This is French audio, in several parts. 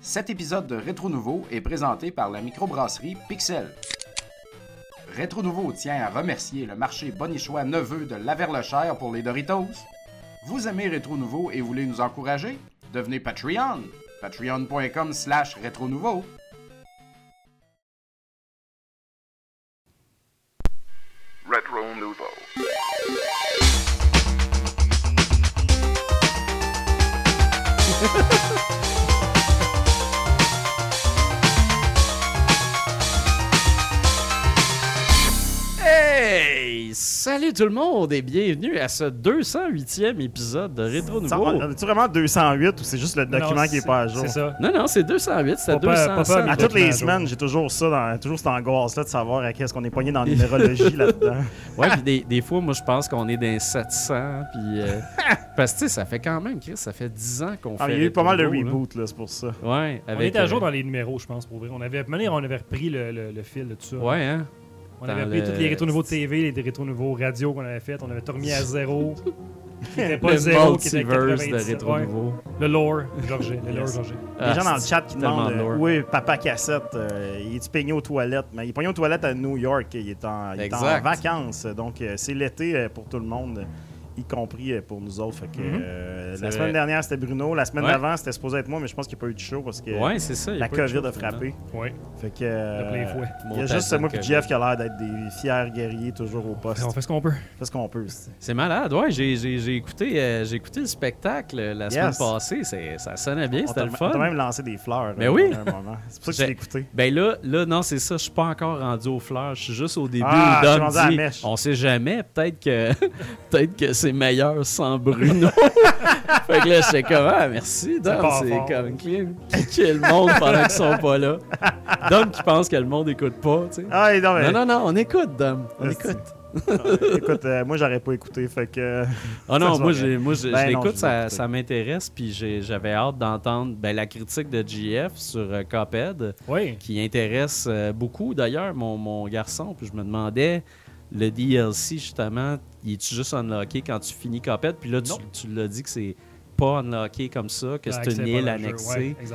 Cet épisode de Rétro Nouveau est présenté par la microbrasserie Pixel. Rétro Nouveau tient à remercier le marché Bonichois Neveu de Laverlechère pour les Doritos. Vous aimez Rétro Nouveau et voulez nous encourager? Devenez Patreon. Patreon.com slash Rétro Nouveau. Salut tout le monde et bienvenue à ce 208e épisode de Rétro Ça, Nouveau. on est-tu vraiment 208 ou c'est juste le document Non, qui est c'est- pas à jour? C'est ça. Non, non, c'est 208, c'était Pas peur, pas 200. peur, À toutes les semaines, j'ai toujours ça, dans, toujours cette angoisse-là de savoir à qu'est-ce qu'on est pogné dans la numérologie là-dedans. Ouais, puis des, des fois, moi, je pense qu'on est dans 700. Puis, euh, parce que, tu sais, ça fait quand même, Chris, ça fait 10 ans qu'on Ah, fait. il y a eu pas mal de là. reboots, là, c'est pour ça. Ouais, On avec. était à jour euh, dans les numéros, je pense, pour vrai. On avait, on avait repris le, le- le fil de tout ça. Ouais, hein? On avait repris le- tous les rétro nouveaux TV, les rétro nouveaux radio qu'on avait fait. On avait tout remis à zéro. qui était pas le zéro, qui était multiverse de 97. Rétro Ouais. Nouveau. Le lore, Georges. Le lore, Yes. Georges. Ah, les gens dans le c'est chat qui demandent euh, où est Papa Cassette euh, Il est pogné aux toilettes? Mais il est pogné aux toilettes à New York. Il est en, il est en Exact. vacances. Donc, euh, c'est l'été euh, pour tout le monde, y compris euh, pour nous autres. Fait que, Mhm. euh, la vrai. semaine dernière, c'était Bruno. La semaine Ouais. d'avant, c'était supposé être moi, mais je pense qu'il n'y a pas eu de show parce que Ouais, ça. a la COVID show, a frappé. Oui. Fait que, euh. Il y a juste moi et. Jeff qui a l'air d'être des fiers guerriers toujours au poste. On fait ce qu'on peut. Fais ce qu'on peut. c'est- malade, ouais. J'ai j'ai- j'ai écouté, euh, j'ai écouté le spectacle la semaine Yes. passée. Ça sonnait bien, On c'était t'a le on fun. t'a même lancé des fleurs. Mais euh, oui. C'est pour ça que J'ai- écouté. Ben là, là non, c'est ça. Je suis pas encore rendu aux fleurs. Je suis juste au début Ah, on sait jamais. Peut-être que, peut-être que c'est meilleur sans Bruno. fait que là, j'étais comme, ah, merci, Dom. C'est comme clean. Kicker le monde pendant qu'ils sont pas là? Dom qui pense que le monde écoute pas, tu sais. Ah, non, mais. Non, non, non, on écoute, Dom. On écoute. Écoute, euh, moi, j'aurais pas écouté. Fait que. Ah non, moi, j'ai, moi j'ai- Ben je l'écoute, ça, m'intéresse, puis j'ai- j'avais hâte d'entendre ben, la critique de GF sur euh. Oui. qui intéresse euh, beaucoup d'ailleurs mon, mon garçon. Puis je me demandais, le DLC justement, il est-tu juste unlocké quand tu finis Cuphead? Puis là, tu, tu l'as dit que c'est pas unlocké comme ça, que c'est une île annexée. Ouais.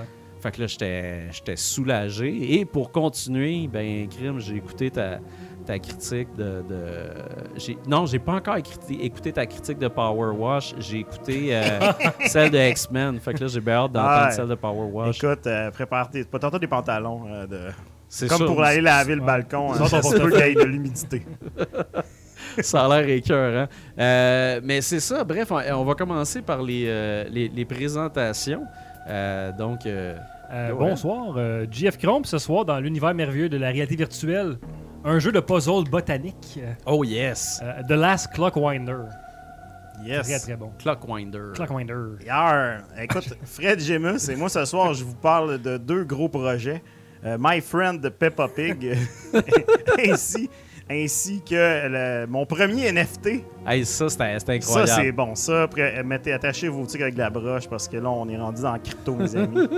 Fait que là, j'étais soulagé. Et pour continuer, ben, Crime, j'ai écouté ta, ta critique de. de- non, j'ai pas encore écouté, écouté ta critique de Power Wash. J'ai écouté euh, celle de X-Men. Fait que là, j'ai bien hâte d'entendre Ouais. celle de Power Wash. Écoute, euh, prépare tes. Pas des pantalons. euh, de... C'est Comme sûr. pour aller laver le balcon. Hein, ça se peut qu'il y ait de l'humidité. Ça a l'air écœurant. Euh, mais c'est ça. Bref, on, on va commencer par les, euh, les, les présentations. Euh, donc, euh, Euh, Ouais. Bonsoir. euh, JF Cromp, ce soir, dans l'univers merveilleux de la réalité virtuelle, un jeu de puzzle botanique, oh yes, euh, The Last Clockwinder. Yes. Très, très bon. Clockwinder. Clockwinder. Hier, écoute, Fred Gemus et moi ce soir, je vous parle de deux gros projets. Euh, My Friend Peppa Pig, ainsi, ainsi que le- mon premier NFT. Hey, ça, c'était c'était Ça, incroyable. c'est bon. Ça, après, mettez, attachez vos tics avec de la broche parce que là, on est rendu dans le crypto, mes amis.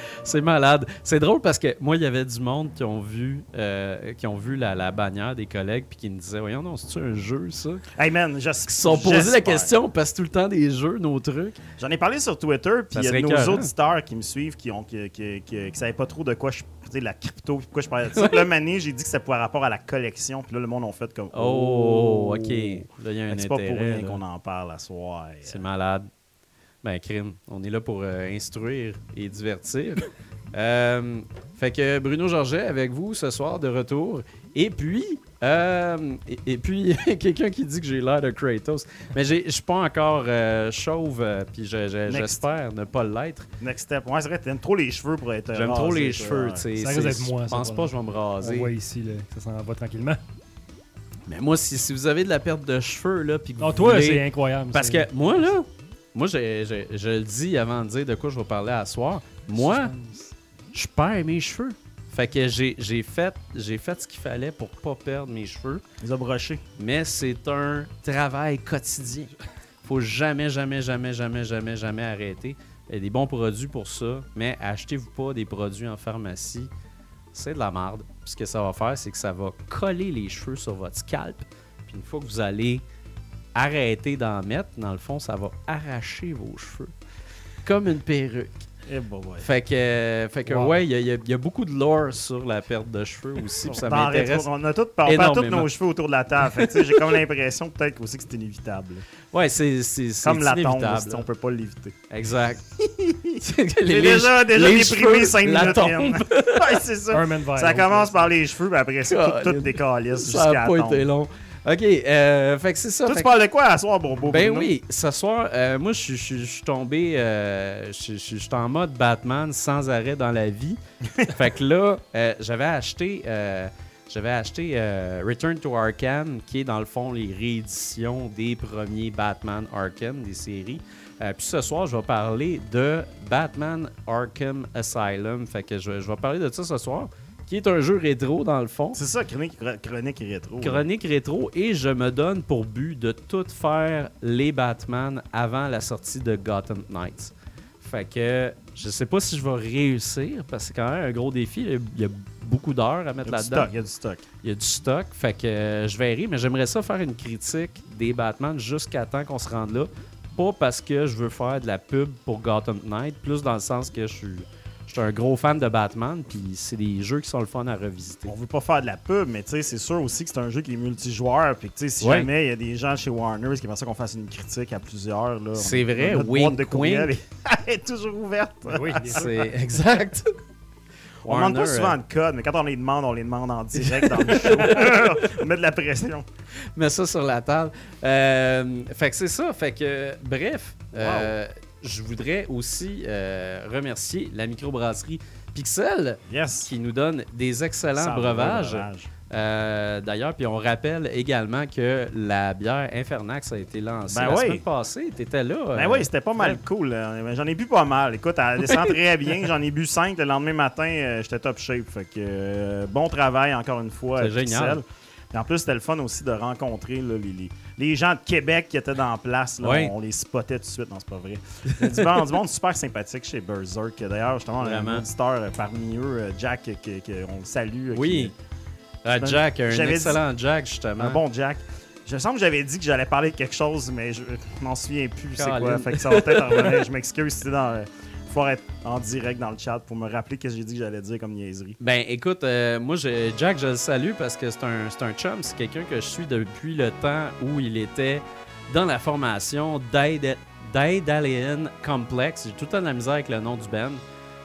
C'est malade. C'est drôle parce que moi, il y avait du monde qui ont vu, euh, qui ont vu la, la bannière des collègues puis qui me disaient Voyons, non, c'est-tu un jeu, ça? Hey man, j'es- Qui se sont posé la question parce que tout le temps des jeux, nos trucs. J'en ai parlé sur Twitter, puis Ça il y a nos auditeurs qui me suivent qui ont qui, qui, qui- qui savaient pas trop de quoi je sais, la crypto, pourquoi je parlais de ça. Mané, j'ai dit que c'était pour rapport à la collection, puis là, le monde a fait comme Oh, ok. Là, il y a un C'est pas pour rien qu'on en parle à soir. C'est malade. Ben, crime. On est là pour euh, instruire et divertir. Euh, fait que Bruno Georget avec vous ce soir de retour. Et puis, euh, et, et puis quelqu'un qui dit que j'ai l'air de Kratos. Mais j'ai- je suis pas encore euh, chauve, euh, puis j'espère ne pas l'être. Next step. Ouais, c'est vrai, t'aimes trop les cheveux pour être. J'aime trop les cheveux. tu sais. Ça risque moi, Je pense pas que je vais me On raser. voit ici, là, ça s'en va tranquillement. Mais moi, si, si vous avez de la perte de cheveux, là, puis que Non, vous toi, voulez- c'est incroyable. Parce que moi, là, moi, je le dis avant de dire de quoi je vais parler à soir. Moi, je perds mes cheveux. Fait que j'ai j'ai fait, j'ai fait ce qu'il fallait pour pas perdre mes cheveux. Les a brochés. Mais c'est un travail quotidien. Faut jamais, jamais, jamais, jamais, jamais, jamais arrêter. Il y a des bons produits pour ça, mais achetez-vous pas des produits en pharmacie. C'est de la merde. Puis ce que ça va faire, c'est que ça va coller les cheveux sur votre scalp. Puis une fois que vous allez arrêter d'en mettre, dans le fond, ça va arracher vos cheveux. comme une perruque. Eh, bah, ouais. Fait que, euh, fait que Wow. ouais, il y, a- y y beaucoup de lore sur la perte de cheveux aussi, ça m'intéresse. on a tout, on perd tous nos cheveux autour de la table. J'ai comme l'impression peut-être aussi que c'est inévitable. Ouais, c'est c'est- c'est Comme la tombe, on peut pas l'éviter. Exact. J'ai déjà, déjà les déprimé cheveux, 5 la minutes. tombe. in. ouais, c'est ça. Ça commence par les cheveux, puis après ça, tout, tout Colin. décalisse Ça jusqu'à a la pas tombe. été long. OK, euh, fait que c'est ça. Toi, fait tu que- parles de quoi à soir, Bobo? Ben Bruno? oui, ce soir, euh, moi, je suis- tombé, euh, je suis en mode Batman sans arrêt dans la vie. fait que là, euh, j'avais acheté, euh, j'avais acheté Return to Arkham, qui est dans le fond les rééditions des premiers Batman Arkham, des séries. Puis ce soir, je vais parler de Batman Arkham Asylum. Fait que je, je vais parler de ça ce soir, qui est un jeu rétro dans le fond. C'est ça, chronique, chronique rétro. Chronique rétro et je me donne pour but de tout faire les Batman avant la sortie de Gotham Knights. Fait que je sais pas si je vais réussir parce que c'est quand même un gros défi. Il y a- beaucoup d'heures à mettre là-dedans. il y a du stock. Il y a du stock. Fait que je verrai, mais j'aimerais ça faire une critique des Batman jusqu'à temps qu'on se rende là. Pas parce que je veux faire de la pub pour Gotham Knight, plus dans le sens que je suis, je suis un gros fan de Batman, puis c'est des jeux qui sont le fun à revisiter. On veut pas faire de la pub, mais tu sais, c'est sûr aussi que c'est un jeu qui est multijoueur. Puis que tu sais, si Ouais. jamais il y a des gens chez Warner qui pensent qu'on fasse une critique à plusieurs, là. C'est vrai, notre wink, boîte de courriel wink. est- est toujours ouverte. Ben Oui. C'est exact. On demande pas souvent euh, de code, mais quand on les demande, on les demande en direct dans le show. on met de la pression. mets ça sur la table. Euh, fait que c'est ça. Fait que, bref, euh, je voudrais aussi euh, remercier la microbrasserie Pixel Yes. qui nous donne des excellents breuvages. breuvage. Euh, D'ailleurs, puis on rappelle également que la bière Infernax a été lancée Ben la oui. semaine passée. T'étais là. Ben euh, oui, c'était pas mal cool. J'en ai bu pas mal. Écoute, elle descend très bien. J'en ai bu 5. Le lendemain matin, euh, j'étais top shape. Fait que euh, bon travail encore une fois. C'est génial. Et en plus, c'était le fun aussi de rencontrer là, les, les- les gens de Québec qui étaient dans la place. là. Oui. On, on les spottait tout de suite. Non, c'est pas vrai. Il y a du, monde, du monde super sympathique chez Berserk. D'ailleurs, justement, Vraiment. un auditeur euh, parmi eux, euh, Jack, que- que- on le salue. euh, Oui. qui- Ah, Jack, un excellent Jack, justement. un bon Jack. Je me sens que j'avais dit que j'allais parler de quelque chose, mais je je m'en souviens plus c'est quoi. Fait que ça va peut-être en revenir. Je m'excuse si c'était dans. Euh, faut être en direct dans le chat pour me rappeler ce que j'ai dit que j'allais dire comme niaiserie. Ben écoute, euh, moi je- Jack, je le salue parce que c'est un, un chum, c'est quelqu'un que je suis depuis le temps où il était dans la formation d'Aid- Daedalian Complex. J'ai tout le temps de la misère avec le nom du band.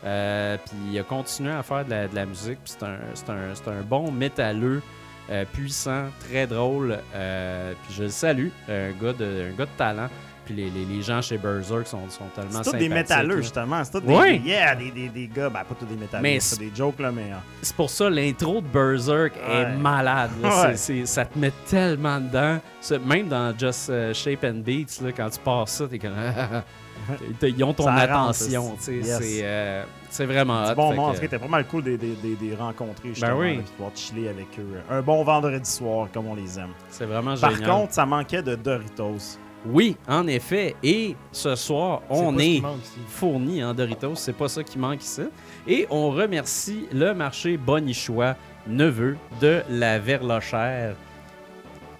Euh, puis il a continué à faire de la, musique. Puis c'est un, un- un bon métalleux, euh, puissant, très drôle. Puis je le salue, un gars de, un gars de talent. Puis les, les- les gens chez Berserk sont, sont tellement C'est tous des métalleux, là. justement. C'est tous des, des- yeah, des, des, des gars. Ben, pas tous des métalleux. Mais c'est c'est- des jokes, là, mais. euh, C'est pour ça l'intro de Berserk Ouais. est malade. là. Ouais. C'est- c'est- ça te met tellement dedans. Même dans Just euh, Shape and Beats, là, quand tu passes ça, t'es comme. Ils ont ton Ça attention. sais, yes. C'est euh, c'est vraiment C'est hot, bon cas, c'était pas mal cool de les rencontrer, justement. oui. là, puis de pouvoir chiller avec eux. Un bon vendredi soir, comme on les aime. C'est vraiment Par génial. contre, ça manquait de Doritos. Oui, en effet. Et ce soir, on est fourni en Doritos. C'est pas ça qui manque ici. Et on remercie le marché Bonichois, neveu de la Verlochère.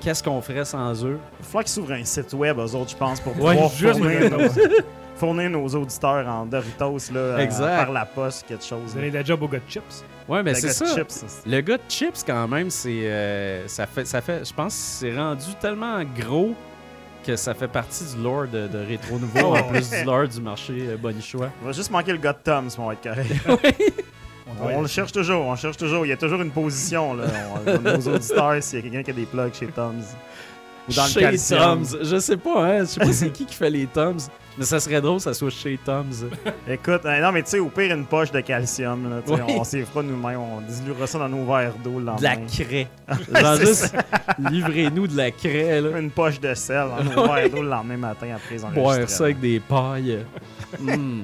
Qu'est-ce qu'on ferait sans eux? Il faudra qu'ils s'ouvrent un site web, eux autres, je pense, pour Ouais, pouvoir juste fournir, nos, fournir nos auditeurs en Doritos là, euh, par la poste, quelque chose. Donner la job au gars de chips. Ouais, mais La c'est gotte ça. chips, ça. Le gars de chips, quand même, c'est. euh, ça fait. Ça fait. Je pense que c'est rendu tellement gros que ça fait partie du lore de, de Rétro Nouveau, en plus du lore du marché euh, Bonichois. On va juste manquer le gars de Tom, si on va être correct. On le cherche toujours, on cherche toujours. Il y a toujours une position. Là. On, nos auditeurs, s'il y a quelqu'un qui a des plugs chez Tom's. Ou dans chez le. Tom's. Je sais pas, hein. Je sais pas c'est qui qui fait les Tom's. Mais ça serait drôle que ça soit chez Tom's. Écoute, euh, non, mais tu sais, au pire, une poche de calcium. Là, tu sais, Oui. On s'y pas nous-mêmes. On diluera ça dans nos verres d'eau le De la lendemain. craie. Genre juste, livrez-nous de la craie, là. Une poche de sel dans nos verres d'eau le lendemain matin après les Boire ça avec des pailles. Hmm.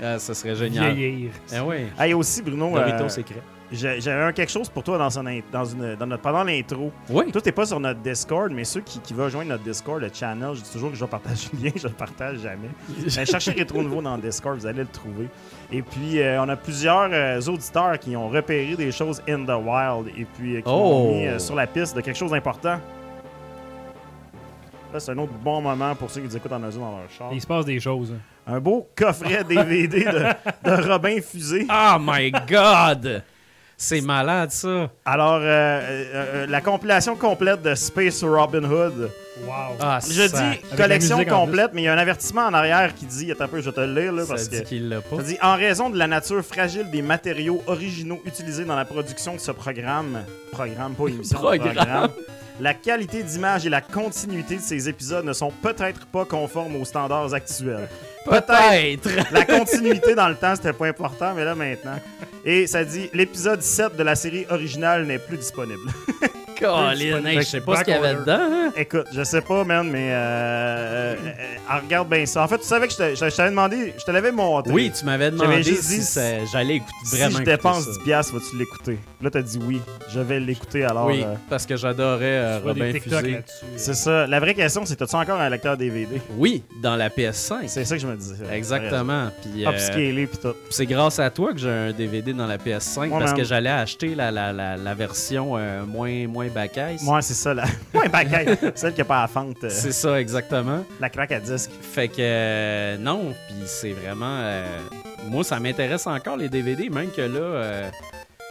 Ah, ça serait génial. Vieillir. Ah ouais. Hey, aussi, Bruno, Doritos, euh, c'est craie. j'ai- j'avais un quelque chose pour toi dans, son in- dans, une, dans notre, pendant l'intro. Oui. Toi, t'es pas sur notre Discord, mais ceux qui, qui veulent joindre notre Discord, le channel, je dis toujours que je vais partager le lien, je le partage jamais. Mais cherchez Rétro Nouveau dans le Discord, vous allez le trouver. Et puis, euh, on a plusieurs euh, auditeurs qui ont repéré des choses in the wild et puis euh, qui Oh! ont mis euh, sur la piste de quelque chose d'important. Ça, c'est un autre bon moment pour ceux qui nous écoutent en audio dans leur char. Il se passe des choses. hein. Un beau coffret DVD de, de Robin Fusé. Oh my god! C'est malade, ça. Alors, euh, euh, euh, la compilation complète de Space Robin Hood. Wow. Ah, Je ça- dis collection complète, mais il y a un avertissement en arrière qui dit, attends un peu, je vais te le lire là, ça parce dit que... qu'il l'a pas. Ça dit en raison de la nature fragile des matériaux originaux utilisés dans la production de ce programme, programme pas émission, Programme. programme, la qualité d'image et la continuité de ces épisodes ne sont peut-être pas conformes aux standards actuels. Peut-être! La continuité dans le temps, c'était pas important, mais là maintenant. Et ça dit l'épisode 7 de la série originale n'est plus disponible. Colin, hey, je sais pas ce qu'il y avait dedans. hein? Écoute, je sais pas, man, mais euh, euh, euh, regarde bien ça. En fait, tu savais que je te- je je t'avais demandé, je te l'avais montré. Oui, tu m'avais demandé J'avais juste si dit ça- j'allais écouter Si vraiment je écouter dépense ça. 10 piastres, vas-tu l'écouter? Là, t'as dit oui, je vais l'écouter alors. Oui, euh, parce que j'adorais euh, des Robin TikTok Fusé. là-dessus. c'est ça. La vraie question, c'est as-tu encore un lecteur DVD? Oui, dans la PS5. C'est ça que je me disais. Exactement. Puis euh, Upscalé pis tout. c'est grâce à toi que j'ai un DVD dans la PS5 Ouais, parce man. que j'allais acheter la, la, la, la version euh, moins, moins bacaise. Ouais, c'est ça, là. Ouais, baguette. Celle qui a pas la fente. euh, C'est ça, exactement. la craque à disque. Fait que euh, non, puis c'est vraiment. euh, moi, ça m'intéresse encore les DVD, même que là. euh,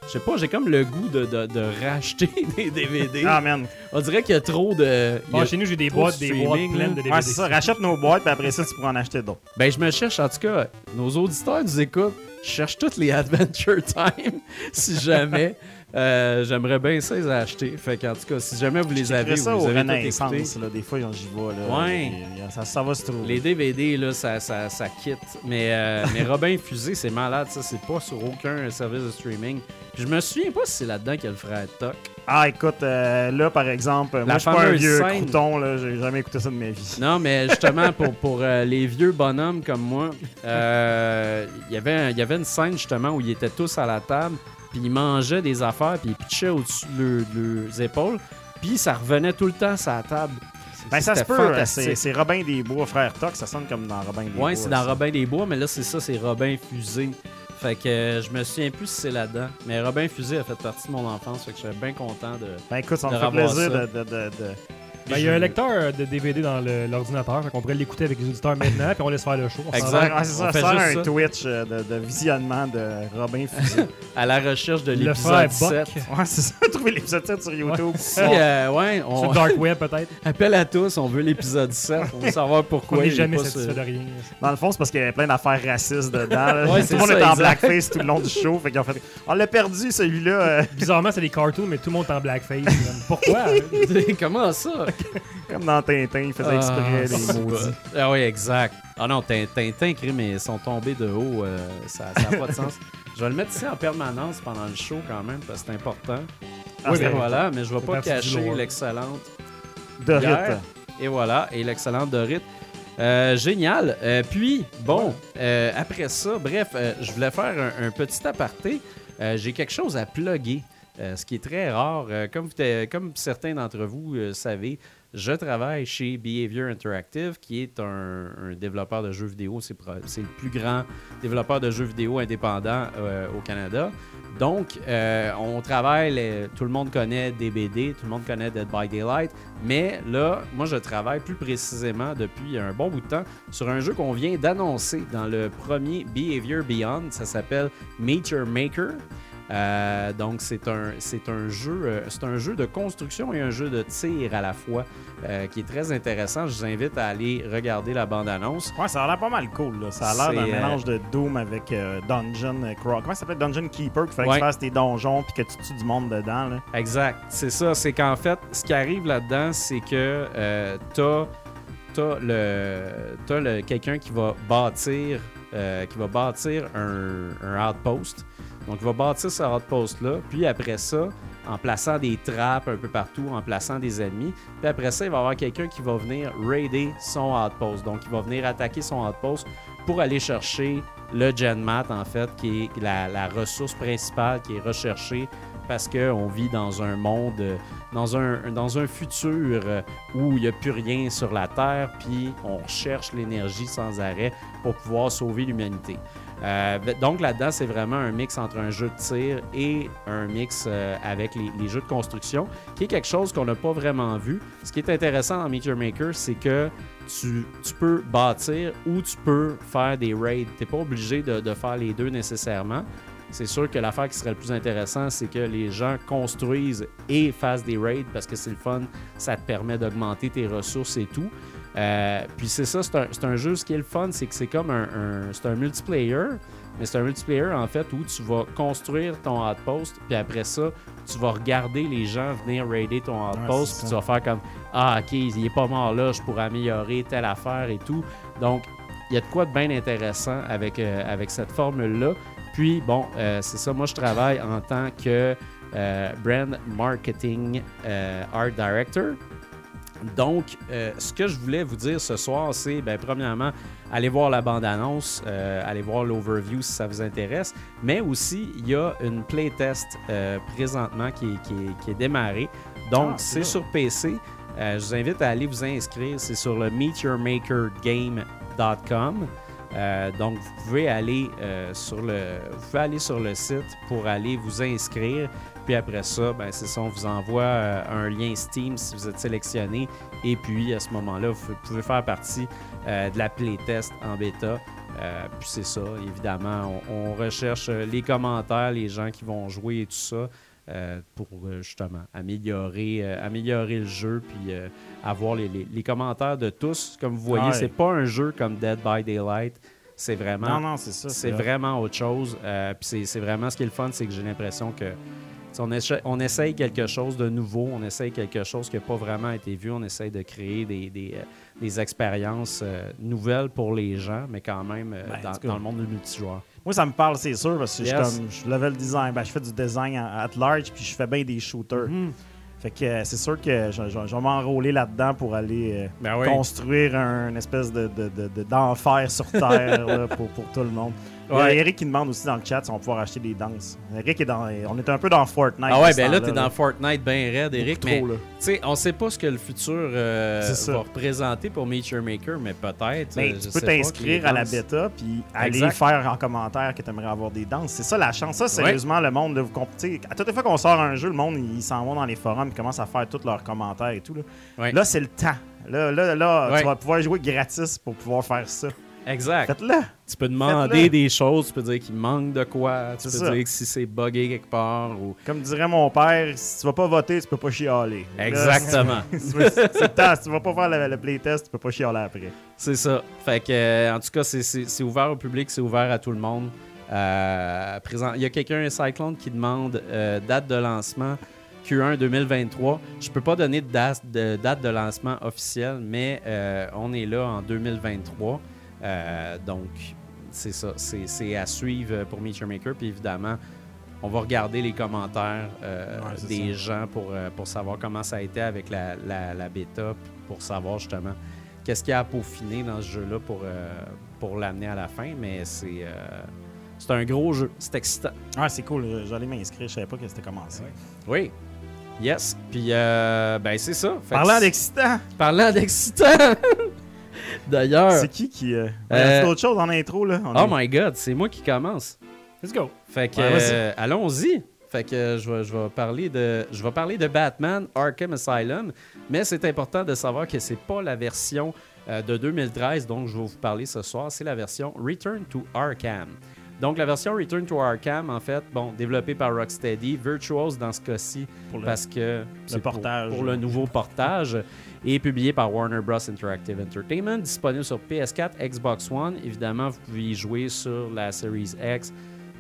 je sais pas, j'ai comme le goût de, de, de racheter des DVD. Ah, man. On dirait qu'il y a trop de. Bon, a- chez nous, j'ai des de boîtes, des boîtes pleines de DVD. Ouais, c'est ça. Rachète nos boîtes, puis après ça, tu pourras en acheter d'autres. Ben, je me cherche, en tout cas, nos auditeurs nous écoutent. Je cherche toutes les Adventure Time, si jamais. Euh, J'aimerais bien ça les acheter. Fait qu'en tout cas, si jamais vous les avez, ça vous avez Renaissance, là. Des fois, j'y vais, là. Ouais. Et, euh, Ça, ça va se trouver. Les DVD, là, ça, ça, ça quitte. Mais, euh, mais Robin Fusé, c'est malade, ça. C'est pas sur aucun service de streaming. Je me souviens pas si c'est là-dedans qu'il y a le frère Toc. Ah, écoute, euh, là, par exemple, moi, je suis pas un vieux scène. crouton, là. J'ai jamais écouté ça de ma vie. Non, mais justement, pour, pour euh, les vieux bonhommes comme moi, euh, il y avait y avait une scène, justement, où ils étaient tous à la table, puis ils mangeaient des affaires, puis ils pitchaient au-dessus de, leur- de leurs épaules, puis ça revenait tout le temps sur la table. Ben, ça se peut. C'est Robin des Bois, frère Toc. Ça sonne comme dans Robin des Bois. Ouais, c'est dans. Robin des Bois, mais là, c'est ça, c'est Robin Fusé. Fait que euh, je me souviens plus si c'est là-dedans. Mais Robin Fusé a fait partie de mon enfance, fait que je suis bien content de. Ben, écoute, ça me fait plaisir de, de- Ben, il y a un lecteur de DVD dans le- l'ordinateur, fait qu'on pourrait l'écouter avec les auditeurs maintenant, puis on laisse faire le show. On Exact. va. Ouais, c'est ça, On fait ça sert juste un ça. Twitch euh, de, de visionnement de Robin Fusé. À la recherche de l'épisode Buck. 7. ouais, c'est ça. Trouver l'épisode 7 sur YouTube. Si, euh, ouais, Sur on Dark Web, peut-être. appelle à tous, on veut l'épisode 7. On veut savoir On pourquoi n'est il est jamais pas satisfait sur- de rien. Dans le fond, c'est parce qu'il y avait plein d'affaires racistes dedans. Ouais, tout le monde est en blackface tout le long du show. Fait. On l'a perdu, celui-là. Bizarrement, c'est des cartoons, mais tout le monde est en blackface. man. Pourquoi? Comment ça? comme dans Tintin, il faisait exprès, Ah, les maudits. pas- Ah oui, exact. Ah non, Tin- Tintin, crime, ils sont tombés de haut. euh, ça n'a pas de sens. Je vais le mettre ici en permanence pendant le show quand même, parce que c'est important. Ah, oui, voilà, mais je vais c'est pas cacher l'excellente De Hier. rite. Et voilà, et l'excellente Dorit. Euh, génial. Euh, puis, bon, après ça, bref, je voulais faire un, un petit aparté. J'ai quelque chose à plugger, euh, ce qui est très rare. Euh, comme, certains d'entre vous euh, savez, je travaille chez Behavior Interactive, qui est un, développeur de jeux vidéo. C'est le plus grand développeur de jeux vidéo indépendant euh, au Canada. Donc, on travaille, tout le monde connaît DBD, tout le monde connaît Dead by Daylight, mais là, moi, je travaille plus précisément depuis un bon bout de temps sur un jeu qu'on vient d'annoncer dans le premier Behavior Beyond. Ça s'appelle Nature Maker. Euh, donc, c'est un, c'est un, jeu, euh, c'est un jeu de construction et un jeu de tir à la fois euh, qui est très intéressant. Je vous invite à aller regarder la bande-annonce. Ouais, ça a l'air pas mal cool. Là. Ça a l'air d'un euh, mélange de Doom avec Dungeon Crawl. Comment ça s'appelle? Dungeon Keeper? Qu'il fallait Ouais. que tu fasses tes donjons puis que tu tues du monde dedans. Là. Exact. C'est ça. C'est qu'en fait, ce qui arrive là-dedans, c'est que t'as t'as le t'as le quelqu'un qui va bâtir euh, qui va bâtir un, un outpost. Donc, il va bâtir ce outpost-là. Puis après ça, en plaçant des trappes un peu partout, en plaçant des ennemis. Puis après ça, il va y avoir quelqu'un qui va venir raider son outpost. Donc, il va venir attaquer son outpost pour aller chercher le Genmat, en fait, qui est la, ressource principale qui est recherchée parce qu'on vit dans un monde, dans un, dans un futur où il n'y a plus rien sur la Terre, puis on cherche l'énergie sans arrêt pour pouvoir sauver l'humanité. Euh, donc là-dedans, c'est vraiment un mix entre un jeu de tir et un mix euh, avec les, jeux de construction, qui est quelque chose qu'on n'a pas vraiment vu. Ce qui est intéressant dans Meteor Maker, c'est que tu, tu peux bâtir ou tu peux faire des raids. Tu n'es pas obligé de, de faire les deux nécessairement. C'est sûr que l'affaire qui serait le plus intéressant, c'est que les gens construisent et fassent des raids parce que c'est le fun, ça te permet d'augmenter tes ressources et tout. Euh, puis c'est ça, c'est un, jeu, ce qui est le fun, c'est que c'est comme un, un- c'est un multiplayer, mais c'est un multiplayer en fait où tu vas construire ton outpost, puis après ça, tu vas regarder les gens venir raider ton outpost, puis tu vas faire comme Ah, ok, il est pas mort là, je pourrais améliorer telle affaire et tout. Donc, il y a de quoi de bien intéressant avec, euh, avec cette formule-là. Puis, bon, euh, c'est ça, moi je travaille en tant que Brand Marketing Art Director. Donc, euh, ce que je voulais vous dire ce soir, c'est, ben, premièrement, allez voir la bande-annonce, euh, allez voir l'overview si ça vous intéresse, mais aussi, il y a une playtest euh, présentement qui est, qui est- qui est démarrée. Donc, Ah, c'est sur PC. Je vous invite à aller vous inscrire. C'est sur le meetyourmakergame.com. Euh, donc, vous pouvez aller euh, sur le, vous pouvez aller sur le site pour aller vous inscrire. Puis après ça, ben, c'est ça, on vous envoie euh, un lien Steam si vous êtes sélectionné. Et puis à ce moment-là, vous pouvez faire partie euh, de la playtest en bêta. Euh, puis c'est ça, évidemment, on, on recherche les commentaires, les gens qui vont jouer et tout ça. euh, pour justement améliorer, euh, améliorer le jeu puis avoir les, les- les commentaires de tous. Comme vous voyez, Ouais. c'est pas un jeu comme Dead by Daylight. C'est vraiment Non, non, c'est ça. c'est vrai. vraiment autre chose. Puis c'est- c'est vraiment ce qui est le fun, c'est que j'ai l'impression que on, essaye quelque chose de nouveau, on essaye quelque chose qui n'a pas vraiment été vu, on essaye de créer des, des, euh, des expériences euh, nouvelles pour les gens, mais quand même euh, Ben, en dans, le monde du multijoueur. Moi, ça me parle, c'est sûr, parce que je comme, je level design. Ben, je fais du design at large, puis je fais bien des shooters. Mhm. Fait que euh, c'est sûr que je, je- je vais m'enrôler là-dedans pour aller Ben oui. construire un espèce de, de- de- de- d'enfer sur Terre là, pour, pour tout le monde. Il y a Ouais. Eric qui demande aussi dans le chat si on va pouvoir acheter des danses. Eric est dans. On est un peu dans Fortnite. Ah ouais, ben là, t'es dans Fortnite bien raide, Eric, Beaucoup mais trop, là. tu sais, on sait pas ce que le futur euh, va représenter pour Your Maker, mais peut-être. Ben, euh, tu peux t'inscrire à la bêta puis aller faire en commentaire que tu aimerais avoir des danses. C'est ça la chance. Ça, sérieusement, le monde, là, vous à toutes les fois qu'on sort un jeu, le monde, ils s'en vont dans les forums, ils commencent à faire tous leurs commentaires et tout. Là, Ouais. Là, c'est le temps. Là, là, là Ouais. tu vas pouvoir jouer gratis pour pouvoir faire ça. Exact. Faites-le. Tu peux demander Faites-le. des choses, tu peux dire qu'il manque de quoi, tu C'est peux ça. dire que si c'est buggé quelque part ou. Comme dirait mon père, si tu vas pas voter, tu peux pas chialer. Là, Exactement. c'est c'est le temps. Si tu vas pas faire le, le playtest, tu peux pas chialer après. C'est ça. Fait que, euh, en tout cas, c'est- c'est c'est ouvert au public, c'est ouvert à tout le monde. Euh, présent, il y a quelqu'un, un Cyclone, qui demande euh, date de lancement Q1 2023. Je peux pas donner de date de, date de lancement officielle, mais euh, on est là en 2023. Euh, donc, c'est ça. C'est à suivre pour Meet Your Maker. Puis évidemment, on va regarder les commentaires euh, Ouais, des gens pour, euh, pour savoir comment ça a été avec la, la, la bêta, pour savoir justement qu'est-ce qu'il y a à peaufiner dans ce jeu-là pour, euh, pour l'amener à la fin. Mais c'est euh, c'est un gros jeu. C'est excitant. Ah, c'est cool. J'allais m'inscrire. Je savais pas que c'était commencé. Oui. Yes. Puis, euh, ben, c'est ça. Fait Parlant d'excitant, Parlant d'excitant. D'ailleurs. c'est qui qui. Euh... Euh, C'est autre chose en intro, là. On Oh est- my god, c'est moi qui commence. Let's go. Fait que Ouais, euh, allons-y. Fait que je vais, je vais parler de je vais parler de Batman Arkham Asylum, mais c'est important de savoir que c'est pas la version euh, de 2013 dont je vais vous parler ce soir, c'est la version Return to Arkham. Donc la version Return to Arkham en fait, bon, développée par Rocksteady, Virtuos dans ce cas-ci Pour le- parce que pour- portage. pour, le nouveau portage et publié par Warner Bros Interactive Entertainment, disponible sur PS4, Xbox One. Évidemment, vous pouvez y jouer sur la Series X,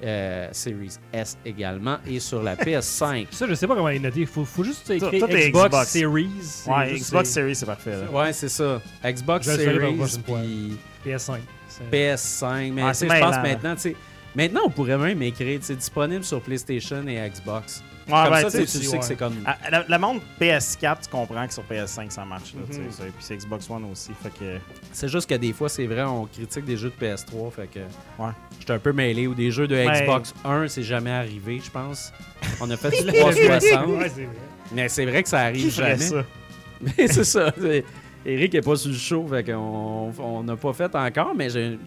euh, Series S également et sur la PS5. Ça, je sais pas comment il est noté. Faut, faut juste écrire est Xbox, Xbox. Series. Ouais, Xbox Series, c'est parfait. Là. Ouais, c'est ça. Xbox Je le Series puis PS5. C'est- PS5. Mais Ah, je pense maintenant, tu sais, maintenant on pourrait même écrire, c'est disponible sur PlayStation et Xbox. Ouais, Comme ben, ça, tu sais, ouais. que c'est comme. Ah, La, la montre PS4, tu comprends que sur PS5 ça marche. Là, tu sais, Mhm. ça. Puis c'est Xbox One aussi. Fait que. C'est juste que des fois, c'est vrai, on critique des jeux de PS3. Fait que. Ouais. J'étais un peu mêlé. Ou des jeux de Ben- Xbox 1, c'est jamais arrivé, je pense. On a fait du 360. Ouais, c'est vrai. mais c'est vrai que ça arrive jamais. ça? Mais c'est ça. Eric est pas sur le show, fait qu'on on n'a pas fait encore, mais j'ai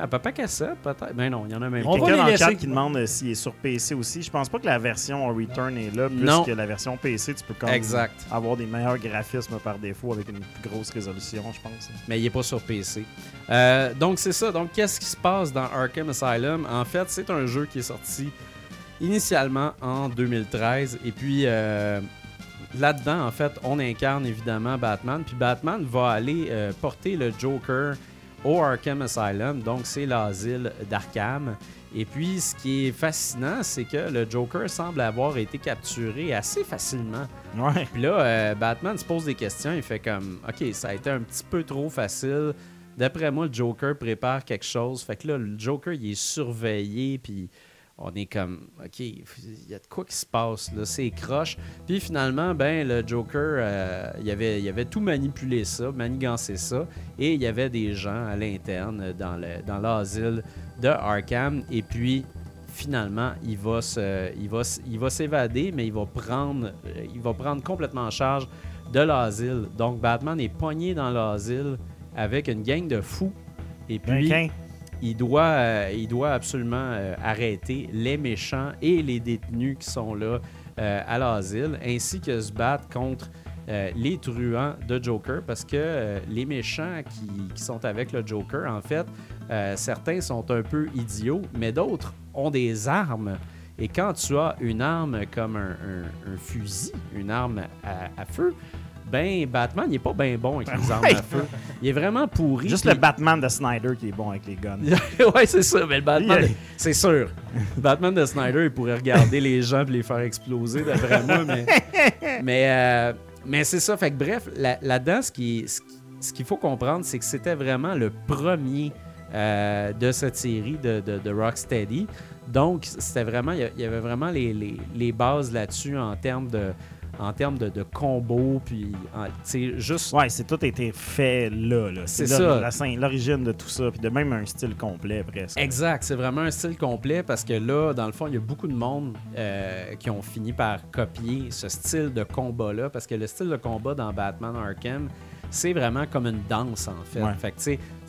Ah, Papa Cassette, peut-être. Ben non, il y en a même On pas. va dans le chat qui demande euh, s'il est sur PC aussi. Je pense pas que la version Return est là, plus Non. que la version PC, tu peux comme Exact. avoir des meilleurs graphismes par défaut avec une plus grosse résolution, je pense. mais il n'est pas sur PC. Euh, donc c'est ça. Donc qu'est-ce qui se passe dans Arkham Asylum? En fait, c'est un jeu qui est sorti initialement en 2013 et puis euh, là-dedans, en fait, on incarne évidemment Batman. Puis Batman va aller euh, porter le Joker au Arkham Asylum. Donc c'est l'asile d'Arkham. Et puis ce qui est fascinant, c'est que le Joker semble avoir été capturé assez facilement. Ouais. Puis là, euh, Batman se pose des questions. Il fait comme, OK, ça a été un petit peu trop facile. D'après moi, le Joker prépare quelque chose. Fait que là, le Joker, il est surveillé. Puis on est comme, OK, il y a de quoi qui se passe. là C'est croche. Puis finalement, ben, le Joker, euh, il, avait, il avait tout manipulé ça, manigancé ça. Et il y avait des gens à l'interne dans le- dans l'asile de Arkham. Et puis, finalement, il va se, il va, il va s'évader, mais il va prendre, euh, il va prendre complètement en charge de l'asile. Donc, Batman est pogné dans l'asile avec une gang de fous. Et puis. Il doit, euh, il doit absolument euh, arrêter les méchants et les détenus qui sont là euh, à l'asile, ainsi que se battre contre les truands de Joker, parce que les méchants qui, sont avec le Joker, en fait, certains sont un peu idiots, mais d'autres ont des armes. Et quand tu as une arme comme un, fusil, une arme à feu, ben Batman, il est pas bien bon avec les armes à feu. Il est vraiment pourri. Juste le Batman de Snyder qui est bon avec les guns. ouais, c'est ça, mais le Batman, c'est sûr. Batman de Snyder, il pourrait regarder les gens et les faire exploser, d'après moi, mais, mais, euh, mais c'est ça. Fait que bref, là- là-dedans, ce qui- ce qu'il faut comprendre, c'est que c'était vraiment le premier euh, de cette série de, de, de Rocksteady. Donc, c'était vraiment, il y a- il y avait vraiment les, les- les bases là-dessus en termes de en termes de, de combos, puis sais, juste Ouais, c'est tout été fait là. là. C'est là, ça. L'origine de tout ça, puis de même un style complet presque. Exact, c'est vraiment un style complet parce que là, dans le fond, il y a beaucoup de monde euh, qui ont fini par copier ce style de combat-là parce que le style de combat dans Batman Arkham, c'est vraiment comme une danse en fait. Ouais. Fait que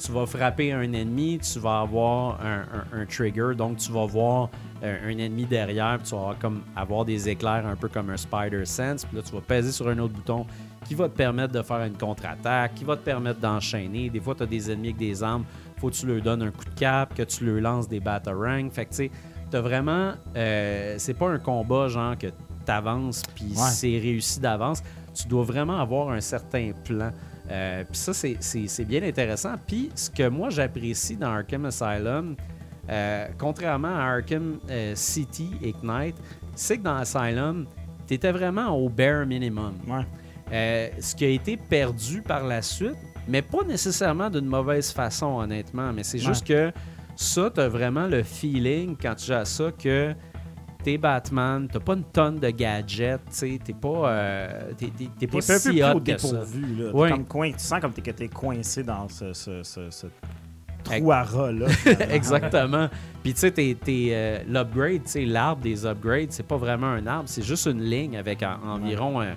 tu vas frapper un ennemi, tu vas avoir un, un- un trigger, donc tu vas voir euh, un ennemi derrière, puis tu vas avoir, comme, avoir des éclairs un peu comme un Spider Sense, puis là tu vas peser sur un autre bouton qui va te permettre de faire une contre-attaque, qui va te permettre d'enchaîner. Des fois, tu as des ennemis avec des armes, faut que tu leur donnes un coup de cap, que tu leur lances des batarangs. Fait que tu sais, t'as vraiment. euh, c'est pas un combat genre que t'avances puis Ouais. c'est réussi d'avance. Tu dois vraiment avoir un certain plan. Euh, puis ça, c'est- c'est c'est bien intéressant. Puis ce que moi j'apprécie dans Arkham Asylum, euh, contrairement à Arkham euh, City Ignite, c'est que dans Asylum, tu étais vraiment au bare minimum. Ouais. Euh, ce qui a été perdu par la suite, mais pas nécessairement d'une mauvaise façon, honnêtement. Mais c'est juste que ça, tu as vraiment le feeling quand tu à ça que t'es Batman, t'as pas une tonne de gadgets, t'es pas, euh, t'es, t'es- t'es pas peu si hot que ça. Là. T'es. Comme coin- tu sens comme t'es, que t'es coincé dans ce, ce, ce, trou à rat, là. Exactement. Puis tu sais, t'es- t'es, euh, l'upgrade, tu sais, l'arbre des upgrades, c'est pas vraiment un arbre, c'est juste une ligne avec en- environ euh,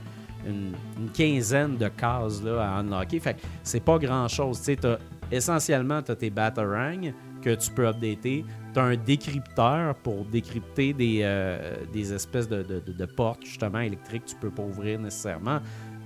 une, une quinzaine de cases là, à unlocker. Fait que c'est pas grand chose. Tu sais, t'as- essentiellement, tu as tes batarangs que tu peux updater. Tu as un décrypteur pour décrypter des, euh, des espèces de, de- portes, justement, électriques que tu peux pas ouvrir nécessairement.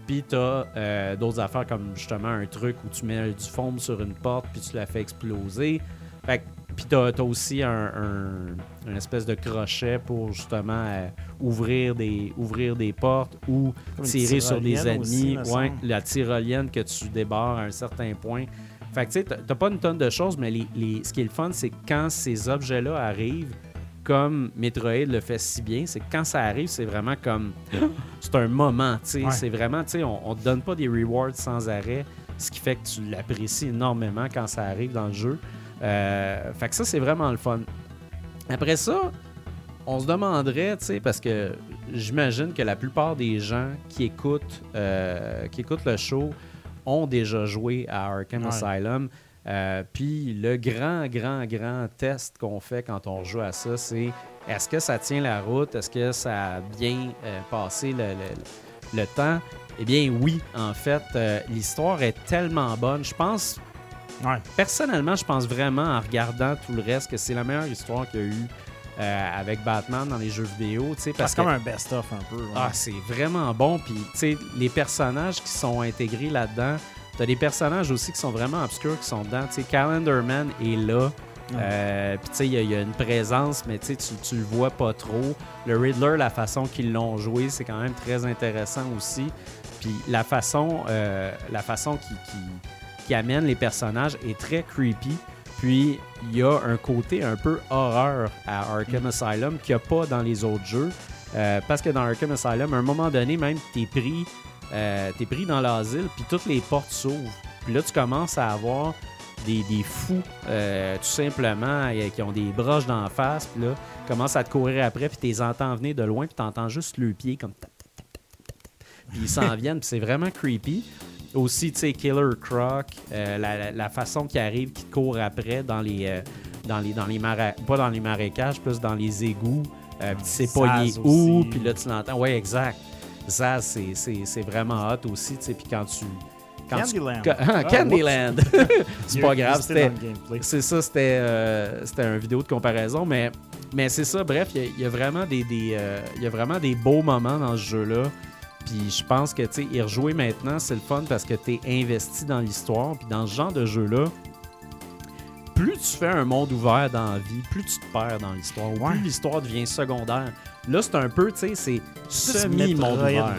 Puis tu as d'autres affaires comme justement un truc où tu mets du foam sur une porte puis tu la fais exploser. Fait que- puis tu as, aussi un, un- une espèce de crochet pour justement euh, ouvrir, des, ouvrir des portes ou tirer sur des aussi, ennemis. ouais, la tyrolienne que tu débarres à un certain point. Fait que tu sais, t'as- pas une tonne de choses, mais les, les- ce qui est le fun, c'est que quand ces objets-là arrivent, comme Metroid le fait si bien, c'est que quand ça arrive, c'est vraiment comme. C'est un moment, tu sais. Ouais. C'est vraiment, tu sais, on, on te donne pas des rewards sans arrêt, ce qui fait que tu l'apprécies énormément quand ça arrive dans le jeu. Euh, fait que ça, c'est vraiment le fun. Après ça, on se demanderait, tu sais, parce que j'imagine que la plupart des gens qui écoutent, euh, qui écoutent le show ont déjà joué à Arkham Ouais. Asylum. Euh, Puis le grand, grand, grand test qu'on fait quand on joue à ça, c'est est-ce que ça tient la route? Est-ce que ça a bien euh, passé le, le- le temps? Eh bien oui, en fait, euh, l'histoire est tellement bonne. Je pense Ouais. personnellement, je pense vraiment en regardant tout le reste que c'est la meilleure histoire qu'il y a eu euh, avec Batman dans les jeux vidéo. Parce C'est que comme un best-of un peu. ouais. ah, c'est vraiment bon. Puis, les personnages qui sont intégrés là-dedans, t'as des personnages aussi qui sont vraiment obscurs qui sont dedans. Sais, Calendar Man est là. Euh, Puis, tu sais, il y, a- il y a une présence, mais tu tu tu le vois pas trop. Le Riddler, la façon qu'ils l'ont joué, c'est quand même très intéressant aussi. Puis, la façon, euh, la façon qui, qui, qui amène les personnages est très creepy. Puis, il y a un côté un peu horreur à Arkham Asylum qu'il n'y a pas dans les autres jeux. Euh, parce que dans Arkham Asylum, à un moment donné, même, t'es pris, euh, t'es pris dans l'asile, puis toutes les portes s'ouvrent. Puis là, tu commences à avoir des, des fous, euh, tout simplement, qui ont des broches d'en face, puis là, commencent à te courir après, puis tu les entends venir de loin, puis tu entends juste le pied comme tap, tap, tap, tap, tap, tap. Puis ils s'en viennent, puis c'est vraiment creepy. Aussi, tu sais, Killer Croc, euh, la, la- la façon qu'il arrive, qu'il court après dans les, euh, dans les, dans les mara- pas dans les marécages, plus dans les égouts. Euh, puis sais pas il est où, puis là tu l'entends. Ouais, exact. Zaz, c'est- c'est c'est vraiment hot aussi, tu sais. Puis quand tu. Quand Candyland. Ca- Ah, Candyland! c'est pas grave, c'était. C'est ça, c'était euh, c'était une vidéo de comparaison, mais, mais c'est ça, bref, il y a- il y, a vraiment des, des, euh, il y a vraiment des beaux moments dans ce jeu-là. Puis je pense que, tu sais, y rejouer maintenant, c'est le fun parce que tu es investi dans l'histoire. Puis dans ce genre de jeu-là, plus tu fais un monde ouvert dans la vie, plus tu te perds dans l'histoire, ou Ouais. plus l'histoire devient secondaire. Là, c'est un peu, tu sais, c'est semi-monde ouvert.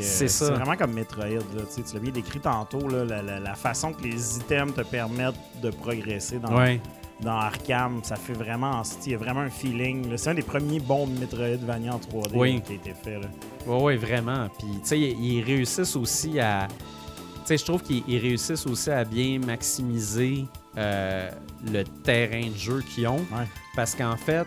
C'est ça. C'est vraiment comme Metroid. Là, tu sais, tu l'as bien décrit tantôt, là, la, la- la façon que les items te permettent de progresser dans, Ouais. Dans Arkham, ça fait vraiment. Il y a vraiment un feeling. C'est un des premiers bons Metroidvania en 3D Oui. là, qui a été fait. Là. Oui, oui, vraiment. Puis, tu sais, ils réussissent aussi à. Tu sais, je trouve qu'ils ils réussissent aussi à bien maximiser euh, le terrain de jeu qu'ils ont. Ouais. Parce qu'en fait,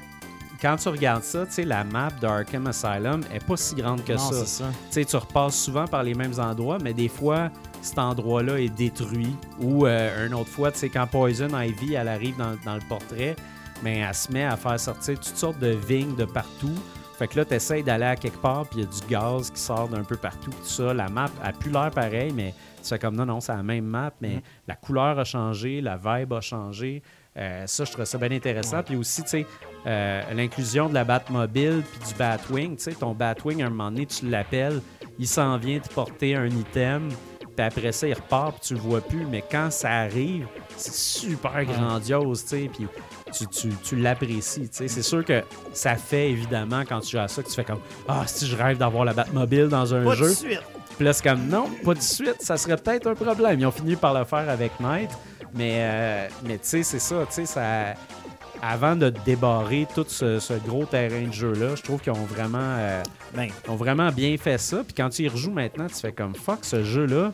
quand tu regardes ça, tu sais, la map d'Arkham Asylum est pas si grande que non, ça. ça. Tu sais, tu repasses souvent par les mêmes endroits, mais des fois, cet endroit-là est détruit. Ou euh, une autre fois, tu sais, quand Poison Ivy, elle arrive dans, dans le portrait, mais elle se met à faire sortir toutes sortes de vignes de partout. Fait que là, tu essaies d'aller à quelque part, puis il y a du gaz qui sort d'un peu partout, tout ça. La map a plus l'air pareil, mais tu fais comme non, non, c'est la même map, mais la couleur a changé, la vibe a changé. Euh, ça, je trouve ça bien intéressant. Puis aussi, tu sais, euh, l'inclusion de la Batmobile puis du Batwing. Tu sais, ton Batwing, à un moment donné, tu l'appelles, il s'en vient te porter un item, puis après ça, il repart, puis tu le vois plus. Mais quand ça arrive, c'est super grandiose, tu sais, puis tu, tu, tu l'apprécies, tu sais. C'est sûr que ça fait, évidemment, quand tu joues à ça, que tu fais comme « Ah, si je rêve d'avoir la Batmobile dans un Pas jeu. de » suite. Puis là, c'est comme non, pas de suite, ça serait peut-être un problème. Ils ont fini par le faire avec Knight, mais, euh, mais tu sais, c'est ça, tu sais, ça. Avant de débarrer tout ce, ce gros terrain de jeu-là, je trouve qu'ils ont vraiment, euh, Ben, ont vraiment bien fait ça. Puis quand tu y rejoues maintenant, tu fais comme fuck, ce jeu-là,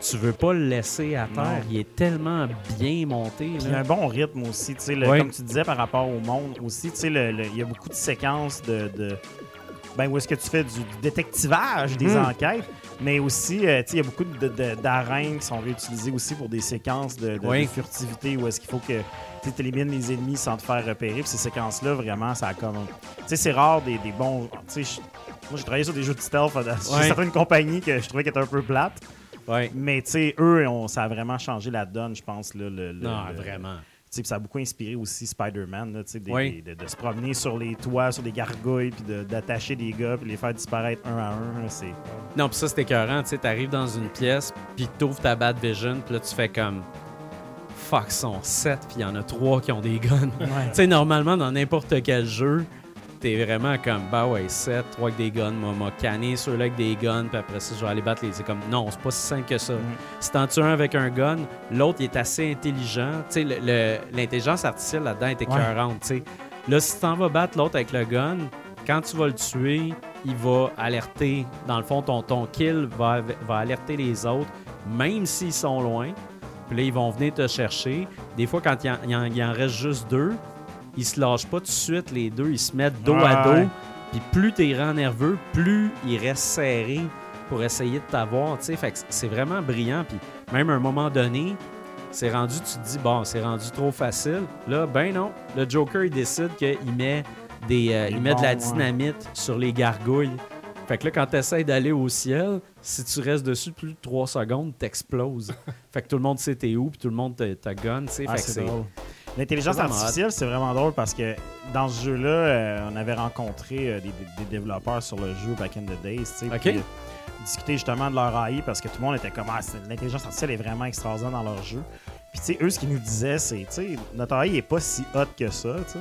tu veux pas le laisser à terre. Non. Il est tellement bien monté. Il y a un bon rythme aussi, le- Ouais. comme tu disais par rapport au monde aussi, tu sais, le- le- il y a beaucoup de séquences de, de- ben, où est-ce que tu fais du détectivage des Mhm. enquêtes, mais aussi, euh, il y a beaucoup de- de- d'arènes qui sont réutilisées aussi pour des séquences de, de- Oui. de furtivité où est-ce qu'il faut que tu élimines les ennemis sans te faire repérer. Puis ces séquences-là, vraiment, ça a comme... Tu sais, c'est rare des, des bons... Tu sais, moi, j'ai travaillé sur des jeux de stealth chez Ouais. certaines compagnies que je trouvais qu'elles étaient un peu plates. Ouais. Mais tu sais, eux, on- ça a vraiment changé la donne, je pense. Là, le, le- Non, le- vraiment. tu ça a beaucoup inspiré aussi Spider-Man, tu Oui. de, de se promener sur les toits, sur des gargouilles, puis de- d'attacher des gars, puis les faire disparaître un à un. C'est Non, puis ça, c'était écœurant. Tu sais, t'arrives dans une pièce, puis t'ouvres ta Bat Vision, puis là, tu fais comme. Fuck, sont sept, puis il y en a trois qui ont des guns. tu sais, normalement, dans n'importe quel jeu, t'es vraiment comme, bah ouais, 7, 3 avec des guns, moi, m'a canné ceux-là avec des guns, puis après ça, je vais aller battre les. C'est comme, non, c'est pas si simple que ça. Si t'en tues un avec un gun, l'autre, il est assez intelligent. Tu sais, l'intelligence artificielle là-dedans est écœurante, tu sais. Là, si t'en vas battre l'autre avec le gun, quand tu vas le tuer, il va alerter. Dans le fond, ton, ton kill va, va alerter les autres, même s'ils sont loin. Puis là, ils vont venir te chercher. Des fois, quand il en, il en- reste juste deux, ils se lâchent pas tout de suite, les deux. Ils se mettent dos à dos. Puis plus t'es rend nerveux, plus ils restent serrés pour essayer de t'avoir. c'est vraiment brillant. Puis même à un moment donné, c'est rendu, tu te dis, bon, c'est rendu trop facile. Là, ben non. Le Joker, il décide qu'il met, des, euh, il met de la ouais. dynamite sur les gargouilles. Fait que là, quand tu essaies d'aller au ciel, si tu restes dessus plus de 3 secondes, t'exploses. fait que tout le monde sait t'es où, puis tout le monde te gun, tu sais. Ah, fait que c'est drôle. L'intelligence artificielle, c'est vraiment drôle parce que dans ce jeu-là, euh, on avait rencontré euh, des, développeurs sur le jeu back in the days, tu sais. Ok. puis, euh, discuter justement de leur AI parce que tout le monde était comme ah, l'intelligence artificielle est vraiment extraordinaire dans leur jeu. Puis tu sais, eux, ce qu'ils nous disaient, c'est tu sais, notre AI est pas si hot que ça, tu sais.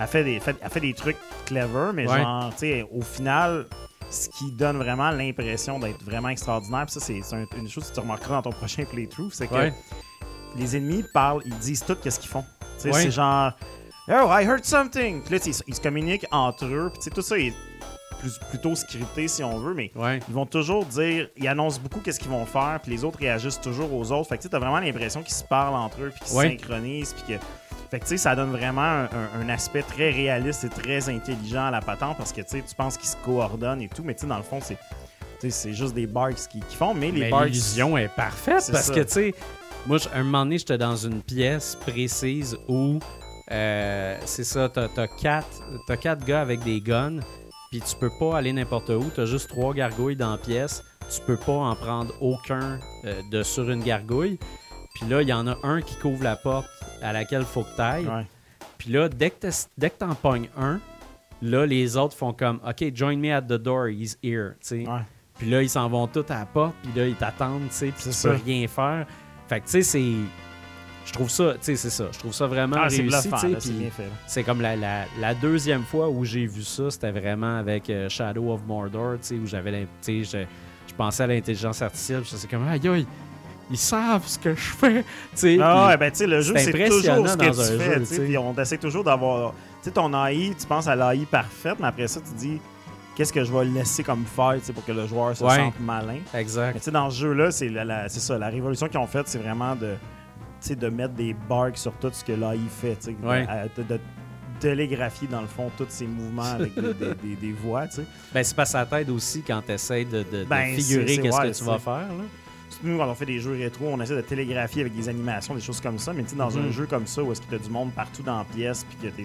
Elle fait des, fait- elle fait des trucs clever, mais Ouais. genre, tu sais, au final, ce qui donne vraiment l'impression d'être vraiment extraordinaire, puis ça, c'est c'est un- une chose que tu remarqueras dans ton prochain playthrough, c'est que Ouais. les ennemis parlent, ils disent tout qu'est-ce qu'ils font. Ouais. C'est genre, oh, I heard something. Puis là, ils, ils se communiquent entre eux. Puis tout ça est plus, plutôt scripté si on veut, mais Ouais. ils vont toujours dire, ils annoncent beaucoup qu'est-ce qu'ils vont faire, puis les autres réagissent toujours aux autres. Fait que tu t'as vraiment l'impression qu'ils se parlent entre eux, puis qu'ils se synchronisent, puis que. Fait que tu sais, ça donne vraiment un, un- un aspect très réaliste et très intelligent à la patente parce que tu sais, tu penses qu'ils se coordonnent et tout, mais tu sais, dans le fond, c'est. C'est juste des barks qui, qui font, mais les Mais barks. l'illusion est parfaite parce ça. que, tu sais, moi, je- un moment donné, j'étais dans une pièce précise où, euh, c'est ça, t'as as quatre, quatre gars avec des guns, puis tu peux pas aller n'importe où, t'as juste trois gargouilles dans la pièce, tu peux pas en prendre aucun euh, de sur une gargouille. Puis là, il y en a un qui couvre la porte à laquelle il faut que t'ailles. Ouais. Puis là, dès que que t'en pognes un, là, les autres font comme, OK, join me at the door, he's here, tu. Puis là, ils s'en vont tous à la porte, puis là, ils t'attendent, tu puis tu ça. peux rien faire. Fait que, tu sais, c'est... Je trouve ça, tu sais, c'est ça. Je trouve ça vraiment Ah, c'est réussi, tu c'est puis bien fait. là. c'est comme la, la- la deuxième fois où j'ai vu ça, c'était vraiment avec euh, Shadow of Mordor, tu sais, où j'avais, tu sais, je, je pensais à l'intelligence artificielle, puis c'est comme, aïe, aïe, ils savent ce que je fais, tu sais. Ah ouais, ben tu sais, le jeu, c'est toujours ce que dans tu fais. jeu, on essaie toujours d'avoir. Tu sais, ton AI, tu penses à l'AI parfaite, mais après ça, tu dis qu'est-ce que je vais laisser comme faire pour que le joueur se Ouais. sente malin. Exact. dans ce jeu-là, c'est la, ça. La révolution qu'ils ont faite, c'est vraiment de, de mettre des barques sur tout ce que l'AI fait. de- de, de télégraphier, dans le fond, tous ses mouvements avec des, des- des- des voix. Ben, c'est pas ça t'aide aussi quand tu essaies de, de- Ben, figurer qu'est-ce ouais, que tu vas faire, là. Nous, quand on fait des jeux rétro, on essaie de télégraphier avec des animations, des choses comme ça. Mais tu sais, dans Mhm. un jeu comme ça, où est-ce que tu as du monde partout dans la pièce, puis que tu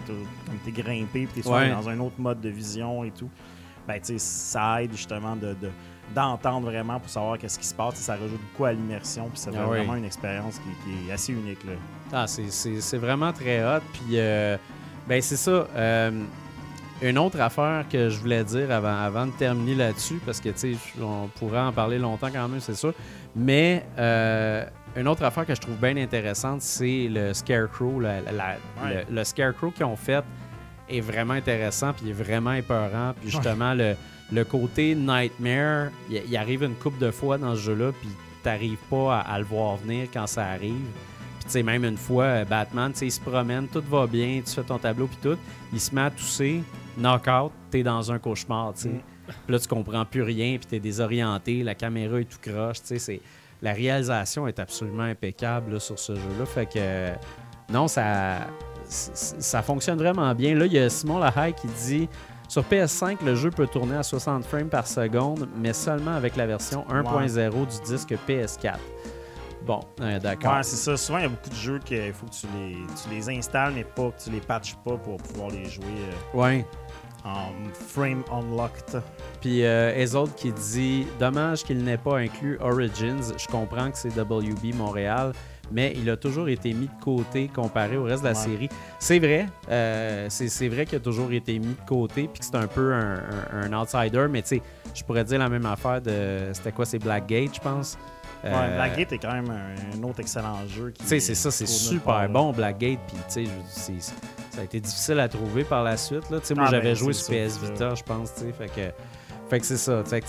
es, grimpé, puis tu es Ouais. dans un autre mode de vision et tout, ben tu sais, ça aide justement de. de- d'entendre vraiment pour savoir qu'est-ce qui se passe. Ça rajoute beaucoup à l'immersion, puis ça fait Ah oui. vraiment une expérience qui, qui est assez unique. Là. Ah, c'est vraiment très hot. Puis, euh, ben, c'est ça. euh, une autre affaire que je voulais dire avant, avant de terminer là-dessus, parce que, tu sais, on pourrait en parler longtemps quand même, c'est sûr. Mais euh, une autre affaire que je trouve bien intéressante, c'est le Scarecrow. la- la- la- Ouais. le, le Scarecrow qu'ils ont fait est vraiment intéressant, puis il est vraiment épeurant. Puis justement, le, le côté Nightmare, il, il arrive une couple de fois dans ce jeu-là, puis t'arrives pas à, à le voir venir quand ça arrive. Puis tu sais, même une fois, euh, Batman, tu sais, il se promène, tout va bien, tu fais ton tableau, puis tout. Il se met à tousser, knock-out, t'es dans un cauchemar, tu sais. Mm. Là, tu comprends plus rien, puis t'es désorienté, la caméra est tout croche, tu sais. La réalisation est absolument impeccable là, sur ce jeu-là. Fait que, non, ça, ça fonctionne vraiment bien. Là, il y a Simon Lahaye qui dit sur PS5, le jeu peut tourner à 60 frames par seconde, mais seulement avec la version 1.0 du disque PS4. Bon, euh, d'accord. Ouais, c'est ça. Souvent, il y a beaucoup de jeux qu'il faut que tu les, tu les installes, mais pas que tu les patches pas pour pouvoir les jouer euh, ouais. En frame unlocked. Puis euh, Ezold qui dit Dommage qu'il n'ait pas inclus Origins. Je comprends que c'est WB Montréal, mais il a toujours été mis de côté comparé au reste de la Ouais. série. C'est vrai. euh, c'est c'est vrai qu'il a toujours été mis de côté, puis que c'est un peu un, un- un outsider, mais tu sais, je pourrais dire la même affaire de. C'était quoi C'est Blackgate, je pense? Ouais, Euh, Blackgate est quand même un, un autre excellent jeu. Tu sais, c'est ça, c'est super bon, Blackgate. Puis, tu sais, ça a été difficile à trouver par la suite. Là. Moi, Ah, j'avais ben, joué sur PS Vita, je pense. Fait que, fait que c'est ça. Fait que,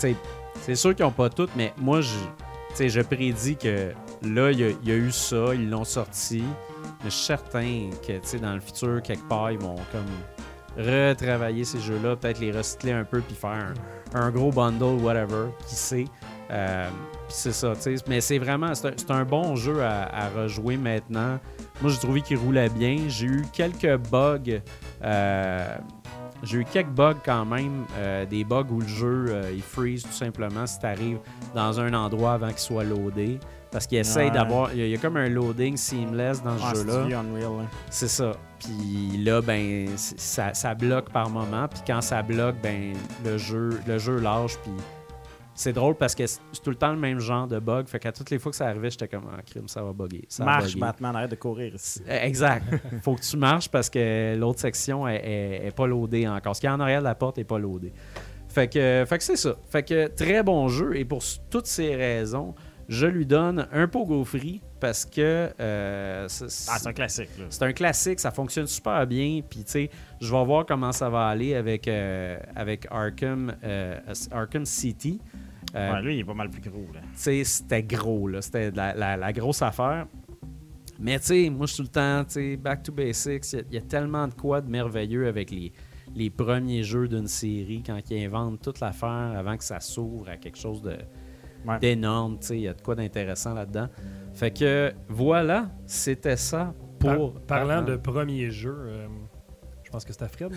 c'est sûr qu'ils n'ont pas toutes, mais moi, je, je prédis que là, il y, a- il y a eu ça, ils l'ont sorti. Mais je suis certain que, tu sais, dans le futur, quelque part, ils vont comme retravailler ces jeux-là, peut-être les recycler un peu, puis faire un, un gros bundle, whatever, qui sait. Euh, c'est ça, tu sais. Mais c'est vraiment, c'est un, bon jeu à, à rejouer maintenant. Moi, j'ai trouvé qu'il roulait bien. J'ai eu quelques bugs. euh, j'ai eu quelques bugs quand même. euh, des bugs où le jeu, euh, il freeze tout simplement si tu arrives dans un endroit avant qu'il soit loadé. Parce qu'il essaye Ouais. d'avoir. Il y, a- il y a comme un loading seamless dans ce Ah, jeu-là. hein. C'est ça. Puis là, ben, ça, ça bloque par moment. Puis quand ça bloque, ben, le jeu, le jeu lâche. Puis c'est drôle parce que c'est tout le temps le même genre de bug. Fait qu'à toutes les fois que ça arrivait, j'étais comme, ah, crime, ça va bugger. Ça va Marche, bugger. Batman, arrête de courir ici. Euh, Exact. Faut que tu marches parce que l'autre section est, est- est pas loadée encore. Ce qui est en arrière de la porte est pas loadé. Fait que, fait que c'est ça. Fait que très bon jeu et pour toutes ces raisons, je lui donne un pogo free parce que euh, c'est- Ah, c'est un classique, c'est un classique, ça fonctionne super bien. Puis, tu sais, je vais voir comment ça va aller avec, euh, avec Arkham, euh, Arkham City. Euh, Ouais, lui, il est pas mal plus gros, là. tu sais, c'était gros, là. C'était la, la- la grosse affaire. Mais, tu sais, moi, je suis tout le temps, tu sais, back to basics. Il y a- il y, a tellement de quoi de merveilleux avec les, les premiers jeux d'une série quand ils inventent toute l'affaire avant que ça s'ouvre à quelque chose de Ouais. d'énorme. Tu sais, il y a de quoi d'intéressant là-dedans. Fait que, voilà, c'était ça pour. Par- parlant de premier jeu, euh, pense que c'est à Fred.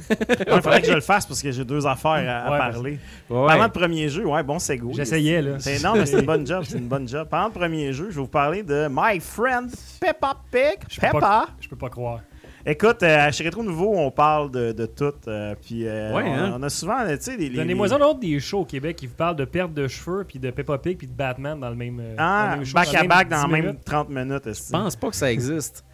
Il faudrait que je le fasse parce que j'ai deux affaires à, parler. Ouais. Parlant de premier jeu, ouais, bon, c'est go. J'essayais, là. C'est- Non, mais c'est une bonne job, c'est une bonne job. Parlant de premier jeu, je vais vous parler de My Friend Peppa Pig. Je peux Peppa! pas- Je peux pas croire. Écoute, euh, chez Rétro Nouveau, on parle de, de tout. euh, puis euh, Ouais, on, hein? on a souvent, tu sais, des. Donnez-moi les- un autre des shows au Québec qui vous parlent de perte de cheveux, puis de Peppa Pig, puis de Batman dans le même. euh, dans Ah, le même show, back dans à le back 10 dans même minutes. 30 minutes. Je pense pas que ça existe.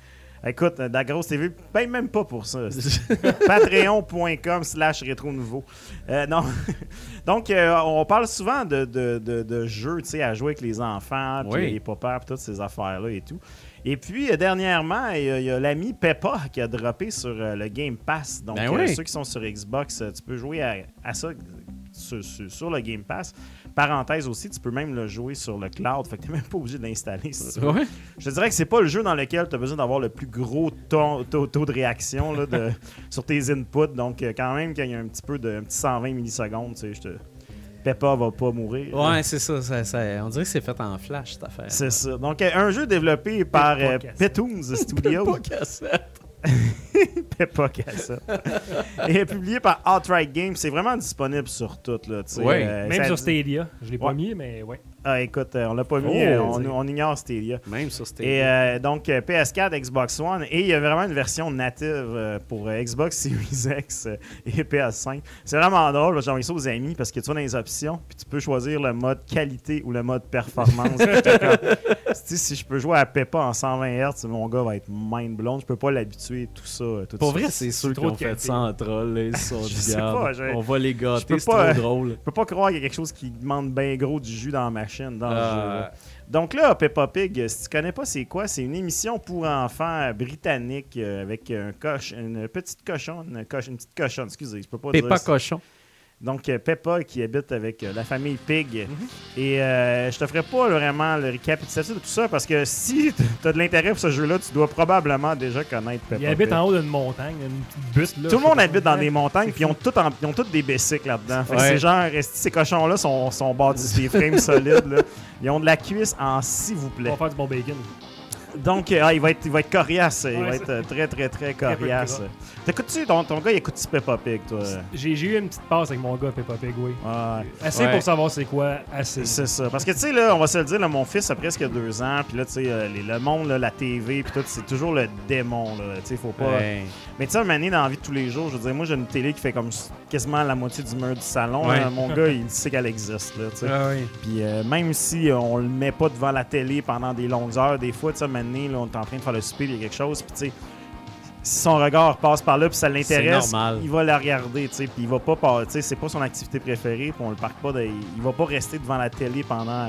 Écoute, euh, de la grosse TV, ben même pas pour ça. Patreon.com slash rétro nouveau. Euh, non. Donc, euh, on parle souvent de, de, de, de jeux, tu sais, à jouer avec les enfants, puis Oui. les papas, puis toutes ces affaires-là et tout. Et puis, euh, dernièrement, il y a, l'ami Peppa qui a droppé sur le Game Pass. Donc, Ben oui. ceux qui sont sur Xbox, tu peux jouer à, à ça sur, sur- sur le Game Pass. Parenthèse aussi, tu peux même le jouer sur le cloud. Fait que t'es même pas obligé de l'installer si tu veux. Ouais. Je te dirais que c'est pas le jeu dans lequel tu as besoin d'avoir le plus gros taux, taux de réaction là, de- sur tes inputs. Donc, euh, quand même, quand il y a un petit peu de un petit 120 millisecondes, tu sais, je te... Peppa va pas mourir. Ouais, c'est ça, ça- ça- On dirait que c'est fait en flash, cette affaire. C'est ça. Donc, un jeu développé par Peppa euh, Cassette. Pas. Peppa Cassette. Et publié par Outright Games. C'est vraiment disponible sur tout. Là. Euh, Même ça sur dit- Stadia. Je l'ai pas Ouais. mis, mais ouais. Ah, écoute, euh, on l'a pas mis. Oh, euh, on, on ignore Stadia. Même sur Stadia. Et euh, donc euh, PS4, Xbox One, et il y a vraiment une version native euh, pour euh, Xbox Series X euh, et PS5. C'est vraiment drôle, j'ai envoyé ça aux amis parce que tu vas dans les options, puis tu peux choisir le mode qualité ou le mode performance. Si je peux jouer à Peppa en 120 Hz, mon gars va être mind blown. Je peux pas l'habituer tout ça. euh, Tout Pour vrai, c'est sûr qu'ils ont fait ça en troll. On va les gâter, c'est trop drôle. Je peux pas croire qu'il y a quelque chose qui demande bien gros du jus dans la machine, dans le jeu. Euh, là. Donc là, Peppa Pig, si tu connais pas c'est quoi, c'est une émission pour enfants euh, britannique euh, avec un coche, une petite cochonne, une, coche- une petite cochonne, excusez, je peux pas Peppa dire. Cochon. Donc euh, Peppa qui habite avec euh, la famille Pig. Mhm. Et euh, je te ferai pas vraiment le récapitulatif de tout ça parce que si tu as de l'intérêt pour ce jeu-là, tu dois probablement déjà connaître Peppa Il habite Pig. en haut d'une montagne, une petite buste. Là, Tout le monde habite dans des montagnes, puis ils ont, ils ont tous des bicycles là-dedans. Fait que Ouais. c'est genre, ces cochons-là sont, sont bâtis des frames solides. là. Ils ont de la cuisse en s'il vous On plaît. va faire du bon bacon. Donc, euh, ah, il, va être, il va être coriace. il Ouais, va être euh, très, très, très coriace. T'écoutes-tu, ton, ton gars, il écoute-tu Peppa Pig, toi? J'ai j'ai eu une petite passe avec mon gars Peppa Pig, oui. Ouais. Assez Ouais. pour savoir c'est quoi, assez. C'est ça. Parce que, tu sais, là, on va se le dire, là, mon fils a presque deux ans, puis là, tu sais, euh, les- le monde, là, la TV, puis tout, c'est toujours le démon, là. Tu sais, faut pas... Ouais. Mais tu sais, donné, dans la vie de tous les jours, je veux dire, moi, j'ai une télé qui fait comme quasiment la moitié du mur du salon. Ouais. là. Mon gars, il sait qu'elle existe, là, tu sais. Ah oui. Puis euh, même si on le met pas devant la télé pendant des longues heures, des fois, tu sais, là, on est en train de faire le souper, il y a quelque chose, puis tu sais, si son regard passe par là, puis ça normal. il va la regarder, tu sais, puis il va pas, par- tu sais, c'est pas son activité préférée, puis on le parque pas, de- il va pas rester devant la télé pendant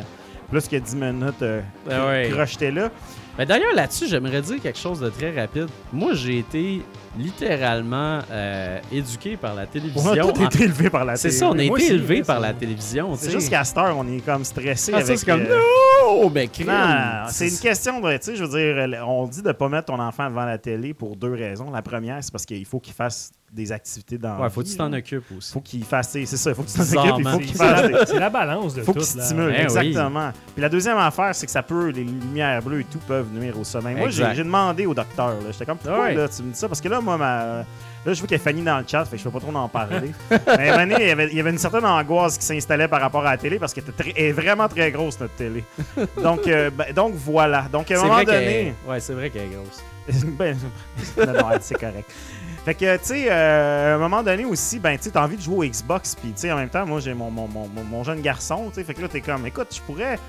plus que 10 minutes euh, ouais. crocheté là. Ben, D'ailleurs, là-dessus, j'aimerais dire quelque chose de très rapide. Moi, j'ai été littéralement euh, éduqué par la On télévision. a tous En- été élevés par la C'est télé. ça, on a été aussi, élevé ouais, par c'est- la télévision. C'est juste qu'à cette heure, on est comme stressé Ah, avec... c'est comme euh, ben. Non, c'est une question de, tu sais, je veux dire, on dit de pas mettre ton enfant devant la télé pour deux raisons. La première, c'est parce qu'il faut qu'il fasse des activités dans Ouais, faut que tu t'en occupes aussi. faut qu'il fasse, c'est ça, il faut que tu t'en occupes, il faut qu'il C'est fasse c'est la balance de faut tout. qu'il là. stimule, Eh oui. exactement. Puis la deuxième affaire, c'est que ça peut, les lumières bleues et tout peuvent nuire au sommeil. Moi, j'ai demandé au docteur. là. J'étais comme, pourquoi Ouais. là, tu me dis ça? Parce que là, moi, ma... Là, je vois qu'il y a Fanny dans le chat, fait que je peux pas trop en parler. Mais à un moment donné, il y, avait, il y avait une certaine angoisse qui s'installait par rapport à la télé parce qu'elle est vraiment très grosse, notre télé. Donc, euh, ben, donc voilà. Donc, à un moment donné... est- Ouais, c'est vrai qu'elle est grosse. ben, non, non, c'est correct. Fait que, tu sais, euh, à un moment donné aussi, ben, tu sais, t'as envie de jouer au Xbox, puis, tu sais, en même temps, moi, j'ai mon, mon, mon, mon- jeune garçon, tu sais, fait que là, t'es comme, écoute, je pourrais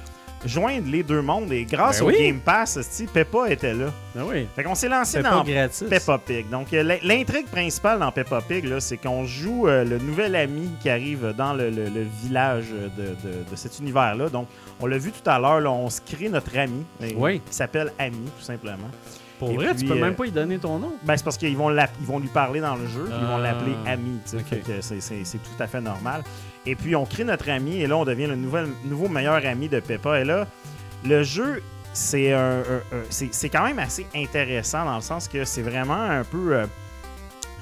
joindre les deux mondes, et grâce Ben au oui. Game Pass, tu Peppa était là. Ah oui. Fait qu'on s'est lancé C'est dans gratis. Peppa Pig. Donc, euh, l'in- l'intrigue principale dans Peppa Pig, là, c'est qu'on joue euh, le nouvel ami qui arrive dans le, le- le village de, de- de cet univers-là. Donc, on l'a vu tout à l'heure, là, on se crée notre ami, euh, Oui. qui s'appelle Ami, tout simplement. Pour Et vrai, puis, tu peux euh, même pas y donner ton nom. Ben, c'est parce qu'ils vont, l'app- ils vont lui parler dans le jeu, puis ils vont Ah. l'appeler ami. tu sais. Ok. Fait que c'est, c'est- c'est tout à fait normal. Et puis, on crée notre ami, et là, on devient le nouvel, nouveau meilleur ami de Peppa. Et là, le jeu, c'est, un- un- un- c'est, c'est quand même assez intéressant dans le sens que c'est vraiment un peu. euh,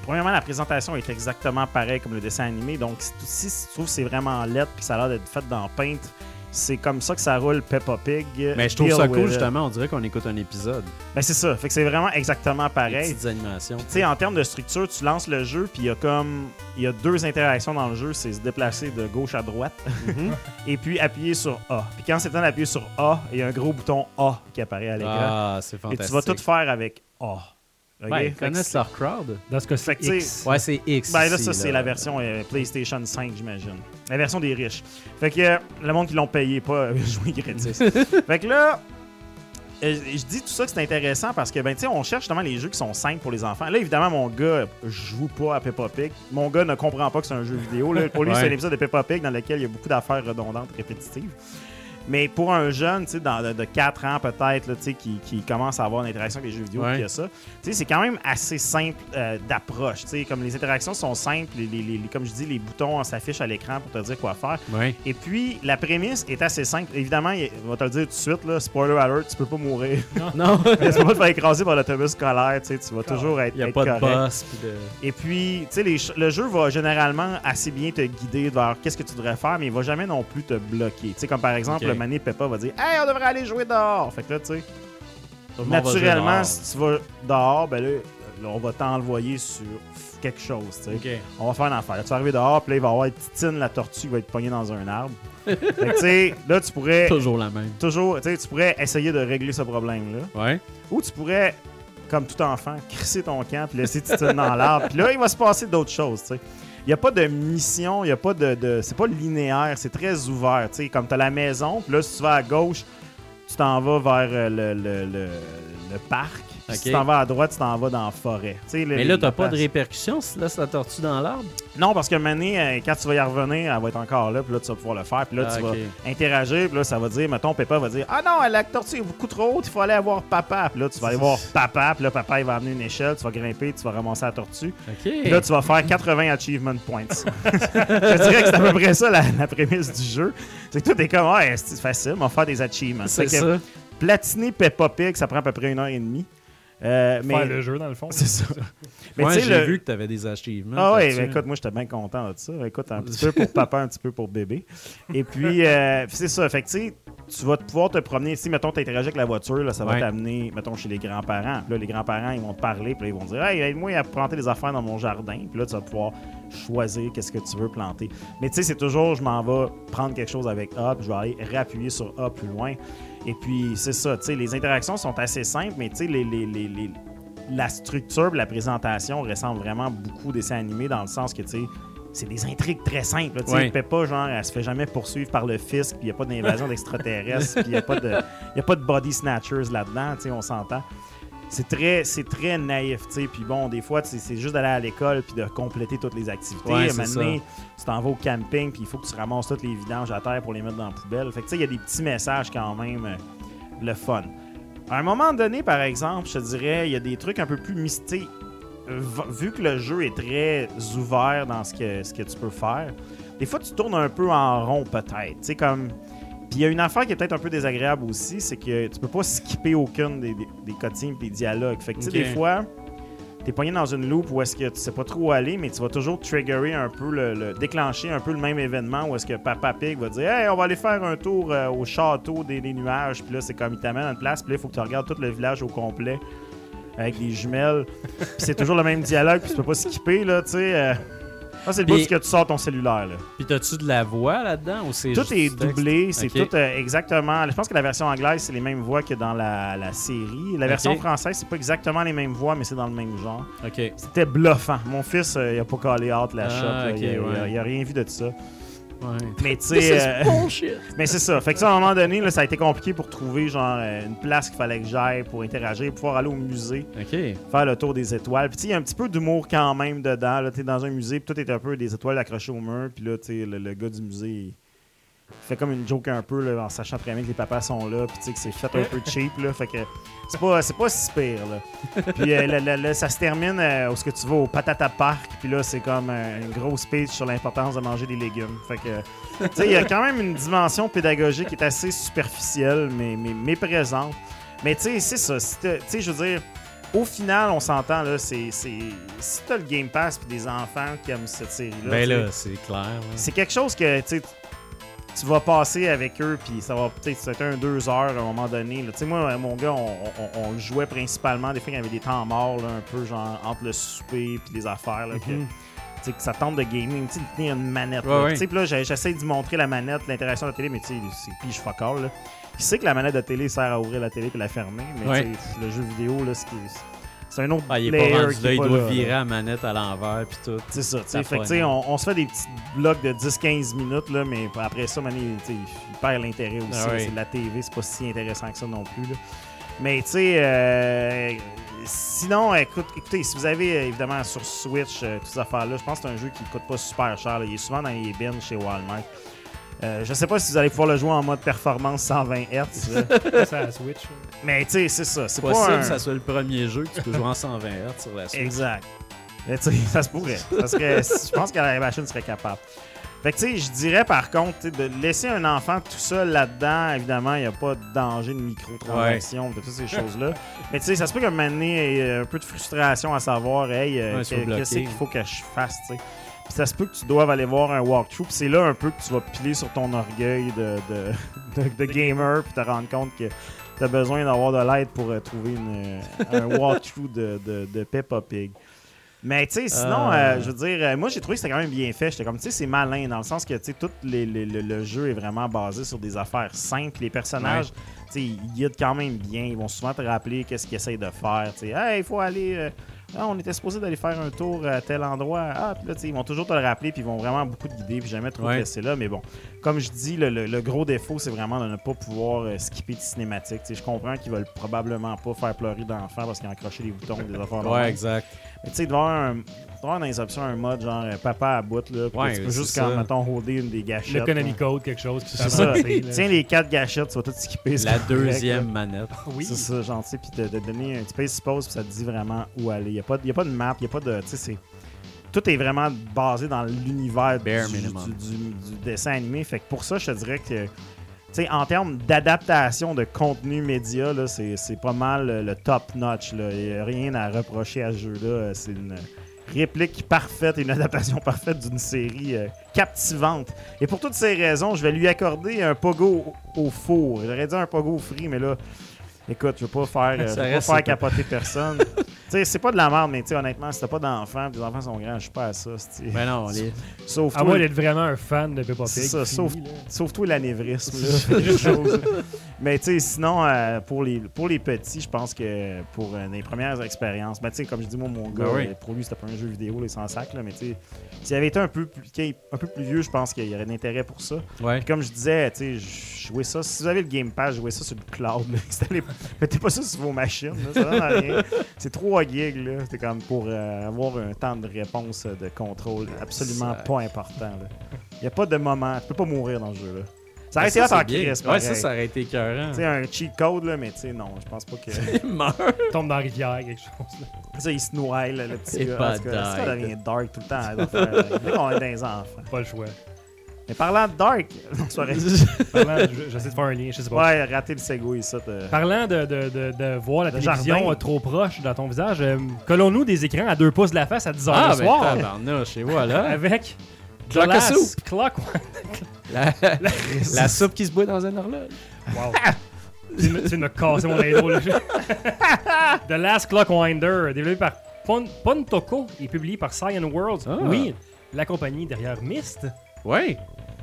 Premièrement, la présentation est exactement pareille comme le dessin animé. Donc, si tu si tu trouves que c'est vraiment lettre puis que ça a l'air d'être fait dans Paint, c'est comme ça que ça roule Peppa Pig. Mais je trouve ça cool, it. justement. On dirait qu'on écoute un épisode. Ben, c'est ça. Fait que c'est vraiment exactement Des pareil. petites animations. Tu sais, en termes de structure, tu lances le jeu, puis il y a comme. Il y a deux interactions dans le jeu c'est se déplacer de gauche à droite, Mhm. et puis appuyer sur A. Puis quand c'est temps d'appuyer sur A, il y a un gros bouton A qui apparaît à l'écran. Ah, c'est et fantastique. tu vas tout faire avec A. Ok? Ouais, ils connaissent c'est- leur crowd. Dans ce tu sais, X. Ouais, c'est X. Ben là, ça, c'est la version euh, PlayStation 5, j'imagine. La version des riches. Fait que euh, le monde qui l'ont payé, pas euh, joué gratis. fait que là, euh, je dis tout ça que c'est intéressant parce que, ben, tu sais, on cherche justement les jeux qui sont simples pour les enfants. Là, évidemment, mon gars joue pas à Peppa Pig. Mon gars ne comprend pas que c'est un jeu vidéo. Là. Pour lui, c'est un épisode de Peppa Pig dans lequel il y a beaucoup d'affaires redondantes, répétitives. Mais pour un jeune, tu sais, dans- de, de 4 ans peut-être, là, tu sais, qui, qui commence à avoir une interaction avec les jeux vidéo, Ouais. qui a ça, tu sais, c'est quand même assez simple euh, d'approche. tu sais, Comme les interactions sont simples, les, les- les- comme je dis, les boutons s'affichent à l'écran pour te dire quoi faire. Ouais. Et puis, la prémisse est assez simple. Évidemment, il- on va te le dire tout de suite, là, spoiler alert, tu peux pas mourir. Non, tu peux pas te faire écraser par l'autobus scolaire, tu sais, tu vas toujours être, il n'y a être pas de correct. boss. puis de... Et puis, tu sais, le jeu va généralement assez bien te guider vers qu'est-ce que tu devrais faire, mais il va jamais non plus te bloquer. Tu sais, comme par exemple. Mané Peppa va dire Hey, on devrait aller jouer dehors. Fait que là, tu sais, naturellement, si tu vas dehors, ben là, là, on va t'envoyer sur quelque chose, tu sais. On va faire une affaire. Tu vas arriver dehors, puis là, il va y avoir Titine, la tortue, qui va être pognée dans un arbre. fait que, tu sais, là, tu pourrais Toujours la même. toujours, tu sais, tu pourrais essayer de régler ce problème-là. Ouais. Ou tu pourrais, comme tout enfant, crisser ton camp puis laisser Titine dans l'arbre. Puis là, il va se passer d'autres choses, tu sais. Il n'y a pas de mission, il a pas de... c'est pas linéaire, c'est très ouvert. Comme tu as la maison, puis là, si tu vas à gauche, tu t'en vas vers euh, le, le parc. Puis Si tu t'en vas à droite, tu t'en vas dans la forêt. Tu sais, le- Mais là, t'as pas de répercussions si tu laisses la tortue dans l'arbre? Non, parce que Mané, euh, quand tu vas y revenir, elle va être encore là, puis là, tu vas pouvoir le faire. Puis là, Ah, tu ok. vas interagir, puis là, ça va dire, mettons, Peppa va dire Ah non, la tortue est beaucoup trop haute, il faut aller voir papa. Puis là, tu vas aller voir papa, puis là, papa, il va amener une échelle, tu vas grimper, tu vas ramasser la tortue. Puis là, tu vas faire 80 achievement points. Je dirais que c'est à peu près ça la, la prémisse du jeu. C'est que tout est comme, ouais, c'est facile, on va faire des achievements. C'est ça. Platiner Peppa Pig, ça prend à peu près une heure et demie. Euh, mais Faire le jeu, dans le fond. c'est ça. Mais Ouais, tu j'ai le- vu que t'avais des achievements. ah ouais, là-dessus. ben écoute, moi j'étais bien content de ça. Écoute, un petit peu pour papa, un petit peu pour bébé. Et puis, euh, c'est ça. Fait que tu sais, tu vas pouvoir te promener. Si, mettons, tu interagis avec la voiture, là, ça va Ouais. t'amener, mettons, chez les grands-parents. Là, les grands-parents, ils vont te parler, puis là, ils vont te dire Hey, aide-moi à planter des affaires dans mon jardin. Puis là, tu vas pouvoir choisir qu'est-ce que tu veux planter. Mais tu sais, c'est toujours, je m'en vais prendre quelque chose avec A, puis je vais aller réappuyer sur A plus loin. Et puis, c'est ça. Tu sais, les interactions sont assez simples, mais tu sais, les, les, les, les- la structure la présentation ressemble vraiment beaucoup au dessin animé dans le sens que, tu sais, c'est des intrigues très simples. Tu sais, Ouais. Peppa, genre, elle se fait jamais poursuivre par le fisc, puis il n'y a pas d'invasion d'extraterrestres, puis il n'y a, pas de- y a pas de body snatchers là-dedans, tu sais, on s'entend. C'est très, c'est très naïf, tu sais. Puis bon, des fois, c'est juste d'aller à l'école puis de compléter toutes les activités. Ouais, ça. tu t'en vas au camping puis il faut que tu ramasses toutes les vidanges à terre pour les mettre dans la poubelle. Fait que tu sais, il y a des petits messages quand même euh, le fun. À un moment donné, par exemple, je te dirais, il y a des trucs un peu plus mystiques. Vu que le jeu est très ouvert dans ce que, ce que tu peux faire, des fois tu tournes un peu en rond peut-être. Tu sais, comme. Puis il y a une affaire qui est peut-être un peu désagréable aussi, c'est que tu peux pas skipper aucune des, des, des cutscenes et des dialogues. Fait que tu sais, des fois, t'es pogné dans une loop où est-ce que tu sais pas trop où aller, mais tu vas toujours triggerer un peu, le, le- déclencher un peu le même événement où est-ce que Papa Pig va dire Hey, on va aller faire un tour euh, au château des, des nuages. Puis là, c'est comme il t'amène à une place, puis là, il faut que tu regardes tout le village au complet avec des jumelles. puis c'est toujours le même dialogue, puis tu peux pas skipper, là, tu sais. euh. Ça, c'est le bout que tu sors ton cellulaire, là. Puis t'as-tu de la voix là-dedans ou c'est Tout est doublé, c'est tout euh, exactement. Je pense que la version anglaise, c'est les mêmes voix que dans la, la série. La version française, c'est pas exactement les mêmes voix, mais c'est dans le même genre. C'était bluffant. Mon fils, euh, il a pas collé hâte la Ah, shot. là. il, il a- il a rien vu de ça. Ouais. Mais tu sais. euh, mais c'est ça. Fait que ça, à un moment donné, là, ça a été compliqué pour trouver genre euh, une place qu'il fallait que j'aille pour interagir, pouvoir aller au musée, Ok. faire le tour des étoiles. Puis tu sais, il y a un petit peu d'humour quand même dedans. Là, t'es dans un musée, puis tout est un peu des étoiles accrochées au mur. Puis là, tu sais, le, le gars du musée, il fait comme une joke un peu là, en sachant très bien que les papas sont là, puis tu sais que c'est fait un peu cheap. Là, fait que c'est pas, c'est pas si pire. Là. Puis euh, là, ça se termine euh, où ce que tu vas au Patata Park, puis là, c'est comme euh, une grosse speech sur l'importance de manger des légumes. Fait que, tu sais, il y a quand même une dimension pédagogique qui est assez superficielle, mais, mais, mais présente. Mais tu sais, c'est ça. Tu sais, je veux dire, au final, on s'entend, là, c'est. c'est- Si t'as le Game Pass puis des enfants qui aiment cette série-là, Ben là, c'est clair. c'est quelque chose que, tu tu vas passer avec eux, puis ça va peut-être c'était un deux heures à un moment donné. Tu sais, moi, mon gars, on, on- on le jouait principalement. Des fois, il y avait des temps morts, là, un peu genre entre le souper puis les affaires. Là, tu sais, que ça tente de gaming, tu tenir une manette. Ouais, là. sais, puis là, j'essaie de lui montrer la manette, l'interaction de la télé, mais tu sais, c'est pige fuck all, là. Il sait que la manette de télé sert à ouvrir la télé puis la fermer, mais Ouais. le jeu vidéo, là, c'est c'est un autre Ah, il est player pas rendu qui là, est il pas doit là, virer la manette à l'envers puis tout. C'est ça, tu. Fait que, on, on se fait des petits blocs de 10-15 minutes, là, mais après ça, il perd l'intérêt aussi. Ah. C'est de la TV, c'est pas si intéressant que ça non plus. là. Mais, tu sais, euh, sinon, écoute, écoutez, si vous avez évidemment sur Switch euh, toutes ces affaires-là, je pense que c'est un jeu qui coûte pas super cher. là. Il est souvent dans les bins chez Walmart. Euh, je sais pas si vous allez pouvoir le jouer en mode performance 120 Hz. Ça, la Switch. mais tu sais, c'est ça. C'est pas Possible un... que ça soit le premier jeu que tu peux jouer en 120 Hz sur la Switch. Exact. Mais tu sais, ça se pourrait. Ça serait- je pense que la machine serait capable. Fait que tu sais, je dirais par contre, tu sais, de laisser un enfant tout seul là-dedans, évidemment, il n'y a pas de danger de microtransaction, de toutes ces choses-là. Mais tu sais, ça se peut moment donné, il y ait un peu de frustration à savoir, hey, euh, Ouais, que- qu'est-ce qu'il faut que je fasse, tu sais. Ça se peut que tu doives aller voir un walkthrough. C'est là un peu que tu vas piler sur ton orgueil de, de, de- de gamer, puis te rendre compte que tu as besoin d'avoir de l'aide pour euh, trouver une, euh, un walkthrough de, de, de Peppa Pig. Mais tu sais, sinon, euh, je veux dire, euh, moi j'ai trouvé que c'était quand même bien fait. J'étais comme, tu sais, c'est malin dans le sens que, tu sais, tout les- les- le, le jeu est vraiment basé sur des affaires simples. Les personnages, tu sais, ils guident quand même bien. Ils vont souvent te rappeler qu'est-ce qu'ils essayent de faire. Tu sais, hey, il faut aller. Ah, on était supposé d'aller faire un tour à tel endroit. Ah, puis là, ils vont toujours te le rappeler, puis ils vont vraiment beaucoup te guider, puis jamais trop te Ouais. laisser là. Mais bon, comme je dis, le, le- le gros défaut, c'est vraiment de ne pas pouvoir euh, skipper de cinématique. Tu sais, je comprends qu'ils veulent probablement pas faire pleurer d'enfants parce qu'ils ont accroché les boutons des affaires. Ouais, exact. Mais tu sais, devant un, dans les options un mode genre euh, papa à bout, là, Ouais, tu peux juste, quand, mettons, holder une des gâchettes. Là. Code, quelque chose. qui C'est ça. Tiens, les quatre gâchettes, tu vas tout skipper. c'est La correct, deuxième manette. Oui. C'est ça, genre, tu sais, puis de, de donner un petit peu de pause, puis ça te dit vraiment où aller. Il n'y a, pas y a pas de map, il n'y a pas de. Tu sais, c'est. Tout est vraiment basé dans l'univers du- du dessin animé. Fait que pour ça, je te dirais que. Tu sais, en termes d'adaptation de contenu média, là, c'est, pas mal le, le top notch. là. Il n'y a rien à reprocher à ce jeu-là. C'est une réplique parfaite et une adaptation parfaite d'une série euh, captivante. Et pour toutes ces raisons, je vais lui accorder un pogo au, au four. J'aurais dit un pogo frit, mais là, écoute, je veux pas faire, euh, je veux pas faire pas- capoter personne. tu sais, c'est pas de la merde, mais tu sais, honnêtement, si t'as pas d'enfants, les enfants sont grands, je suis pas à ça. c'est- Ben non, les... Sauf À toi, moins d'être vraiment un fan de Peppa Pig. c'est ça, sauf, sauf toi l'anévrisme. Mais tu sais, sinon, euh, pour, les, pour les petits, je pense que pour euh, les premières expériences, ben, tu sais, comme je dis, moi, mon gars, Ben oui. euh, pour lui, c'était pas un jeu vidéo, les sans sac, là, mais tu sais, s'il avait été un peu, plus, un peu plus vieux, je pense qu'il y aurait d'intérêt pour ça. Ouais. Puis comme je disais, tu sais, jouez ça. Si vous avez le Game Pass, jouez ça sur le cloud. là. Mettez pas ça sur vos machines. là, Ça rien. C'est 3 gigs. là. C'est comme pour euh, avoir un temps de réponse euh, de contrôle absolument pas important. Il n'y a pas de moment. Tu peux pas mourir dans ce jeu-là. Ça Ben, aurait été hot c'est en bien. crise, Ouais, ça, ça aurait été écœurant. Tu sais, un cheat code, là, mais tu sais, non, je pense pas que. Meurt. Tombe dans la rivière, quelque chose. là. ça, il se noie, là, le petit gars. pas En tout cas, Ça devient dark tout le temps. Dès qu'on est dans les enfants. Pas le choix. Mais parlant de Dark. Parlant- J'essaie de faire un lien, je sais pas. Ouais, raté le segway, ça. Parlant de, de, de, de voir la télévision jardin. trop proche dans ton visage, euh, collons-nous des écrans à deux pouces de la face à 10h Ah, le ben, soir tabarnouche, et voilà. avec The Clock à Last soupe. Clock. La, la soupe qui se boit dans un horloge. Wow. tu me- tu me casser mon intro. Là. The Last Clockwinder, développé par Pon Pontoko et publié par Cyan Worlds. Ah. Oui, la compagnie derrière Myst. Ouais.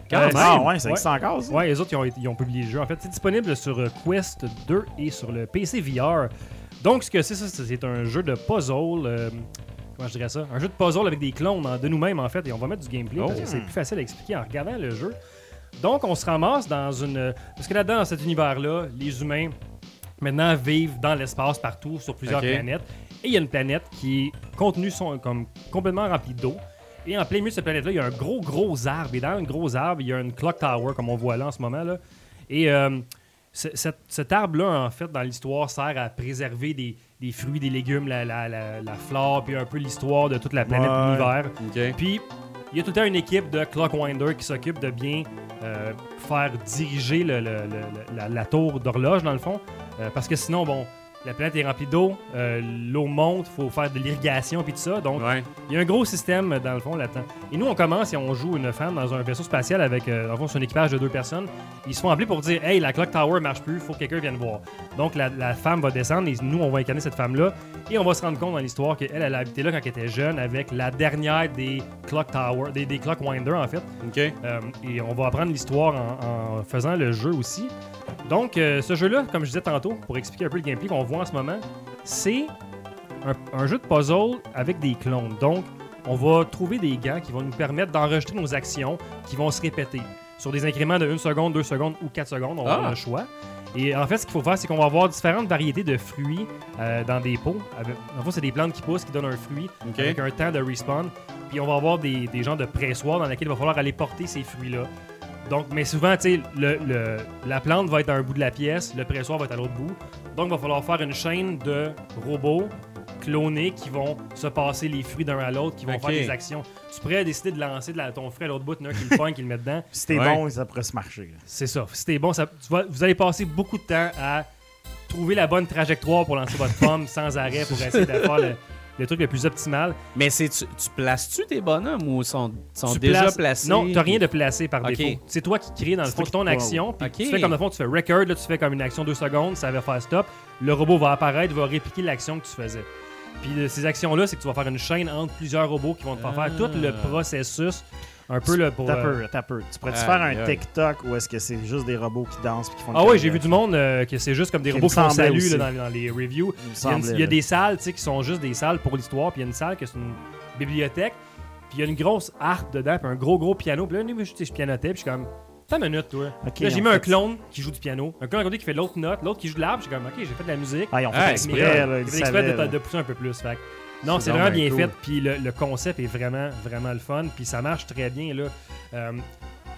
Quand. Ah ouais, ça Ouais. existe encore, ça? Ouais, les autres, ils ont, ils ont publié le jeu. En fait, c'est disponible sur euh, Quest 2 et sur le PC VR. Donc, ce que c'est, ça, c'est un jeu de puzzle. euh, comment je dirais ça? Un jeu de puzzle avec des clones hein, de nous-mêmes, en fait. Et on va mettre du gameplay parce que Oh. c'est plus facile à expliquer en regardant le jeu. Donc, on se ramasse dans une. Parce que là-dedans, dans cet univers-là, les humains, maintenant, vivent dans l'espace partout, sur plusieurs planètes. Et il y a une planète qui est contenue comme complètement remplie d'eau. Et en plein milieu de cette planète-là, il y a un gros, gros arbre. Et dans un gros arbre, il y a une clock tower, comme on voit là en ce moment. Là. Et euh, ce- cet, cet arbre-là, en fait, dans l'histoire, sert à préserver des, des fruits, des légumes, la, la, la, la flore, puis un peu l'histoire de toute la planète, Ouais. l'univers. Puis, il y a tout le temps une équipe de Clockwinder qui s'occupe de bien euh, faire diriger le- le- le- la, la tour d'horloge, dans le fond. Euh, parce que sinon, bon, la planète est remplie d'eau, euh, l'eau monte, il faut faire de l'irrigation, puis tout ça. Donc, Ouais. il y a un gros système dans le fond là-dedans. Et nous, on commence et on joue une femme dans un vaisseau spatial avec, euh, en fond, c'est un équipage de deux personnes. Ils se font appeler pour dire Hey, la clock tower marche plus, faut que quelqu'un vienne voir. Donc, la, la femme va descendre et nous, on va incarner cette femme-là. Et on va se rendre compte dans l'histoire qu'elle, elle a habité là quand elle était jeune avec la dernière des clock tower, des, des clock winder en fait. OK. Euh, et on va apprendre l'histoire en, en faisant le jeu aussi. Donc, euh, ce jeu-là, comme je disais tantôt, pour expliquer un peu le gameplay qu'on voit en ce moment, c'est un, un jeu de puzzle avec des clones. Donc, on va trouver des gants qui vont nous permettre d'enregistrer nos actions qui vont se répéter sur des incréments de 1 seconde, 2 secondes ou 4 secondes. On va Ah. avoir le choix. Et en fait, ce qu'il faut faire, c'est qu'on va avoir différentes variétés de fruits euh, dans des pots. En fait, c'est des plantes qui poussent, qui donnent un fruit avec un temps de respawn. Puis on va avoir des, des genres de pressoirs dans lesquels il va falloir aller porter ces fruits-là. Donc, mais souvent, tu sais, le, le- la plante va être à un bout de la pièce, le pressoir va être à l'autre bout. Donc, il va falloir faire une chaîne de robots clonés qui vont se passer les fruits d'un à l'autre, qui vont faire des actions. Tu pourrais décider de lancer de la- ton fruit à l'autre bout, il y en a un qui le pogne, qui le met dedans. Si t'es Ouais. bon, ça pourrait se marcher. C'est ça. Si t'es bon, ça, tu vas- vous allez passer beaucoup de temps à trouver la bonne trajectoire pour lancer votre pomme sans arrêt pour essayer de faire le, le truc le plus optimal. Mais c'est tu, tu places-tu tes bonhommes ou sont, sont Tu déjà places- placés? Non, t'as rien de placé par défaut. C'est toi qui crée dans le fond qui ton action. Puis tu fais comme le fond, tu fais record, là, tu fais comme une action deux secondes, ça va faire stop. Le robot va apparaître, va répliquer l'action que tu faisais. Puis ces actions-là, c'est que tu vas faire une chaîne entre plusieurs robots qui vont te faire Ah. faire tout le processus. Un peu le pour. T'as euh, peu, t'as peu. Tu pourrais-tu Aïe, faire un. TikTok où est-ce que c'est juste des robots qui dansent puis qui font Ah ouais, j'ai vu du monde euh, que c'est juste comme des Qui robots qui font salut là, dans, les reviews. Il y a, là. des salles tu sais, qui sont juste des salles pour l'histoire, puis il y a une salle que c'est une bibliothèque, puis il y a une grosse harpe dedans, puis un gros gros piano. Puis là, je, je pianotais, puis je suis comme, t'as une minute, toi. Ok, là, j'ai mis un clone qui joue du piano, un clone à côté qui fait l'autre note, l'autre qui joue de l'arbre. Je suis comme, ok, j'ai fait de la musique. Ah, ils ont fait Ah, exprès, là, J'ai ils fait exprès de, là. de pousser un peu plus. Fait. Non, C'est vraiment bien cool. fait, puis le, le concept est vraiment, vraiment le fun, puis ça marche très bien. Là. Euh,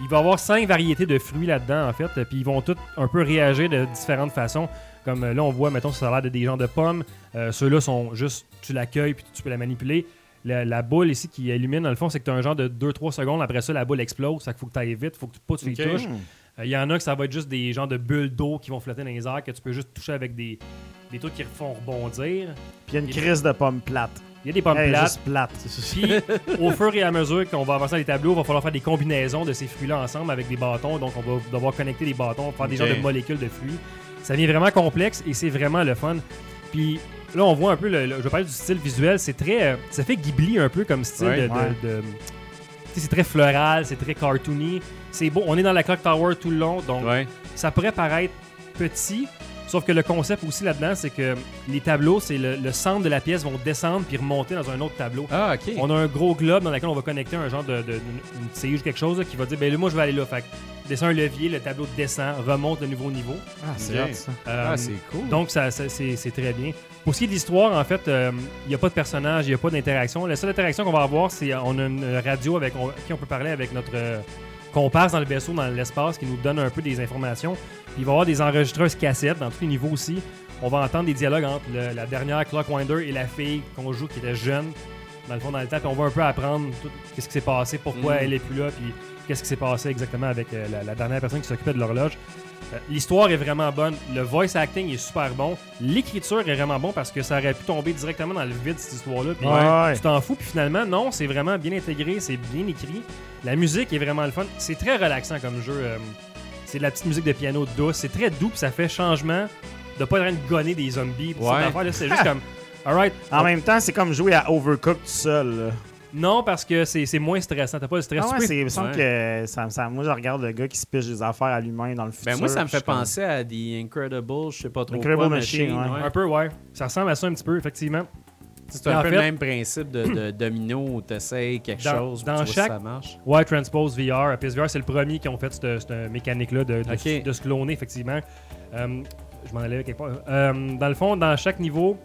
il va y avoir cinq variétés de fruits là-dedans, en fait, puis ils vont tous un peu réagir de différentes façons. Comme euh, là, on voit, mettons, ça a l'air de des genres de pommes. Euh, Ceux-là sont juste, tu l'accueilles, puis tu peux la manipuler. La, la boule ici qui illumine, dans le fond, c'est que tu as un genre de 2-3 secondes. Après ça, la boule explose. Ça qu'il faut que tu ailles vite, faut que tu pas tu les touches. Euh, Il y en a que ça va être juste des genres de bulles d'eau qui vont flotter dans les airs, que tu peux juste toucher avec des, des trucs qui font rebondir. Puis il y a une crise de pommes plates. Il y a des pommes Elle est plates. juste plate. Puis, au fur et à mesure qu'on va avancer dans les tableaux, il va falloir faire des combinaisons de ces fruits-là ensemble avec des bâtons. Donc, on va devoir connecter des bâtons, faire des Ok. genres de molécules de fruits. Ça devient vraiment complexe et c'est vraiment le fun. Puis, là, on voit un peu, le, le- je vais parler du style visuel. C'est très. euh, Ça fait Ghibli un peu comme style Ouais. de. de- Ouais. de- tu sais, c'est très floral, c'est très cartoony. C'est beau. On est dans la Clock Tower tout le long. Donc, Ouais. ça pourrait paraître petit, sauf que le concept aussi là-dedans, c'est que les tableaux, c'est le, le centre de la pièce vont descendre puis remonter dans un autre tableau. Ah, OK. On a un gros globe dans lequel on va connecter un genre de, de- une tige quelque chose là, qui va dire ben là, moi je vais aller là. Fait que descend un levier, le tableau descend, remonte de nouveau niveau. Ah, c'est Ok. hot, ça. Euh, Ah, c'est cool. donc ça, ça- c'est, c'est très bien. Pour ce qui est de l'histoire, en fait, euh, il n'y a pas de personnage, il n'y a pas d'interaction. La seule interaction qu'on va avoir, c'est euh, on a une radio avec on- qui on peut parler avec notre euh, comparse dans le vaisseau, dans l'espace, qui nous donne un peu des informations. Puis il va y avoir des enregistreuses cassettes dans tous les niveaux aussi. On va entendre des dialogues entre le- la dernière Clockwinder et la fille qu'on joue qui était jeune. dans le fond, dans le temps, puis on va un peu apprendre tout ce qui s'est passé, pourquoi Mhm. elle est plus là, puis qu'est-ce qui s'est passé exactement avec euh, la, la dernière personne qui s'occupait de l'horloge. Euh, L'histoire est vraiment bonne, le voice acting est super bon, l'écriture est vraiment bon parce que ça aurait pu tomber directement dans le vide cette histoire-là. puis Ouais. Tu t'en fous, puis finalement, non, c'est vraiment bien intégré, c'est bien écrit. La musique est vraiment le fun. C'est très relaxant comme jeu. euh, c'est de la petite musique de piano douce. C'est très doux, puis ça fait changement de pas être en train de gonner des zombies. Ouais. C'est juste comme. Alright. En même temps, c'est comme jouer à Overcooked tout seul. Non, parce que c'est c'est moins stressant. T'as pas le stress. Ah Tu ouais, il me semble que ça, ça- moi, je regarde le gars qui se piche des affaires à lui-même dans le futur. Ben moi, ça me fait suis comme- penser à The Incredible, je sais pas trop Incredible quoi, Machine, Machine. ouais. ouais. Un peu, ouais. Ça ressemble à ça un petit peu, effectivement. C'est un En peu fait- le même principe de, de domino où tu essayes quelque Dans- chose, dans puis tu vois chaque- si ça marche. Ouais, Transpose VR. PSVR, c'est le premier qui ont fait cette, cette mécanique-là de, de, Ok. de se cloner, effectivement. Euh, je m'en allais quelque part. Euh, dans le fond, dans chaque niveau,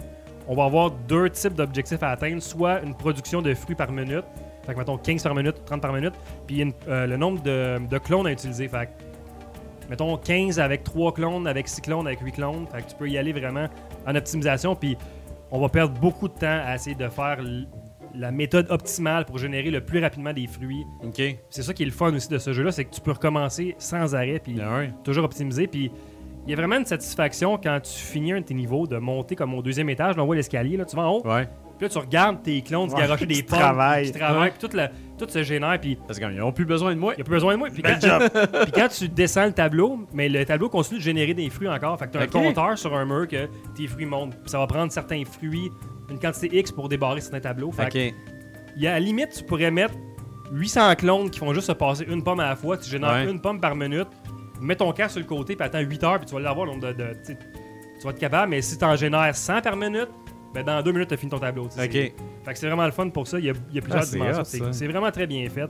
on va avoir deux types d'objectifs à atteindre. Soit une production de fruits par minute. Fait que, mettons, 15 par minute, 30 par minute. Puis une- euh, le nombre de, de clones à utiliser. Fait que, mettons, 15 avec 3 clones, avec 6 clones, avec 8 clones. Fait que tu peux y aller vraiment en optimisation. Puis on va perdre beaucoup de temps à essayer de faire la méthode optimale pour générer le plus rapidement des fruits. Ok. C'est ça qui est le fun aussi de ce jeu-là, c'est que tu peux recommencer sans arrêt, puis ouais. toujours optimiser. Puis il y a vraiment une satisfaction quand tu finis un de tes niveaux de monter comme au deuxième étage. Là, on voit l'escalier, là, tu vas en haut, Ouais. puis là, tu regardes tes clones se Ouais, garocher des pommes, travaillent. qui travaillent, puis tout, le- tout se génère, puis Parce qu'ils n'ont plus besoin de moi. il n'y a plus besoin de moi. Puis quand, job. puis quand tu descends le tableau, mais le tableau continue de générer des fruits encore. Fait que tu as un compteur sur un mur que tes fruits montent. Puis ça va prendre certains fruits, une quantité X pour débarrer certains tableaux. Fait que Ok. il y a, à la limite, tu pourrais mettre 800 clones qui font juste se passer une pomme à la fois. Tu génères Ouais. une pomme par minute. Mets ton casque sur le côté, puis attends 8 heures, puis tu vas l'avoir. le nombre De, de- tu vas être capable, mais si tu en génères 100 par minute, ben dans deux minutes, tu as fini ton tableau. Ok. Fait que c'est vraiment le fun pour ça. Il y a, il y a plusieurs Ah, c'est dimensions. C'est vraiment très bien fait.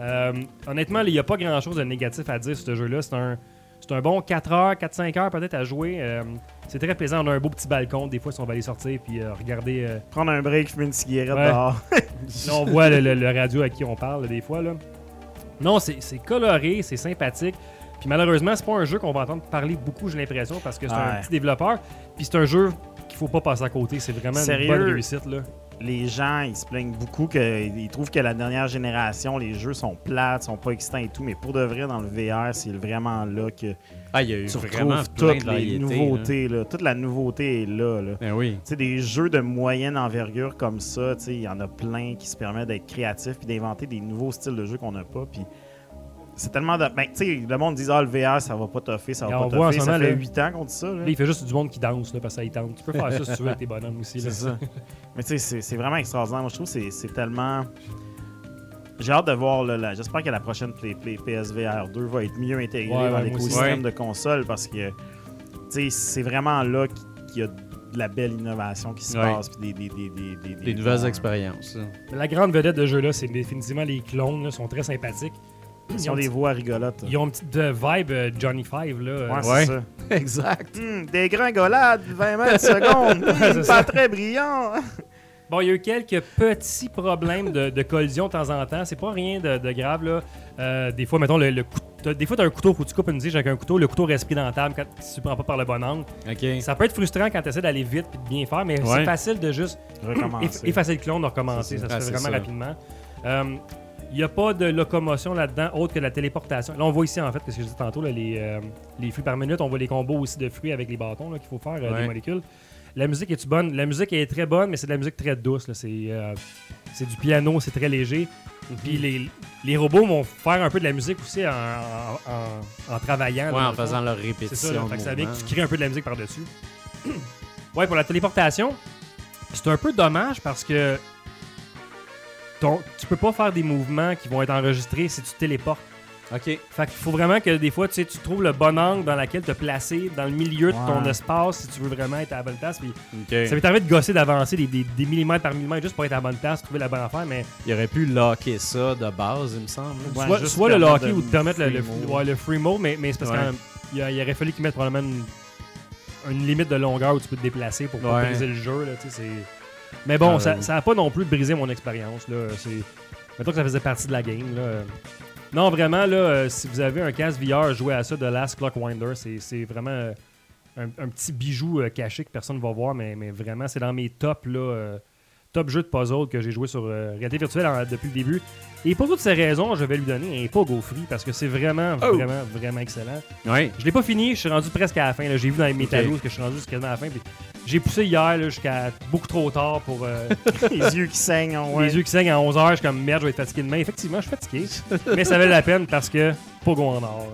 Euh, honnêtement, il n'y a pas grand chose de négatif à dire sur ce jeu-là. C'est un, c'est un bon 4 heures, 4-5 heures peut-être à jouer. Euh, c'est très plaisant. On a un beau petit balcon. Des fois, si on va aller sortir puis euh, regarder euh, Prendre un break, fumer une cigarette Ouais. dehors. Là, on voit le, le- le radio à qui on parle là, des fois. Là. Non, c'est c'est coloré, c'est sympathique. Puis malheureusement, c'est pas un jeu qu'on va entendre parler beaucoup, j'ai l'impression, parce que c'est un petit développeur. Puis c'est un jeu qu'il faut pas passer à côté. C'est vraiment Sérieux? une bonne réussite. Là. Les gens, ils se plaignent beaucoup qu'ils trouvent que la dernière génération, les jeux sont plates, sont pas excitants et tout. Mais pour de vrai, dans le VR, c'est vraiment là que Ah, il y a eu tu vraiment plein toutes de les nouveautés. Là. Toute la nouveauté est là. là. Ben oui. Tu sais, des jeux de moyenne envergure comme ça, tu sais, il y en a plein qui se permettent d'être créatifs puis d'inventer des nouveaux styles de jeu qu'on n'a pas. Puis c'est tellement de. Ben, tu sais, le monde dit, ah, le VR, ça va pas toffer, ça va on pas voit en toffer. ce Ça moment, fait là- 8 ans qu'on dit ça. là. Là, il fait juste du monde qui danse là, parce que ça tente. Tu peux faire ça si tu veux avec tes bonhommes aussi. là. C'est ça. Mais tu sais, c'est- c'est vraiment extraordinaire. Moi, je trouve que c'est- c'est tellement. J'ai hâte de voir. là, J'espère que la prochaine Play- Play- PSVR 2 va être mieux intégrée Ouais, ouais, dans aussi. l'écosystème Ouais. de console parce que tu sais, c'est vraiment là qu'il y a de la belle innovation qui se Ouais. passe. Puis des, des, des, des, des, Des nouvelles bons- expériences. La grande vedette de jeu-là, c'est définitivement les clones. Là, sont très sympathiques. Ils ont des voix rigolotes. Ils ont une petite de vibe euh, Johnny Five. Là, Ouais, c'est Ouais. ça. exact. Hum, des gringolades, 20 mètres secondes. Hum, C'est pas ça. très brillant. Bon, il y a eu quelques petits problèmes de, de collision de temps en temps. C'est pas rien de, de grave, là. Euh, des fois, mettons, le, le coup- t'as- des fois, tu as un couteau, faut que tu coupes une tige avec un couteau. Le couteau reste pris dans la table quand, tu prends pas par le bon angle. OK. Ça peut être frustrant quand tu essaies d'aller vite et de bien faire, mais Ouais. c'est facile de juste Recommencer. eff- effacer le clone, de recommencer. Ça ça. se fait vraiment ça. rapidement. Euh, Il n'y a pas de locomotion là-dedans autre que la téléportation. Là, on voit ici, en fait, ce que je disais tantôt, là, les, euh, les fruits par minute. On voit les combos aussi de fruits avec les bâtons qu'il faut faire, euh, Ouais. des molécules. La musique est bonne? La musique est très bonne, mais c'est de la musique très douce. C'est euh, c'est du piano, c'est très léger. Puis les, les robots vont faire un peu de la musique aussi en, en- en- en travaillant. Ouais, en le fond. faisant leur C'est répétition. ça, Fait que ça vient tu crées un peu de la musique par-dessus. ouais, pour la téléportation, c'est un peu dommage parce que ton, tu peux pas faire des mouvements qui vont être enregistrés si tu téléportes. OK. Fait qu'il faut vraiment que des fois, tu sais, tu trouves le bon angle dans lequel te placer dans le milieu de ton espace si tu veux vraiment être à la bonne place. Puis OK. Ça m'est arrivé de gosser, d'avancer des, des- des millimètres par millimètre juste pour être à la bonne place, trouver la bonne affaire, mais Il aurait pu locker ça de base, il me semble. Ouais, soit, juste soit le permettre locker de ou de permettre le, le, free mode. ouais, le free mode, mais, mais c'est parce Ouais. qu'il il aurait fallu qu'ils mettent probablement une, une limite de longueur où tu peux te déplacer pour pas Ouais. briser le jeu. Là, tu sais, c'est- mais bon, Ah, ça oui. ça a pas non plus brisé mon expérience. Mettons que ça faisait partie de la game. Là. Non, vraiment, là, euh, si vous avez un casque VR, jouez à ça de Last Clockwinder. C'est c'est vraiment euh, un, un petit bijou euh, caché que personne ne va voir, mais, mais vraiment, c'est dans mes tops là, euh, top jeu de puzzle que j'ai joué sur euh, réalité virtuelle en- depuis le début. Et pour toutes ces raisons, je vais lui donner un Pogo Free parce que c'est vraiment, Oh. vraiment, vraiment excellent. Ouais. Je l'ai pas fini, je suis rendu presque à la fin. là. J'ai vu dans les métallos que je suis rendu quasiment à la fin. puis J'ai poussé hier là, jusqu'à beaucoup trop tard pour euh, Les yeux qui saignent, ouais. les yeux qui saignent à 11h. Je suis comme merde, je vais être fatigué demain. Effectivement, je suis fatigué. mais ça valait la peine parce que Pogo en or.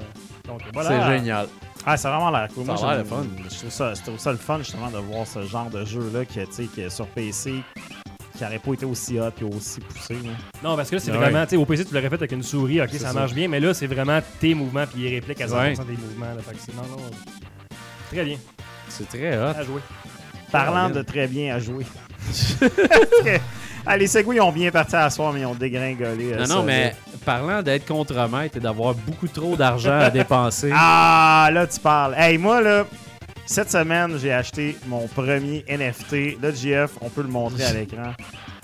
Donc voilà. C'est génial. Ah, c'est vraiment l'air cool. Ça a Moi, l'air j'aime- le fun. Je trouve, ça, je trouve ça le fun, justement, de voir ce genre de jeu-là qui, tu sais, qui est sur PC, qui n'aurait pas été aussi hot et aussi poussé. là. Non, parce que là, c'est Ouais. vraiment, tu sais, au PC, tu l'aurais fait avec une souris, ok, ça, ça. marche bien, mais là, c'est vraiment tes mouvements, puis il réplique à 100% Ouais. des mouvements. Là, fait que c'est, non, non. Très bien, C'est très hot. à jouer. Parlant de très bien à jouer. ah, les segways ont bien parti à soir, mais ils ont dégringolé. euh, Non, ça, non, mais là. parlant d'être contre-maître et d'avoir beaucoup trop d'argent à dépenser. Ah, là, tu parles. Hey, moi, là, cette semaine, j'ai acheté mon premier NFT. Là, JF, on peut le montrer à l'écran.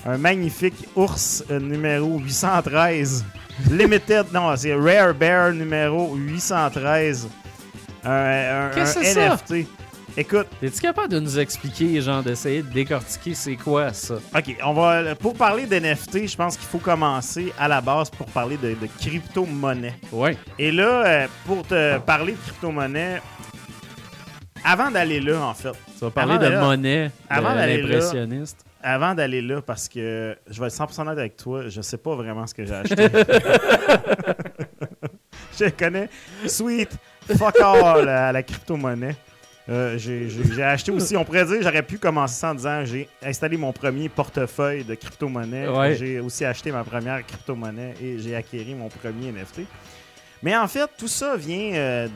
Un magnifique ours euh, numéro 813. Limited, non, c'est Rare Bear numéro 813. Un, un- Qu'est-ce un que c'est ça? NFT. Écoute, Es-tu capable de nous expliquer, genre, d'essayer de décortiquer c'est quoi ça? OK, on va pour parler d'NFT, je pense qu'il faut commencer à la base pour parler de, de crypto-monnaie. Ouais. Et là, euh, pour te parler de crypto-monnaie, avant d'aller là, en fait, Tu vas parler de monnaie, avant d'aller là- l'impressionniste. avant d'aller là, parce que je vais être 100% honnête avec toi, je sais pas vraiment ce que j'ai acheté. je connais Sweet Fuck All à la crypto-monnaie. Euh, j'ai acheté aussi, on pourrait dire, j'aurais pu commencer en disant j'ai installé mon premier portefeuille de crypto-monnaie. Ouais. J'ai aussi acheté ma première crypto-monnaie et j'ai acquéri mon premier NFT. Mais en fait, tout ça vient euh,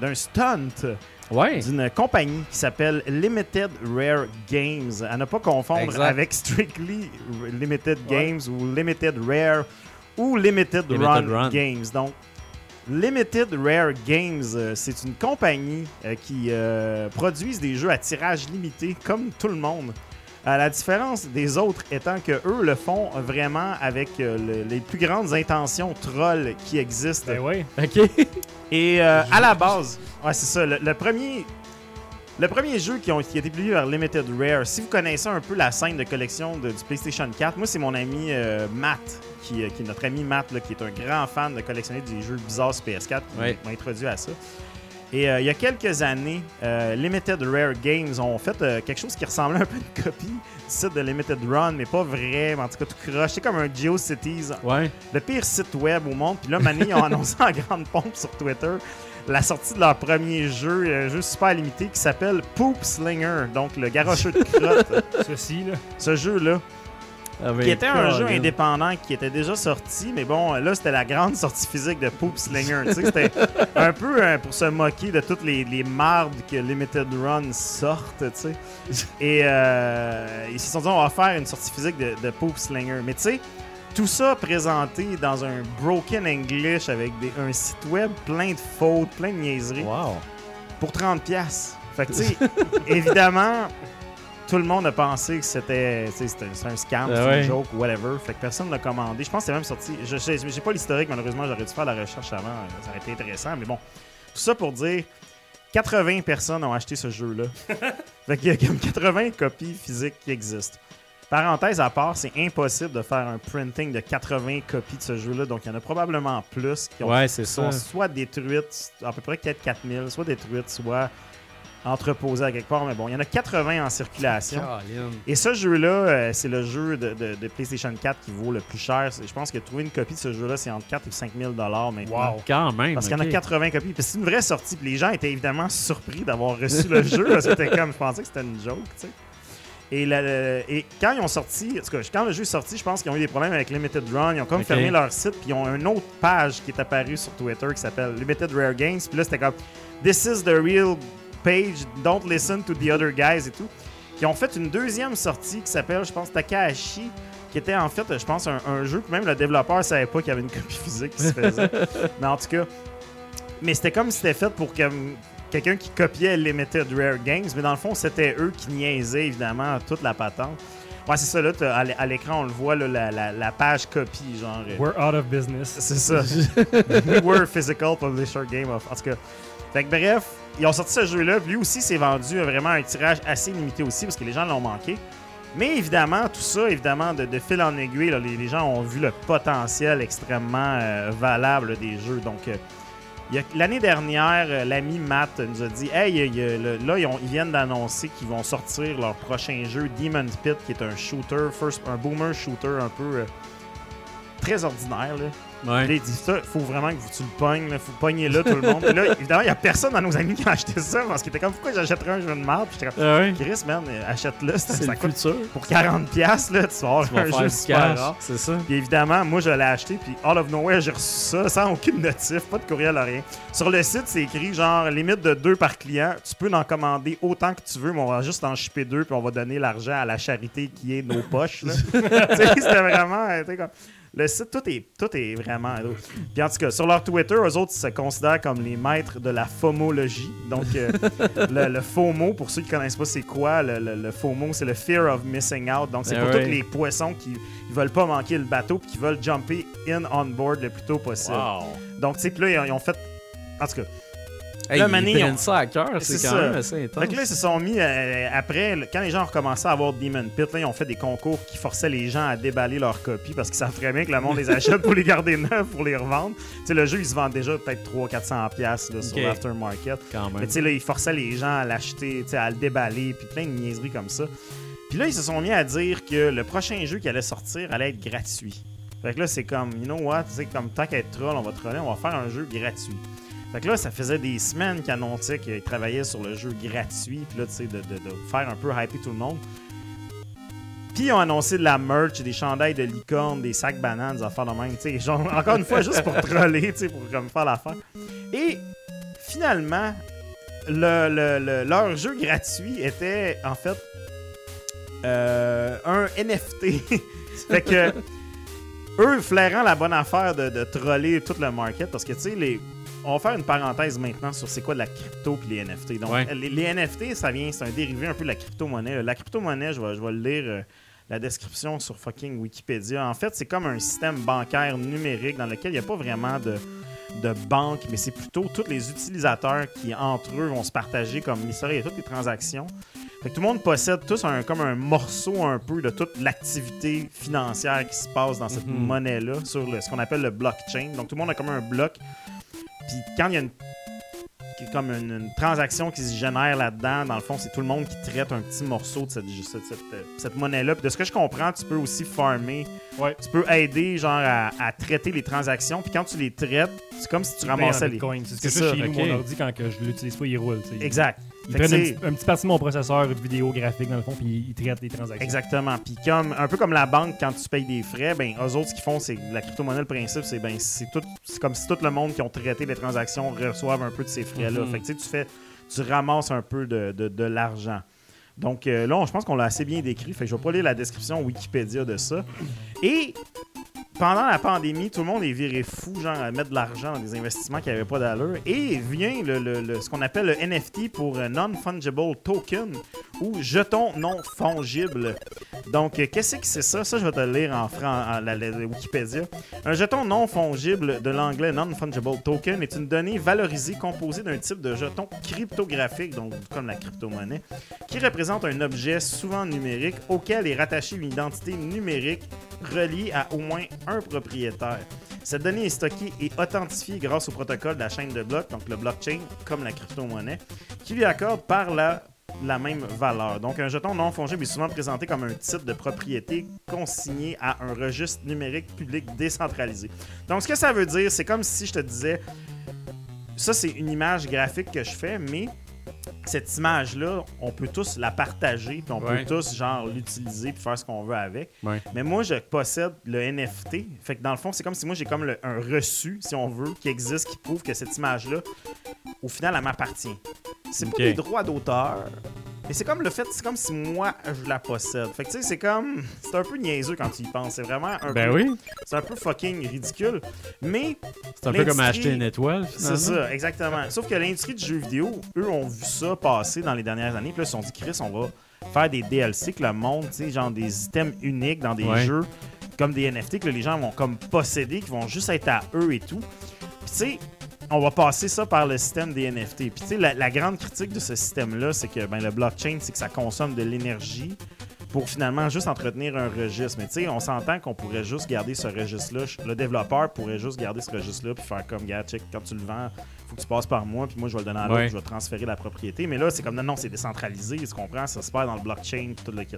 d'un stunt Ouais. d'une compagnie qui s'appelle Limited Rare Games. À ne pas confondre Exact. avec Strictly Limited Games ou Limited Rare ou Limited, Limited Run, Run. Games. Donc, Limited Rare Games, euh, c'est une compagnie euh, qui euh, produise des jeux à tirage limité comme tout le monde. À la différence des autres étant que eux le font vraiment avec euh, le- les plus grandes intentions trolls qui existent. Ben oui. OK. Et euh, à la base, ouais, c'est ça. Le, le premier, le premier jeu qui, ont, qui a été publié par Limited Rare, si vous connaissez un peu la scène de collection de- du PlayStation 4, moi, c'est mon ami euh, Matt, qui, euh, qui est notre ami Matt, là, qui est un grand fan de collectionner des jeux bizarres sur PS4, qui Ouais. m'a introduit à ça. Et euh, il y a quelques années, euh, Limited Rare Games ont fait euh, quelque chose qui ressemblait un peu à une copie du site de Limited Run, mais pas vrai, mais en tout cas tout croche. C'est comme un GeoCities Ouais. le pire site web au monde. Puis là, Mané, ils ont annoncé en grande pompe sur Twitter la sortie de leur premier jeu, un jeu super limité qui s'appelle Poop Slinger, donc le garocheux de crotte. Ceci, là. Ce jeu-là, qui était un jeu indépendant qui était déjà sorti, mais bon, là, c'était la grande sortie physique de Poop Slinger. C'était un peu euh, pour se moquer de toutes les, les mardes que Limited Run sortent, tu sais. Et euh, ils se sont dit, on va faire une sortie physique de, de Poop Slinger. Mais tu sais, tout ça présenté dans un broken English avec des- un site web plein de fautes, plein de niaiseries Wow. pour 30 pièces. Fait que tu sais, évidemment, tout le monde a pensé que c'était un scam, c'est ouais. une joke, whatever. Fait que personne l'a commandé. Je pense que c'est même sorti. Je sais- j'ai pas l'historique, malheureusement, j'aurais dû faire la recherche avant. Ça aurait été intéressant, mais bon. Tout ça pour dire 80 personnes ont acheté ce jeu-là. fait qu'il y a comme 80 copies physiques qui existent. Parenthèse à part, c'est impossible de faire un printing de 80 copies de ce jeu-là. Donc, il y en a probablement plus qui ont Ouais, sont ça. soit détruites, à peu près peut-être 4000, soit détruites, soit entreposées à quelque part. Mais bon, il y en a 80 en circulation. Et ce jeu-là, euh, c'est le jeu de, de- de PlayStation 4 qui vaut le plus cher. Je pense que trouver une copie de ce jeu-là, c'est entre 4 et 5 000 maintenant. Wow. Quand même. Parce qu'il y en a ok. 80 copies. Puis c'est une vraie sortie. Puis les gens étaient évidemment surpris d'avoir reçu le jeu parce que c'était comme, je pensais que c'était une joke, tu sais. Et, la- et quand ils ont sorti, en tout cas, quand le jeu est sorti, je pense qu'ils ont eu des problèmes avec Limited Run. Ils ont comme Ok. fermé leur site, puis ils ont une autre page qui est apparue sur Twitter qui s'appelle Limited Rare Games. Puis là, c'était comme This is the real page, don't listen to the other guys et tout. Qui ont fait une deuxième sortie qui s'appelle, je pense, Takahashi, qui était en fait, je pense, un, un jeu que même le développeur savait pas qu'il y avait une copie physique qui se faisait. Mais en tout cas, mais c'était comme si c'était fait pour que quelqu'un qui copiait Limited Rare Games, mais dans le fond, c'était eux qui niaisaient évidemment toute la patente. Ouais, c'est ça, là, à l'é- à l'écran, on le voit, là, la, la- la page copie, genre. euh, We're out of business. C'est ça. We were physical publisher game of. En tout cas. Fait que bref, ils ont sorti ce jeu-là. Lui aussi s'est vendu à vraiment un tirage assez limité aussi parce que les gens l'ont manqué. Mais évidemment, tout ça, évidemment, de, fil en aiguille, là, les, gens ont vu le potentiel extrêmement euh, valable des jeux. Donc, euh, l'année dernière, euh, l'ami Matt nous a dit Hey, là, ils, viennent d'annoncer qu'ils vont sortir leur prochain jeu, Demon's Pit, qui est un shooter, first, un boomer shooter un peu très ordinaire. Là. Ouais. Là, il dit ça, faut vraiment que tu le pognes, là, faut pogner là tout le monde. Puis là, évidemment, il y a personne dans nos amis qui a acheté ça parce qu'il était comme pourquoi j'achèterais un jeu de merde. Puis j'étais comme Ah ouais. Chris, man, achète-le, ça, le coûte futur. pour 40$, piastres, là, tu vas avoir un jeu super rare. C'est ça. Puis évidemment, moi je l'ai acheté, puis all of nowhere, j'ai reçu ça sans aucune notif, pas de courriel, rien. Sur le site, c'est écrit genre limite de deux par client. Tu peux en commander autant que tu veux, mais on va juste en shipper deux, puis on va donner l'argent à la charité qui est nos poches. là. tu sais, c'était vraiment. tu sais, comme- Le site, tout est, tout est vraiment. Puis en tout cas, sur leur Twitter, eux autres ils se considèrent comme les maîtres de la FOMologie. Donc, euh, le, le FOMO, pour ceux qui connaissent pas c'est quoi, le, le- le FOMO, c'est le Fear of Missing Out. Donc, c'est Ah pour tous les poissons qui ils veulent pas manquer le bateau puis qui veulent jumper in on board le plus tôt possible. Donc, tu sais, là, ils ont fait. En tout cas, Hey, Là, ils Mané, prennent on- ça à cœur, C'est quand ça. même assez intense. Fait que là, ils se sont mis, euh, après, quand les gens ont recommencé à avoir Demon Pit, là, ils ont fait des concours qui forçaient les gens à déballer leurs copies parce qu'ils savent très bien que le monde les achète pour les garder neufs, pour les revendre. Tu sais, le jeu, il se vend déjà peut-être 300-400$ piastres, là, sur l'aftermarket. Mais tu sais, là, ils forçaient les gens à l'acheter, tu sais, à le déballer, puis plein de niaiseries comme ça. Puis là, ils se sont mis à dire que le prochain jeu qui allait sortir allait être gratuit. Fait que là, c'est comme, you know what, tu sais, comme tant qu'à être troll, on va troller, on va faire un jeu gratuit. Fait que là, ça faisait des semaines qu'ils annonçaient qu'ils travaillaient sur le jeu gratuit, puis là, tu sais, de, de- de faire un peu hyper tout le monde. Puis ils ont annoncé de la merch, des chandails de licorne, des sacs bananes, des affaires de même, tu sais, genre, encore une fois, juste pour troller, tu sais, pour comme faire l'affaire. Et finalement, le, le- le- leur jeu gratuit était en fait euh, un NFT. fait que eux flairant la bonne affaire de, de troller tout le market parce que tu sais les on va faire une parenthèse maintenant sur c'est quoi de la crypto puis les NFT. Donc Ouais. les, les NFT ça vient c'est un dérivé un peu de la crypto-monnaie. La crypto-monnaie, je vais, je vais le lire euh, la description sur fucking Wikipédia. En fait, c'est comme un système bancaire numérique dans lequel il n'y a pas vraiment de de banque, mais c'est plutôt tous les utilisateurs qui, entre eux, vont se partager comme l'historique et toutes les transactions. Fait que tout le monde possède tous un, comme un morceau un peu de toute l'activité financière qui se passe dans cette Mhm. monnaie-là, sur le- ce qu'on appelle le blockchain. Donc tout le monde a comme un bloc. Puis quand il y a une, comme une, une transaction qui se génère là-dedans, dans le fond, c'est tout le monde qui traite un petit morceau de cette, cette, cette, cette monnaie-là. Puis de ce que je comprends, tu peux aussi farmer. Ouais. Tu peux aider genre à, à traiter les transactions. Puis quand tu les traites, c'est comme si tu ramassais les. C'est ce que C'est je fais ça, chez nous, ok. mon ordi, quand que je l'utilise pas, il roule. Exact. Ils prennent un un petit partie de mon processeur vidéo graphique, dans le fond, puis ils traitent les transactions. Exactement. Puis comme un peu comme la banque quand tu payes des frais, ben eux autres ce qu'ils font c'est la crypto-monnaie le principe c'est ben c'est tout c'est comme si tout le monde qui ont traité les transactions reçoivent un peu de ces frais là. Mhm. Fait que tu sais tu fais tu ramasses un peu de, de- de l'argent. Donc euh, là, on- je pense qu'on l'a assez bien décrit. Fait que je vais pas lire la description Wikipédia de ça. Et pendant la pandémie, tout le monde est viré fou, genre à mettre de l'argent dans des investissements qui n'avaient pas d'allure. Et vient le, le- le- ce qu'on appelle le NFT pour euh, Non-Fungible Token ou jeton non fongible. Donc, euh, qu'est-ce que c'est ça? Ça, je vais te le lire en, en la, la- la Wikipédia. Un jeton non fongible de l'anglais Non-Fungible Token est une donnée valorisée composée d'un type de jeton cryptographique, donc comme la crypto-monnaie, qui représente un objet souvent numérique auquel est rattachée une identité numérique reliée à au moins un propriétaire. Cette donnée est stockée et authentifiée grâce au protocole de la chaîne de blocs, donc le blockchain, comme la crypto-monnaie, qui lui accorde par la, la même valeur. Donc, un jeton non fongible est souvent présenté comme un titre de propriété consigné à un registre numérique public décentralisé. Donc, ce que ça veut dire, c'est comme si je te disais, ça, c'est une image graphique que je fais, mais cette image-là, on peut tous la partager, puis on Ouais. peut tous, genre, l'utiliser, puis faire ce qu'on veut avec. Ouais. Mais moi, je possède le NFT. Fait que dans le fond, c'est comme si moi, j'ai comme le- un reçu, si on veut, qui existe, qui prouve que cette image-là, au final, elle m'appartient. C'est Ok. pas des droits d'auteur. Mais c'est comme le fait, c'est comme si moi, je la possède. Fait que tu sais, c'est comme. C'est un peu niaiseux quand tu y penses. C'est vraiment un Ben peu. oui. C'est un peu fucking ridicule. Mais C'est un peu comme acheter une étoile, c'est ça, exactement. Sauf que l'industrie du jeu vidéo, eux, ont vu ça passer dans les dernières années. Puis là, ils se sont dit, Chris, on va faire des DLC que le monde, tu sais, genre des items uniques dans des Ouais. jeux comme des NFT que les gens vont comme posséder, qui vont juste être à eux et tout. Puis tu sais, on va passer ça par le système des NFT. Puis tu sais, la, la grande critique de ce système-là, c'est que ben, le blockchain, c'est que ça consomme de l'énergie. pour finalement juste entretenir un registre. Mais tu sais, on s'entend qu'on pourrait juste garder ce registre-là. Le développeur pourrait juste garder ce registre-là puis faire comme, gars, check, quand tu le vends, faut que tu passes par moi, puis moi, je vais le donner à l'autre, Ouais. je vais transférer la propriété. Mais là, c'est comme, non, non, c'est décentralisé, tu comprends? Ça se perd dans le blockchain, tout le kit.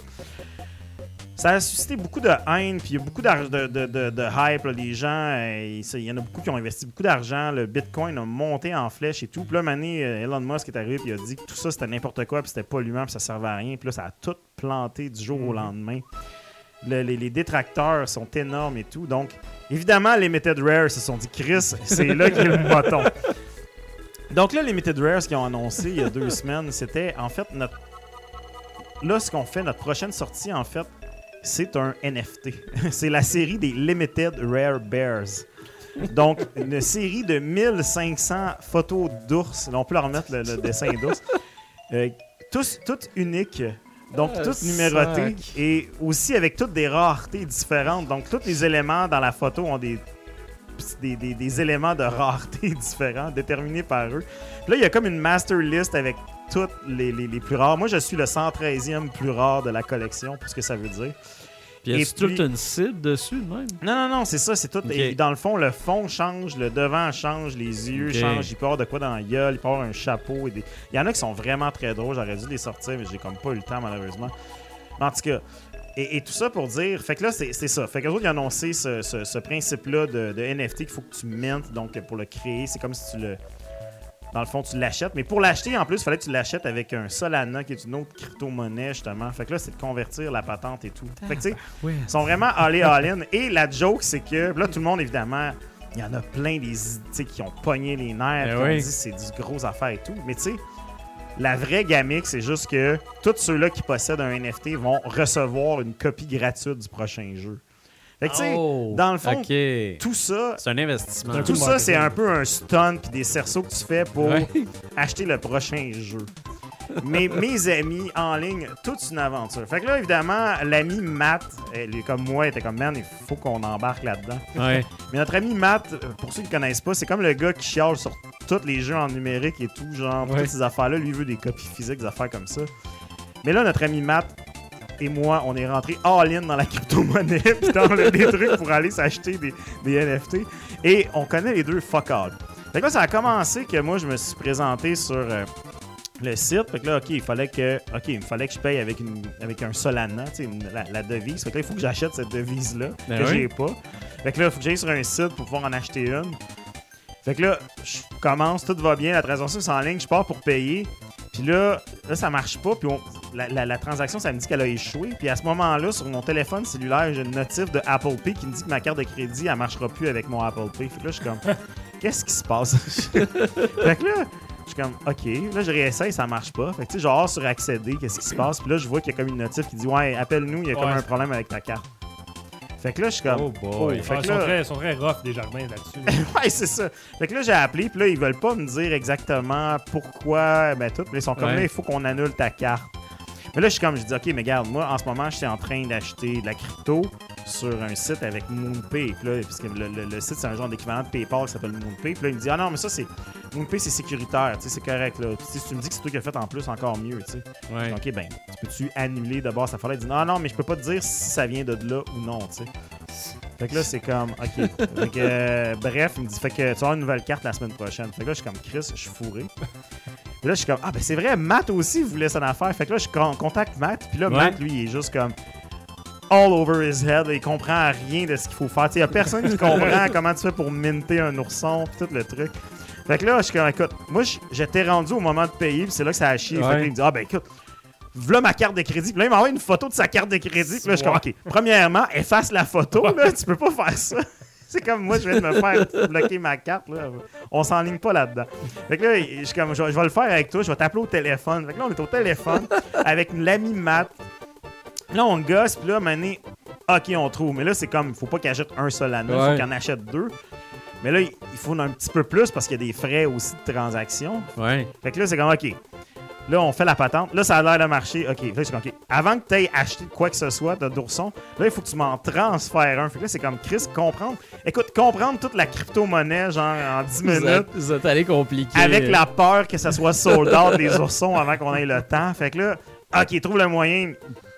Ça a suscité beaucoup de haine, puis il y a beaucoup de, de, de- de hype. là. Les gens, euh, il y en a beaucoup qui ont investi beaucoup d'argent. Le Bitcoin a monté en flèche et tout. Puis là, Mané, Elon Musk est arrivé, puis il a dit que tout ça, c'était n'importe quoi, puis c'était polluant, puis ça servait à rien. Puis là, ça a tout planté du jour au lendemain. Le- les, les détracteurs sont énormes et tout. Donc, évidemment, les Limited Rare se sont dit, Chris, c'est là qu'est le bâton. Donc là, les Limited Rares qui ont annoncé il y a deux semaines, c'était en fait notre. Là, ce qu'on fait, notre prochaine sortie, en fait, c'est un NFT. c'est la série des Limited Rare Bears. Donc, une série de 1500 photos d'ours. On peut leur remettre le, le dessin d'ours. Euh, tous, toutes uniques. Donc, Ah, toutes numérotées. sac. Et aussi avec toutes des raretés différentes. Donc, tous les éléments dans la photo ont des, des, des- des éléments de rareté différents déterminés par eux. Puis là, il y a comme une master list avec toutes les, les- les plus rares. Moi, je suis le 113e plus rare de la collection, pour ce que ça veut dire. Puis y a toute une cible dessus, de même? Non, non, non, c'est ça, c'est tout. Et dans le fond, le fond change, le devant change, les yeux changent, il peut avoir de quoi dans la gueule, il peut avoir un chapeau. Et des... Il y en a qui sont vraiment très drôles, j'aurais dû les sortir, mais j'ai comme pas eu le temps malheureusement. En tout cas, et, et tout ça pour dire, fait que là, c'est ça. Fait que les autres, ils ont annoncé ce, ce- ce principe-là de, de NFT qu'il faut que tu mintes, donc pour le créer, c'est comme si tu le. Dans le fond, tu l'achètes. Mais pour l'acheter, en plus, il fallait que tu l'achètes avec un Solana, qui est une autre crypto-monnaie, justement. Fait que là, c'est de convertir la patente et tout. Fait que tu sais, ils sont vraiment allés all-in. Et la joke, c'est que là, tout le monde, évidemment, il y en a plein des, qui ont pogné les nerfs, Ben qui ont dit c'est du gros affaire et tout. Mais tu sais, la vraie gamique, c'est juste que tous ceux-là qui possèdent un NFT vont recevoir une copie gratuite du prochain jeu. Fait que tu sais, Oh, dans le fond, tout ça, un investissement. C'est un tout coup de ça, c'est un peu un stunt puis des cerceaux que tu fais pour Ouais. acheter le prochain jeu. Mais mes amis en ligne, toute une aventure. Fait que là, évidemment, l'ami Matt, elle est comme moi, était comme, man, il faut qu'on embarque là-dedans. Ouais. Mais notre ami Matt, pour ceux qui ne connaissent pas, c'est comme le gars qui chiale sur tous les jeux en numérique et tout, genre, Ouais. toutes ces affaires-là. Lui, il veut des copies physiques, des affaires comme ça. Mais là, notre ami Matt et moi, on est rentré all-in dans la crypto-monnaie, puis dans le- des trucs pour aller s'acheter des, des NFT. Et on connaît les deux fuck all. Fait que là, ça a commencé que moi, je me suis présenté sur euh, le site. Fait que là, OK, il fallait que, OK, il fallait que je paye avec, une, avec un Solana, tu sais, une- la, la devise. Fait que là, il faut que j'achète cette devise-là, Ben que oui. j'ai pas. Fait que là, il faut que j'aille sur un site pour pouvoir en acheter une. Fait que là, je commence, tout va bien, la transaction c'est en ligne, je pars pour payer. Puis là, là, ça marche pas. Puis on- la, la- la transaction, ça me dit qu'elle a échoué. Puis à ce moment-là, sur mon téléphone cellulaire, j'ai une notif de Apple Pay qui me dit que ma carte de crédit, elle marchera plus avec mon Apple Pay. Fait que là, je suis comme, qu'est-ce qui se passe? fait que là, je suis comme, OK. Là, je réessaye, ça marche pas. Fait que tu sais, genre sur accéder, qu'est-ce qui se passe? Puis là, je vois qu'il y a comme une notif qui dit, ouais, appelle-nous, il y a comme un problème avec ta carte. Fait que là, je suis comme, Oh boy. Fait Ah, que ils, sont très, sont très rough, des jardins là-dessus. ouais, c'est ça. Fait que là, j'ai appelé, puis là, ils veulent pas me dire exactement pourquoi, ben tout. Mais ils sont comme Ouais. là, il faut qu'on annule ta carte. Mais là, je suis comme, je dis, OK, mais regarde, moi, en ce moment, je suis en train d'acheter de la crypto sur un site avec MoonPay. Puis là, puisque le, le- le site, c'est un genre d'équivalent de PayPal qui s'appelle MoonPay. Puis là, il me dit, ah non, mais ça, c'est. MoonPay, c'est sécuritaire, tu sais, c'est correct, là. Si tu me dis que c'est toi qui as fait en plus, encore mieux, tu sais. Ouais. OK, ben, tu peux-tu annuler d'abord ça fallait dit non, non, mais je peux pas te dire si ça vient de là ou non, tu sais. Fait que là, c'est comme, OK. Fait que, euh, bref, il me dit, fait que tu vas avoir une nouvelle carte la semaine prochaine. Fait que là, je suis comme, Chris, je suis fourré. Puis là, je suis comme, ah, ben c'est vrai, Matt aussi voulait son affaire. Fait que là, je con- contacte Matt. Puis là, Ouais. Matt, lui, il est juste comme all over his head. Il comprend rien de ce qu'il faut faire. Il y a personne qui comprend comment tu fais pour minter un ourson, tout le truc. Fait que là, je suis comme, écoute, moi, j'étais rendu au moment de payer, puis c'est là que ça a chié. Fait que il me dit, ah, ben écoute, voilà ma carte de crédit. Puis là, il m'envoie une photo de sa carte de crédit. Puis là, je suis comme, OK, premièrement, efface la photo, là, tu peux pas faire ça. C'est comme moi, je de me faire bloquer ma carte. Là. On s'enligne pas là-dedans. Fait que là, je, suis comme, je, vais- je vais le faire avec toi. Je vais t'appeler au téléphone. Fait que là, on est au téléphone avec l'ami Matt. Là, on gosse. Puis là, mané, OK, on trouve. Mais là, c'est comme, il faut pas qu'il achète un Solana. Il Ouais. faut qu'il en achète deux. Mais là, il faut un petit peu plus parce qu'il y a des frais aussi de transaction. Ouais. Fait que là, c'est comme, OK. Là, on fait la patente. Là, ça a l'air de marcher. OK. Là, c'est comme, OK. Avant que tu aies acheté quoi que ce soit de d'ourson, là, il faut que tu m'en transfères un. Fait que là, c'est comme, Chris, comprendre. Écoute, comprendre toute la crypto-monnaie, genre, en 10 Vous minutes. vous êtes allé compliqué. Avec la peur que ça soit sold out des oursons avant qu'on ait le temps. Fait que là, OK, trouve le moyen.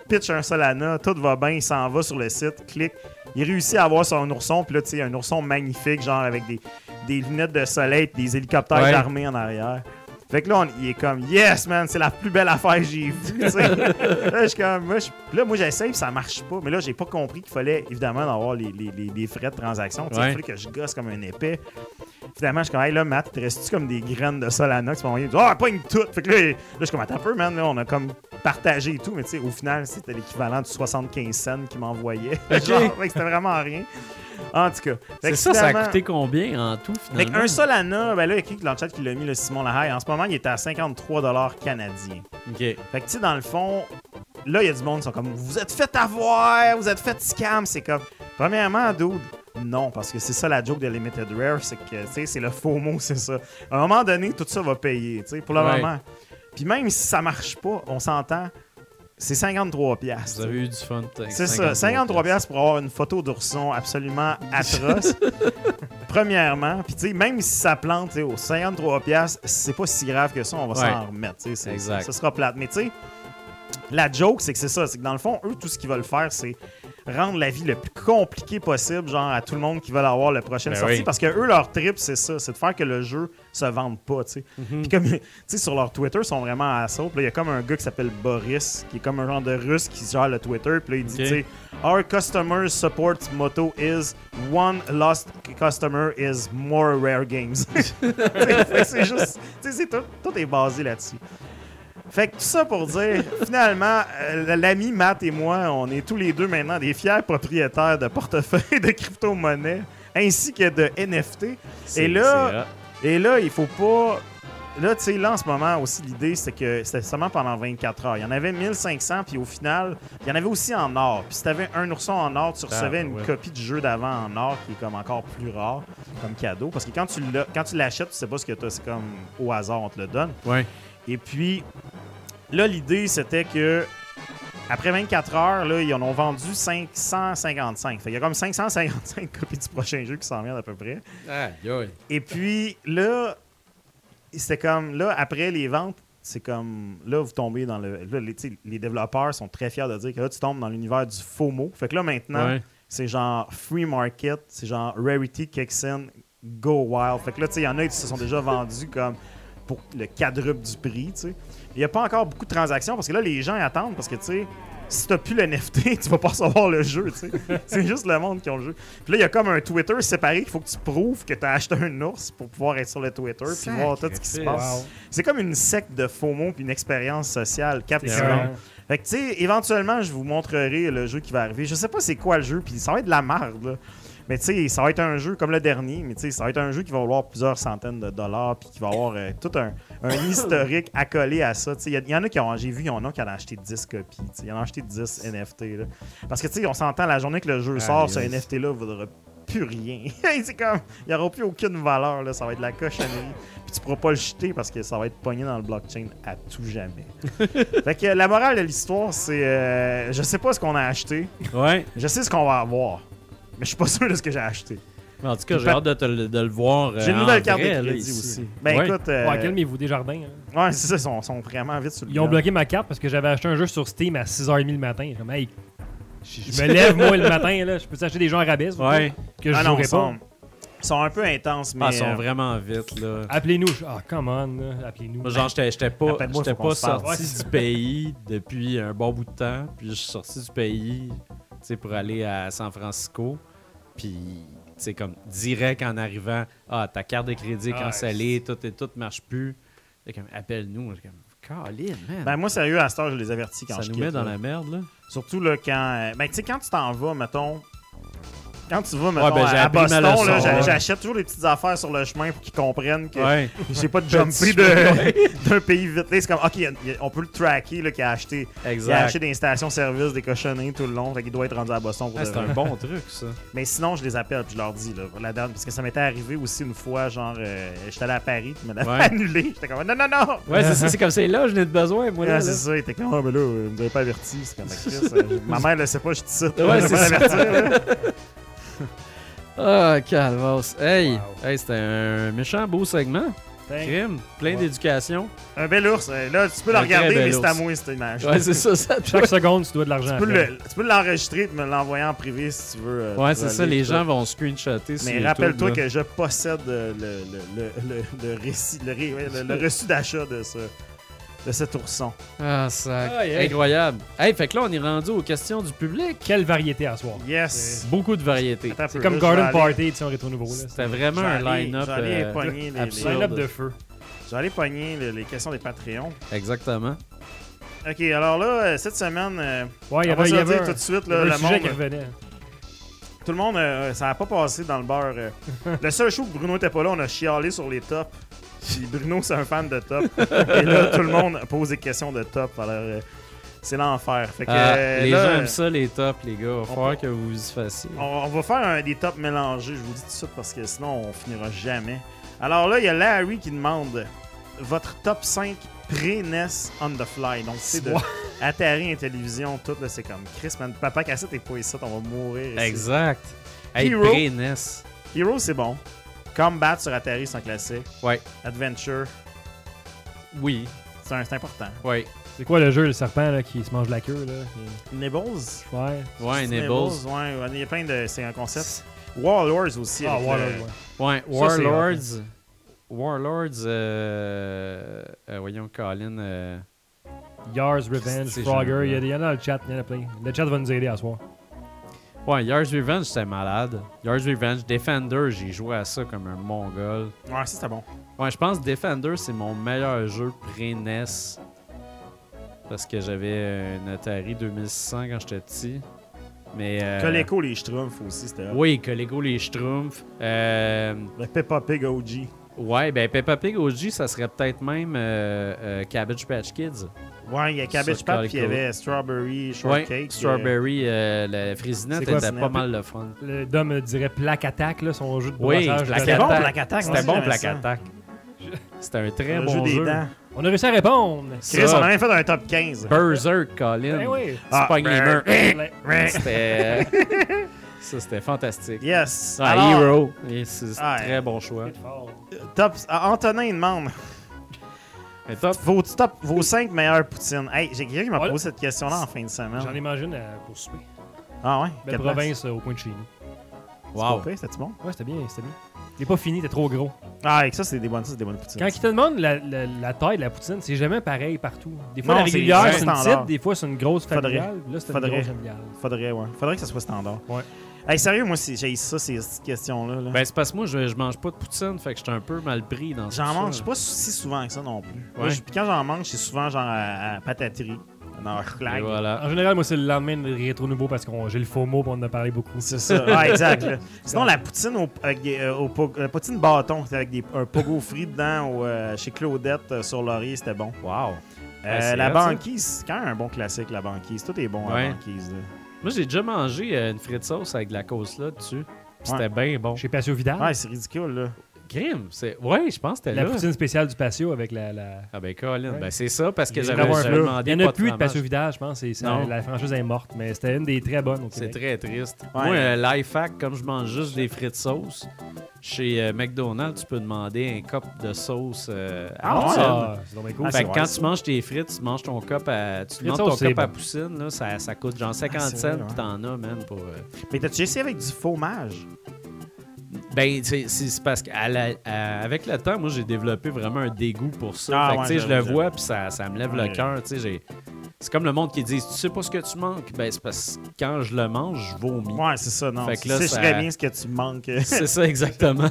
Pitch un Solana, tout va bien, il s'en va sur le site, clique. Il réussit à avoir son ourson, puis là, tu sais, un ourson magnifique, genre avec des, des lunettes de soleil, des hélicoptères Ouais. d'armée en arrière. Fait que là, on- il est comme, yes, man, c'est la plus belle affaire que j'ai vue. là, je suis comme, moi, je- là, moi, j'essaye, ça marche pas. Mais là, j'ai pas compris qu'il fallait, évidemment, avoir les, les, les- les frais de transaction. Tu sais, Ouais. Il fallait que je gosse comme un épais. Finalement, je suis comme, hey, là, Matt, te reste-tu comme des graines de Solana envoyé? Il dit, Ah, pas une toute. Fait que là, là, je suis comme, attends un peu, man. Là, on a comme partagé et tout. Mais tu sais, au final, c'était l'équivalent du 75 cents qu'il m'envoyait. Genre, fait que c'était vraiment rien. En tout cas. Fait C'est ça, ça a coûté combien en tout, fait finalement? un Solana, ben là, il y a quelqu'un dans le chat qui l'a mis, le Simon Lahaye. En ce moment, il est à 53 canadiens. OK. Fait que, tu sais, dans le fond, là, il y a du monde qui sont comme Vous êtes fait avoir, vous êtes fait scam. C'est comme, premièrement, dude, non, parce que c'est ça la joke de Limited Rare, c'est que, tu sais, c'est le faux mot, c'est ça. À un moment donné, tout ça va payer, tu sais, pour le Ouais. moment. Puis même si ça marche pas, on s'entend, c'est 53 piastres. Vous avez eu du fun. C'est ça, 53 piastres pour avoir une photo d'ourson absolument atroce. Premièrement, puis tu sais, même si ça plante, aux 53 piastres, c'est pas si grave que ça, on va Ouais. s'en remettre, tu sais, ça sera plate. Mais tu sais, la joke, c'est que c'est ça, c'est que dans le fond, eux, tout ce qu'ils veulent faire, c'est rendre la vie le plus compliquée possible, genre à tout le monde qui veut avoir le prochain Ben sortie, oui. parce que eux, leur trip, c'est ça, c'est de faire que le jeu se vende pas, tu sais. Mhm. Puis comme, tu sais, sur leur Twitter, ils sont vraiment à ça. Puis il y a comme un gars qui s'appelle Boris, qui est comme un genre de russe qui gère le Twitter. Puis là, il dit, tu sais, Our customer support motto is One lost customer is more rare games. C'est juste, tu sais, c'est tout, tout est basé là-dessus. Fait que tout ça pour dire, finalement, euh, l'ami Matt et moi, on est tous les deux maintenant des fiers propriétaires de portefeuilles de crypto-monnaies ainsi que de NFT. Et là, et là, il faut pas. Là, tu sais, là, en ce moment aussi, l'idée, c'est que c'était seulement pendant 24 heures. Il y en avait 1500, puis au final, il y en avait aussi en or. Puis si t'avais un ourson en or, tu recevais Ah, une ouais. copie du jeu d'avant en or, qui est comme encore plus rare, comme cadeau. Parce que quand tu l'as- quand tu l'achètes, tu sais pas ce que t'as. C'est comme au hasard, on te le donne. Ouais. Et puis, là, l'idée, c'était que après 24 heures, là, ils en ont vendu 555. Fait qu'il y a comme 555 copies du prochain jeu qui s'en viennent à peu près. Et puis là, c'était comme là, après les ventes, c'est comme là, vous tombez dans le. Là, les, développeurs sont très fiers de dire que là, tu tombes dans l'univers du FOMO. Fait que là, maintenant, Ouais. c'est genre free market, c'est genre rarity kicks in, go wild. Fait que là, tu sais, il y en a qui se sont déjà vendus comme pour le quadruple du prix, tu sais. Il n'y a pas encore beaucoup de transactions parce que là, les gens attendent parce que, tu sais, si t'as plus le NFT, tu vas pas recevoir le jeu, tu sais. C'est juste le monde qui a le jeu. Puis là, il y a comme un Twitter séparé qu'il faut que tu prouves que tu as acheté un ours pour pouvoir être sur le Twitter puis voir tout ce qui se passe. C'est comme une secte de FOMO puis une expérience sociale captivante. Fait que, tu sais, éventuellement, je vous montrerai le jeu qui va arriver. Je sais pas c'est quoi le jeu, puis ça va être de la merde, là. Mais tu sais, ça va être un jeu comme le dernier, mais tu sais, ça va être un jeu qui va valoir plusieurs centaines de dollars, puis qui va avoir euh, tout un, un historique accolé à ça. Tu sais, il y y, en a qui ont, j'ai vu, il y en a qui en ont acheté 10 copies. tu sais. Il y en a acheté 10 NFT, là. Parce que, tu sais, on s'entend, la journée que le jeu sort, Aïe, ce. NFT-là vaudra plus rien. c'est comme, il n'y aura plus aucune valeur, là. Ça va être de la cochonnerie. Puis tu pourras pas le jeter parce que ça va être pogné dans le blockchain à tout jamais. fait que la morale de l'histoire, c'est. euh, je sais pas ce qu'on a acheté. Ouais. Je sais ce qu'on va avoir. Mais je suis pas sûr de ce que j'ai acheté. Mais En tout cas, j'ai hâte de, te le- de le voir. euh, J'ai une nouvelle carte de crédit aussi. Ben Ouais. écoute. euh, Ouais, calmez-vous, Desjardins. hein. ouais, c'est ça, ils sont, sont vraiment vite sur le Ils ont bloqué ma carte parce que j'avais acheté un jeu sur Steam à 6h30 le matin. Comme, hey, je me lève, moi, le matin, là, je peux acheter des jeux en rabais, Ouais. que je Ah non, jouerai ils sont, pas. ils sont un peu intenses, mais. Ah, ils sont euh, vraiment vite, là. Appelez-nous. Ah, come on, là, appelez-nous. Moi, genre, j'étais pas, pas sorti du pays depuis un bon bout de temps. Puis je suis sorti du pays, pour aller à San Francisco. Puis, tu sais, comme direct en arrivant, ah, ta carte de crédit est Ah, cancellée, tout et tout marche plus. Appelle-nous. Colin, man. Ben moi, sérieux, à cette heure, je les avertis quand ça je nous quitte, met dans là. la merde, là. Surtout là, quand. euh, Ben, tu sais, quand tu t'en vas, mettons. Quand tu vas, mettons, ben, j'ai à Boston, ouais. j'achète toujours des petites affaires sur le chemin pour qu'ils comprennent que Ouais. j'ai pas de jumper de- d'un pays vite. C'est comme, OK, on peut le tracker, là, qui a acheté. Il a Exact. acheté des stations-service, des cochonneries tout le long. Fait qu'il doit être rendu à Boston pour c'est un bon truc, ça. Mais sinon, je les appelle puis je leur dis, là, la parce que ça m'était arrivé aussi une fois, genre, euh, j'étais allé à Paris, puis Ouais. annulé. J'étais comme, non, non, non! Ouais, c'est ça, c'est comme c'est là, je n'ai de besoin, moi, Ouais, là. c'est ça, il était comme, ah, mais là, vous m'avez pas averti. C'est comme, euh, ma mère, elle sait pas, je dis ça. Ouais, c'est ça. Ah, calvas. Hey, Wow. hey c'était un méchant beau segment. Crime, plein Ouais. d'éducation. Un bel ours. euh, Là, tu peux le regarder, mais c'est à moi, cette image. Ouais, c'est ça, ça. Chaque seconde, tu dois de l'argent. Tu peux, après. le- tu peux l'enregistrer et me l'envoyer en privé si tu veux. euh, Ouais, c'est ça, les gens ça. vont screenshotter Mais rappelle-toi que je possède le, le, le, le, le récit, le, le- le reçu d'achat de, ce, de cet ourson. Ah, aïe. Incroyable. Hey, fait que là, on est rendu aux questions du public. Quelle variété à soir. Yes! Beaucoup de variétés. C'est comme Garden Party, tu sais, en rétro nouveau. là. C'était vraiment un line-up. Euh, pogner les, absurde. Line-up de feu. aller pogner les, les questions des Patreons. Exactement. Ok, alors là, euh, cette semaine, euh, Ouais, il y on va se y dire tout de suite, là, le sujet monde, qui revenait. tout le monde, euh, ça n'a pas passé dans le beurre. euh. le seul show que Bruno était pas là, on a chialé sur les tops. Bruno, c'est un fan de top. Et là, tout le monde pose des questions de top. Alors, euh, c'est l'enfer. Fait que, Ah, euh, les là, gens aiment ça, les tops, les gars. Il va falloir que vous y fassiez. On, on va faire un, des tops mélangés, je vous dis tout de suite, parce que sinon, on finira jamais. Alors là, il y a Larry qui demande votre top 5 pré-NES on the fly. Donc, c'est de. Atari, Intellivision, tout, là, c'est comme Chris, man, papa cassette et pas ici, on va mourir. ici. Exact. Hey, Hero. pré-NES. Hero, c'est bon. Combat sur Atari, c'est un classique. Ouais. Adventure, Oui. c'est un- c'est important. Ouais. C'est quoi le jeu, le serpent là, qui se mange la queue? Là? Nibbles? Ouais. Ouais, C'est Nibbles. Ouais, ouais, il y a plein de. C'est un concept. Warlords aussi. Ah, avec ouais, le- ouais, ouais. Ouais, Ça, c'est Warlords. Warlords, euh, euh, voyons, Colin. euh, Yars, Revenge, Frogger, jeux-là. il y, a- il y en a dans le chat, il y en a plein. Le chat va nous aider à soir. Ouais, Yars Revenge, c'était malade. Yars Revenge, Defender, j'ai joué à ça comme un mongol. Ouais, ça c'était bon. Ouais, je pense Defender, c'est mon meilleur jeu pré-NES. Parce que j'avais un Atari 2600 quand j'étais petit. Mais. euh, Coleco, les Schtroumpfs aussi, c'était. Oui, Coleco les Schtroumpfs. Euh, Le Peppa Pig OG. Ouais, ben Peppa Pig OG, ça serait peut-être même euh, euh, Cabbage Patch Kids. Ouais, il y a Cabbage Patch, puis il y avait Strawberry Shortcake. Ouais, euh, Strawberry, euh, la était c'est pas mal le fun. Le Dom me dirait Plaque Attack, là, son jeu de Oui, brassage. De- C'était bon, Attack. Plaque Attack. C'était bon, Plaque. Attack. C'était un très bon jeu des jeu. dents. On a réussi à répondre. Ça. Chris, on a même fait un top 15. Berserk, Colin. Ben oui. Ah, les murs. Ouais. C'était. ça, c'était fantastique. Yes. Ah, Alors, Hero. C'est un Ah, très bon choix. Top, ah, Antonin il demande Mais top. vos, top, vos 5 meilleures poutines. Hey, j'ai quelqu'un qui m'a Voilà. posé cette question-là en fin de semaine. J'en ai mangé une euh, pour souper. Ah ouais? Belle province euh, au coin de chez nous. Wow. C'était-tu bon? Ouais, c'était bien, c'était bien. Il est pas fini, t'es trop gros. Ah, avec ça, c'est des bonnes, ça, c'est des bonnes poutines. Quand ils te demandent la, la- la taille de la poutine, c'est jamais pareil partout. Des fois, Non, la c'est- régulière, c'est c'est une petite, des fois, c'est une grosse Faudrait. familiale. Là, c'est une Faudrait. grosse familiale. Faudrait, ouais. Faudrait que ça soit standard. Ouais. Hey, sérieux, moi, j'ai ça, ces petites questions-là. là. Ben, c'est parce que moi, je, je mange pas de poutine, fait que j'étais un peu mal pris dans J'en tout ça. mange pas si souvent que ça non plus. Moi, Ouais. je- quand j'en mange, c'est souvent genre à, à pataterie. Dans Et voilà. En général, moi, c'est le lendemain de rétro nouveau parce que j'ai le faux mot, on en a parlé beaucoup. C'est ça. Ah, exact. là. Sinon, la poutine au, avec des, euh, au po- la poutine bâton, c'était avec des, un pogo frit dedans au, euh, chez Claudette euh, sur Laurier, c'était bon. Wow. Euh, la banquise, c'est quand même un bon classique, la banquise. Tout est bon, Ouais. la banquise. là. Moi, j'ai déjà mangé euh, une frite sauce avec de la sauce là dessus. Puis C'était bien bon. Chez Patio Vidal, Ouais, c'est ridicule, là. Crime, c'est. Ouais, je pense que c'était la là. poutine spéciale du patio avec la. la... Ah ben Colin, Ouais. ben c'est ça parce que j'avais demandé Il y en a plus de. Patio Vidal, je pense. et ça- Non. la franchise est morte, mais c'était une des très bonnes C'est très triste. Ouais. Moi, euh, life hack, comme je mange juste des frites sauce, chez euh, McDonald's, tu peux demander un cup de sauce euh, à Ah, poutine. Ah, c'est cool. Ah, fait que quand tu manges tes frites, tu manges ton cup à. Tu demandes ton cup à bon. poutine, là, ça, ça coûte genre 50 Ah, cents, puis ouais. t'en as, man, pour. euh, Mais t'as-tu essayé avec du fromage? Ben, c'est parce qu'avec le temps, moi, j'ai développé vraiment un dégoût pour ça. Ah, fait que, ouais, tu sais, je le vois, puis ça, ça me lève Ouais. le cœur. C'est comme le monde qui dit Tu sais pas ce que tu manques Ben, c'est parce que quand je le mange, je vomis. Ouais, c'est ça, non. Fait que Tu sais ça- très bien ce que tu manques. C'est ça, exactement.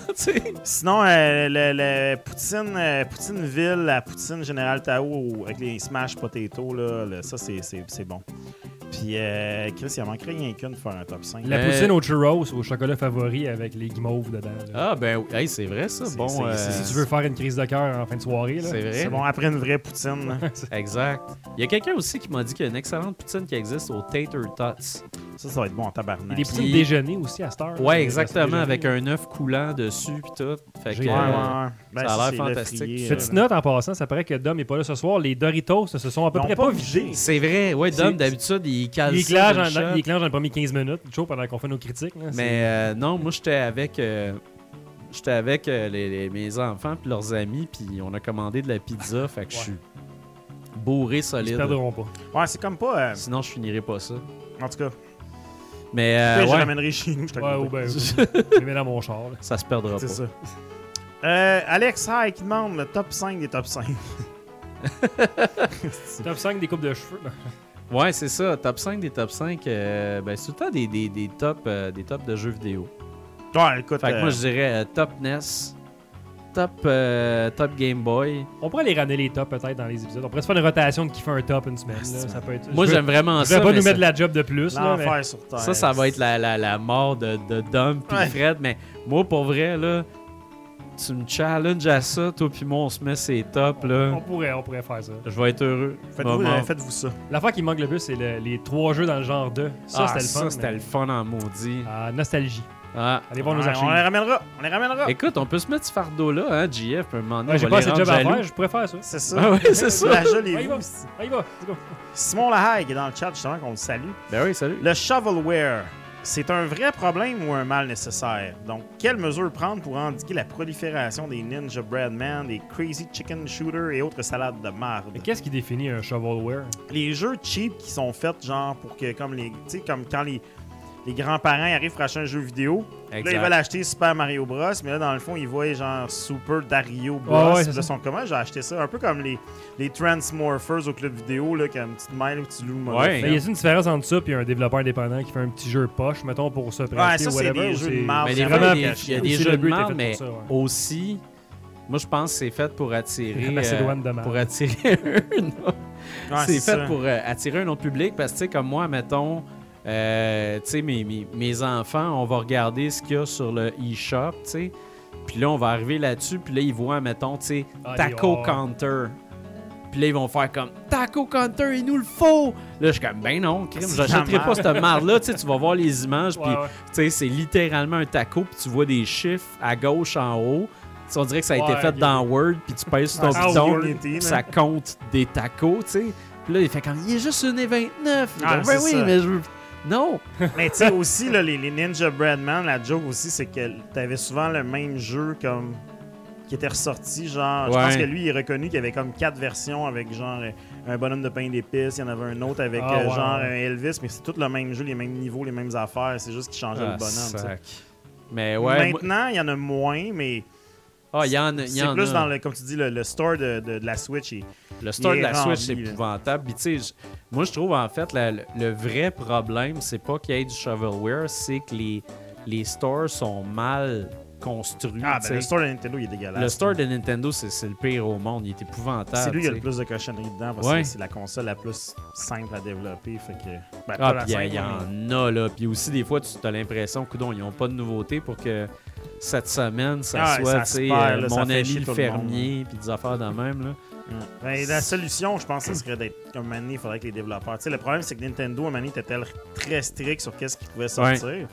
Sinon, euh, le, le Poutine, euh, Poutine Ville, la Poutine Général Tao avec les smash potato, là, là, ça, c'est bon. Puis, euh, Chris, il en manquerait rien qu'une pour faire un top 5. La Euh, poutine au churros, au chocolat favori avec les guimauves dedans. là. Ah, ben, oui. hey, c'est vrai, ça. C'est- Bon, c'est- euh, c'est- Si tu veux faire une crise de cœur en fin de soirée, là. c'est vrai. C'est bon, après une vraie Poutine. là. Exact. Il y a quelqu'un aussi qui m'a dit qu'il y a une excellente poutine qui existe au Tater Tots. Ça, ça va être bon en Il y a tabarnak. des poutines Puis- déjeuner aussi à cette heure. Ouais, exactement, avec un œuf coulant dessus puis tout. Fait que, J'ai- Ouais, ouais, euh, ouais. Ben, ça a l'air c'est le fantastique. frier, Petite euh, note en passant, ça paraît que Dom n'est pas là ce soir. Les Doritos se sont à peu Ils ont près pas pas vidés. C'est vrai, ouais, C'est- Dom, d'habitude, il cale Il ça dans, shot. il éclenche dans les premiers 15 minutes, chaud pendant qu'on fait nos critiques. là. C'est- Mais euh, non, moi, j'étais avec... euh, j'étais avec euh, les, les- mes enfants puis leurs amis, puis on a commandé de la pizza, fait que je Ouais. suis bourré Ils se solide. perdront pas. Ouais, c'est comme pas. euh, Sinon, je finirais pas ça. en tout cas, Mais euh, je ouais, ramènerai chez nous. Je te Ouais, ou ben, je les mets dans mon char. là. ça se perdra pas. C'est ça. Euh, Alex High qui demande le top 5 des top 5. Top 5 des coupes de cheveux. Ouais, c'est ça. Top 5 des top 5, euh, ben, c'est tout le temps des, des, des tops, euh, des tops de jeux vidéo. Ouais, écoute. Fait que euh, moi, je dirais euh, top NES, top, euh, top Game Boy. On pourrait les ramener les tops peut-être dans les épisodes. On pourrait se faire une rotation de qui fait un top une semaine. là. Ça peut être. Moi, j'aime vraiment Je vais ça. pas mais nous ça- mettre de la job de plus. Là, mais- L'enfer sur Terre. Ça, ça va être la, la, la mort de, de Dom puis Ouais. Fred. Mais moi, pour vrai, là, tu me challenges à ça, toi puis moi, on se met ces tops, On là. pourrait, on pourrait faire ça. Je vais être heureux. Faites-vous euh, faites-vous ça. L'affaire qui manque le plus, c'est le- les trois jeux dans le genre 2. Ça, Ah, c'était le fun. Ça, c'était mais- le fun en maudit. Ah, nostalgie. Ah. Allez voir nos archives. on les ramènera. On les ramènera. Écoute, on peut se mettre ce fardeau-là, hein, JF, un moment donné, Ouais, on J'ai va pas assez de job à faire, je faire ça. C'est ça. Ah ouais, c'est ça. La On y gelez-vous. va. On y va. Simon Lahaye qui est dans le chat, justement, qu'on le salue. Ben oui, salut. Le shovelware, c'est un vrai problème ou un mal nécessaire? Donc, quelles mesures prendre pour endiguer la prolifération des Ninja Breadman, des Crazy Chicken Shooter et autres salades de marde? Mais qu'est-ce qui définit un shovelware? Les jeux cheap qui sont faits, genre, pour que, comme les. Tu sais, comme quand les. Les grands-parents arrivent pour acheter un jeu vidéo. Là, ils veulent acheter Super Mario Bros. Mais là, dans le fond, ils voient genre Super Dario Bros. Ouais, ouais, sont comment j'ai acheté ça? Un peu comme les, les Transmorphers au club vidéo, là, qui a une petite mail où tu loues le. Ouais. Mais y a une différence entre ça et un développeur indépendant qui fait un petit jeu poche, mettons, pour se prêter Ouais, ça, ou c'est whatever, des ou jeux de fois, il y a- il des jeux de pour mais ça, ouais. aussi, moi, je pense que c'est fait pour attirer. La Macédoine de euh, pour attirer un autre- Ouais, c'est fait ça. pour euh, attirer un autre public parce que, tu sais, comme moi, mettons, euh, tu sais, mes, mes, mes enfants, on va regarder ce qu'il y a sur le e-shop, tu sais. Puis là, on va arriver là-dessus, puis là, ils voient, mettons, tu sais, Ah, Taco des- Counter. Puis là, ils vont faire comme Taco Counter, il nous le faut. Là, je suis comme, ben non, crime, j'achèterai pas cette marde-là. Tu sais, tu vas voir les images, puis Ouais, ouais. tu sais, c'est littéralement un taco, puis tu vois des chiffres à gauche en haut. Tu sais, on dirait que ça a été Ouais, fait dans Word, puis tu pèses sur ton Ah, bouton, puis ça compte des tacos, tu sais. Puis là, il fait comme, il est juste une et 29. Il est Ah, ben oui, ça. mais je veux. Non! Mais tu sais, aussi, là, les, les Ninja Breadman, la joke aussi, c'est que t'avais souvent le même jeu comme qui était ressorti. Genre, je pense que lui, il est reconnu qu'il y avait comme quatre versions avec genre euh, un bonhomme de pain d'épices. Il y en avait un autre avec Ah, euh, ouais, genre un Elvis, mais c'est tout le même jeu, les mêmes niveaux, les mêmes affaires. C'est juste qu'il changeait Ah, le bonhomme. sais. sac. Mais ouais. Maintenant, il y en a moins, mais Ah, il y en y en plus a. dans le, comme tu dis, le, le store de, de- de la Switch. il- Le store de est la Switch, c'est épouvantable. Puis, tu sais, moi, je trouve, en fait, la- le, le vrai problème, c'est pas qu'il y ait du shovelware, c'est que les, les stores sont mal construits. Ah, ben le store de Nintendo, il est dégueulasse. le store de Nintendo, c'est le pire au monde. Il est épouvantable. C'est lui qui a le plus de cochonneries dedans parce Ouais. que c'est la console la plus simple à développer. Fait que, ben, Ah, puis il y, en a, là. Puis aussi, des fois, tu as l'impression, coudon, ils n'ont pas de nouveauté pour que cette semaine, ça Ah, soit, ça se perd, euh, là, ça mon ami le fermier, puis des affaires de même, là. Ouais. Ben, la solution, je pense, ce serait d'être comme donné, il faudrait que les développeurs. Tu sais, le problème, c'est que Nintendo, à donné, était très strict sur qu'est-ce qui pouvait sortir.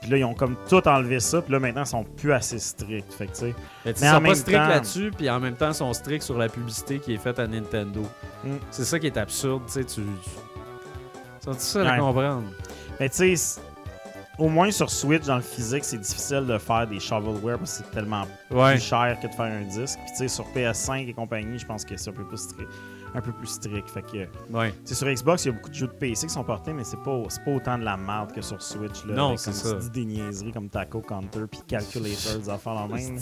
Puis là, ils ont comme tout enlevé ça. Puis là, maintenant, ils sont plus assez stricts. Fait que, sais. Mais ils sont pas stricts temps- là-dessus, puis en même temps, ils sont stricts sur la publicité qui est faite à Nintendo. Mm. C'est ça qui est absurde, tu sais, tu... C'est ça à Ouais. comprendre. Mais tu sais, au moins sur Switch, dans le physique, c'est difficile de faire des shovelware parce que c'est tellement Ouais. plus cher que de faire un disque. Puis tu sais, sur PS5 et compagnie, je pense que c'est un peu plus strict. Un peu plus strict. Fait que, Ouais. sur Xbox, il y a beaucoup de jeux de PC qui sont portés, mais c'est pas, pas autant de la merde que sur Switch. Là, Non, c'est ça. tu dis, des niaiseries comme Taco Counter puis Calculator, des affaires en même.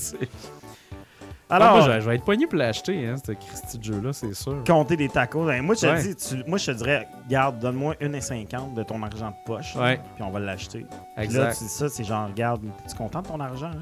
Alors, Ah, moi, je, vais être poigné pour l'acheter, hein, ce Christy de jeu-là, c'est sûr. compter des tacos. Ben, moi, je te Ouais. dis, tu- moi, je te dirais, garde, donne-moi 1,50 de ton argent de poche. Ouais. Puis on va l'acheter. Exact. Là, tu dis ça, c'est genre, regarde, tu content de ton argent? hein?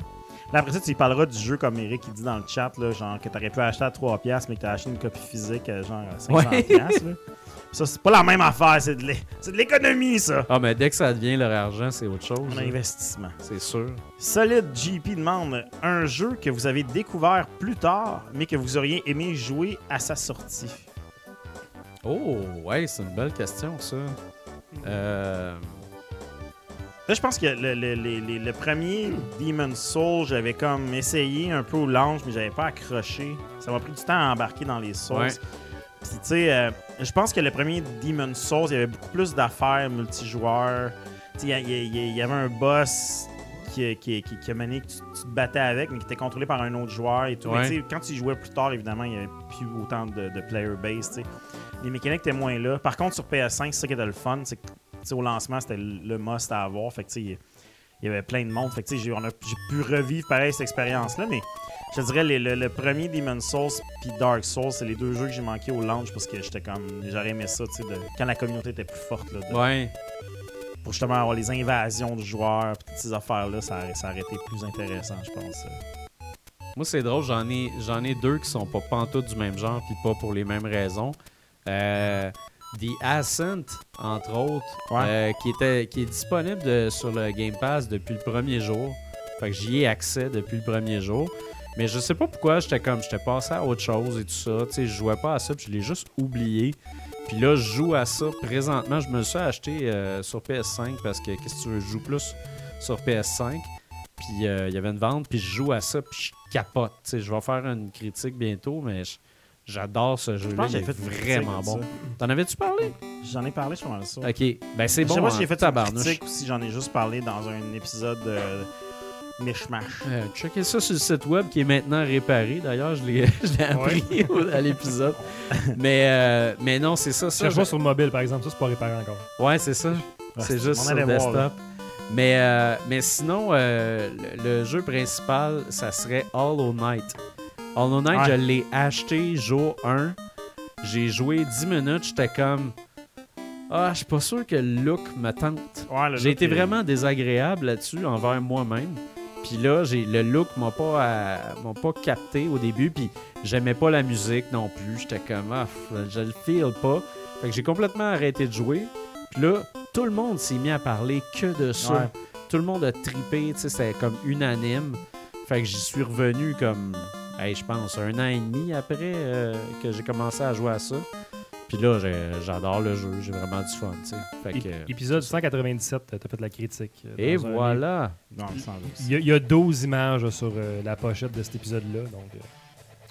Là, après ça, tu y parleras du jeu comme Eric qui dit dans le chat, là, genre que t'aurais pu acheter à 3$, mais que t'as acheté une copie physique à genre à 500$. Ouais. piastres, là. Ça, c'est pas la même affaire, c'est de l'économie, ça. Ah, mais dès que ça devient leur argent, c'est autre chose. Un là. investissement. C'est sûr. Solid GP demande un jeu que vous avez découvert plus tard, mais que vous auriez aimé jouer à sa sortie. Oh, ouais, c'est une belle question, ça. Euh... Là, je pense que le, le- le- le- le premier Demon's Soul, j'avais comme essayé un peu au launch, mais j'avais pas accroché. Ça m'a pris du temps à embarquer dans les Souls. Ouais. Puis, tu sais, euh, je pense que le premier Demon's Souls, il y avait beaucoup plus d'affaires multijoueurs. Il y, y y avait un boss qui, qui, qui, qui a mené que tu, tu te battais avec, mais qui était contrôlé par un autre joueur et tout. Ouais. Mais quand tu jouais plus tard, évidemment, il n'y avait plus autant de, de player base. tu sais. Les mécaniques étaient moins là. Par contre, sur PS5, c'est ça qui était le fun. C'est au lancement, c'était le must à avoir. Fait que il y avait plein de monde. Fait que j'ai pu revivre pareil cette expérience-là. Mais je dirais, les- le, le premier Demon's Souls puis Dark Souls, c'est les deux jeux que j'ai manqué au launch parce que j'étais comme. J'aurais aimé ça, tu sais, quand la communauté était plus forte. Là, de- Ouais. pour justement avoir les invasions de joueurs, pis toutes ces affaires-là, ça, ça aurait été plus intéressant, je pense. Moi, c'est drôle, j'en ai, j'en ai deux qui sont pas pantoute du même genre, puis pas pour les mêmes raisons. Euh, The Ascent, entre autres, Ouais. euh, qui, était, qui est disponible de- sur le Game Pass depuis le premier jour. Fait que j'y ai accès depuis le premier jour. Mais je sais pas pourquoi, j'étais comme, j'étais passé à autre chose et tout ça. Tu sais, je jouais pas à ça, puis je l'ai juste oublié. Puis là, je joue à ça présentement. Je me le suis acheté euh, sur PS5 parce que, qu'est-ce que tu veux, je joue plus sur PS5. Puis euh, il y avait une vente, puis je joue à ça, puis je capote. Tu sais, je vais faire une critique bientôt, mais je- j'adore ce jeu-là. pense que Il est fait vraiment bon. T'en avais-tu parlé? J'en ai parlé, je pense ça. Ok. Ben c'est je bon. sais pas hein, si j'ai fait une tabarnouche. critique ou si j'en ai juste parlé dans un épisode euh, mishmash. Euh, checkez ça sur le site web qui est maintenant réparé. D'ailleurs, je l'ai je l'ai appris à l'épisode. mais, euh, mais non, c'est ça. Ça cherche je- pas sur le mobile, par exemple. Ça, c'est pas réparé encore. Ouais, c'est ça. Ouais, c'est juste sur voir, desktop. mais, euh, mais sinon, euh, le, le jeu principal, ça serait Hollow Knight. Hollow Knight, Ouais. je l'ai acheté jour 1. J'ai joué 10 minutes, j'étais comme. Ah, je suis pas sûr que le look me tente. Ouais, le J'ai été est- vraiment désagréable là-dessus envers moi-même. Puis là, j'ai le look m'a pas euh, m'a pas capté au début. Puis j'aimais pas la musique non plus. J'étais comme ah, je le feel pas. Fait que j'ai complètement arrêté de jouer. Puis là, tout le monde s'est mis à parler que de ça. Ouais. Tout le monde a tripé. Tu sais, c'était comme unanime. Fait que j'y suis revenu comme, hey, je pense, un an et demi après euh, que j'ai commencé à jouer à ça. Puis là, j'adore le jeu. J'ai vraiment du fun. Fait que, Ép- Épisode 197, t'as fait la critique. euh, et voilà. Non. Il y, a, il y a 12 images sur euh, la pochette de cet épisode-là. Donc, euh,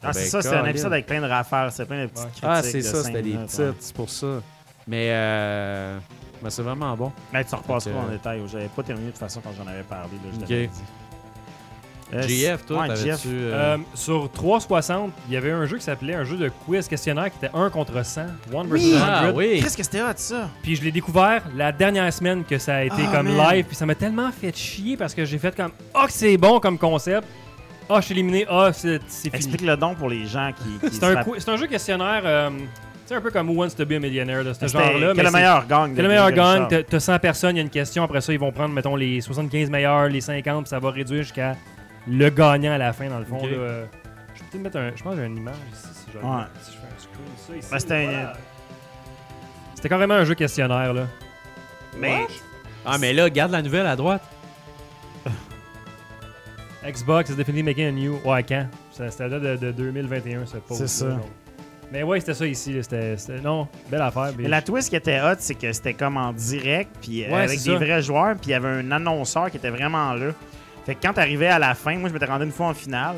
Ah, c'est Ben, ça, c'était un épisode avec plein de rafales, c'est plein de petites Ouais. critiques. Ah, c'est de ça, c'était des ouais. c'est pour ça. Mais, euh, mais c'est vraiment bon. Mais tu repasses Donc, pas euh, en détail. J'avais pas terminé de toute façon quand j'en avais parlé. Là, je Ok. t'avais dit. Euh, GF, toi, ouais. GF. euh, euh, sur 360, il y avait un jeu qui s'appelait un jeu de quiz questionnaire qui était 1 contre 100. 1 versus 100. Ah oui! Qu'est-ce que c'était hot, ça? Puis je l'ai découvert la dernière semaine que ça a été Ah, comme man. live. Puis ça m'a tellement fait chier parce que j'ai fait comme Ah, que c'est bon comme concept. Ah, je suis éliminé. Ah, c'est c'est fini. Explique le don pour les gens qui. qui C'est un, un jeu questionnaire. euh, c'est un peu comme Who Wants to be a Millionaire de ce genre-là. Quel le c'est- meilleur gang? Quel le meilleur gang, t'as- t'as 100 personnes, il y a une question, après ça, ils vont prendre, mettons, les 75 meilleurs, les 50, puis ça va réduire jusqu'à le gagnant à la fin, dans le fond. Là. Euh, Je vais peut-être mettre un. Je pense que j'ai une image ici, si je, Ouais. si je fais un screen ça ici. Ben, c'était un- voilà. C'était carrément un jeu questionnaire, là. Mais. Ah, mais là, garde la nouvelle à droite. Xbox is definitely making a new. Ouais, quand? Ça- C'était là de, de 2021, ce pause. C'est ça. Mais ouais, c'était ça ici. là. C'était. c'était- Non, belle affaire. Mais la twist qui était hot, c'est que c'était comme en direct, puis euh, Ouais, avec des ça. vrais joueurs, puis il y avait un annonceur qui était vraiment là. Fait que quand t'arrivais à la fin, moi je m'étais rendu une fois en finale,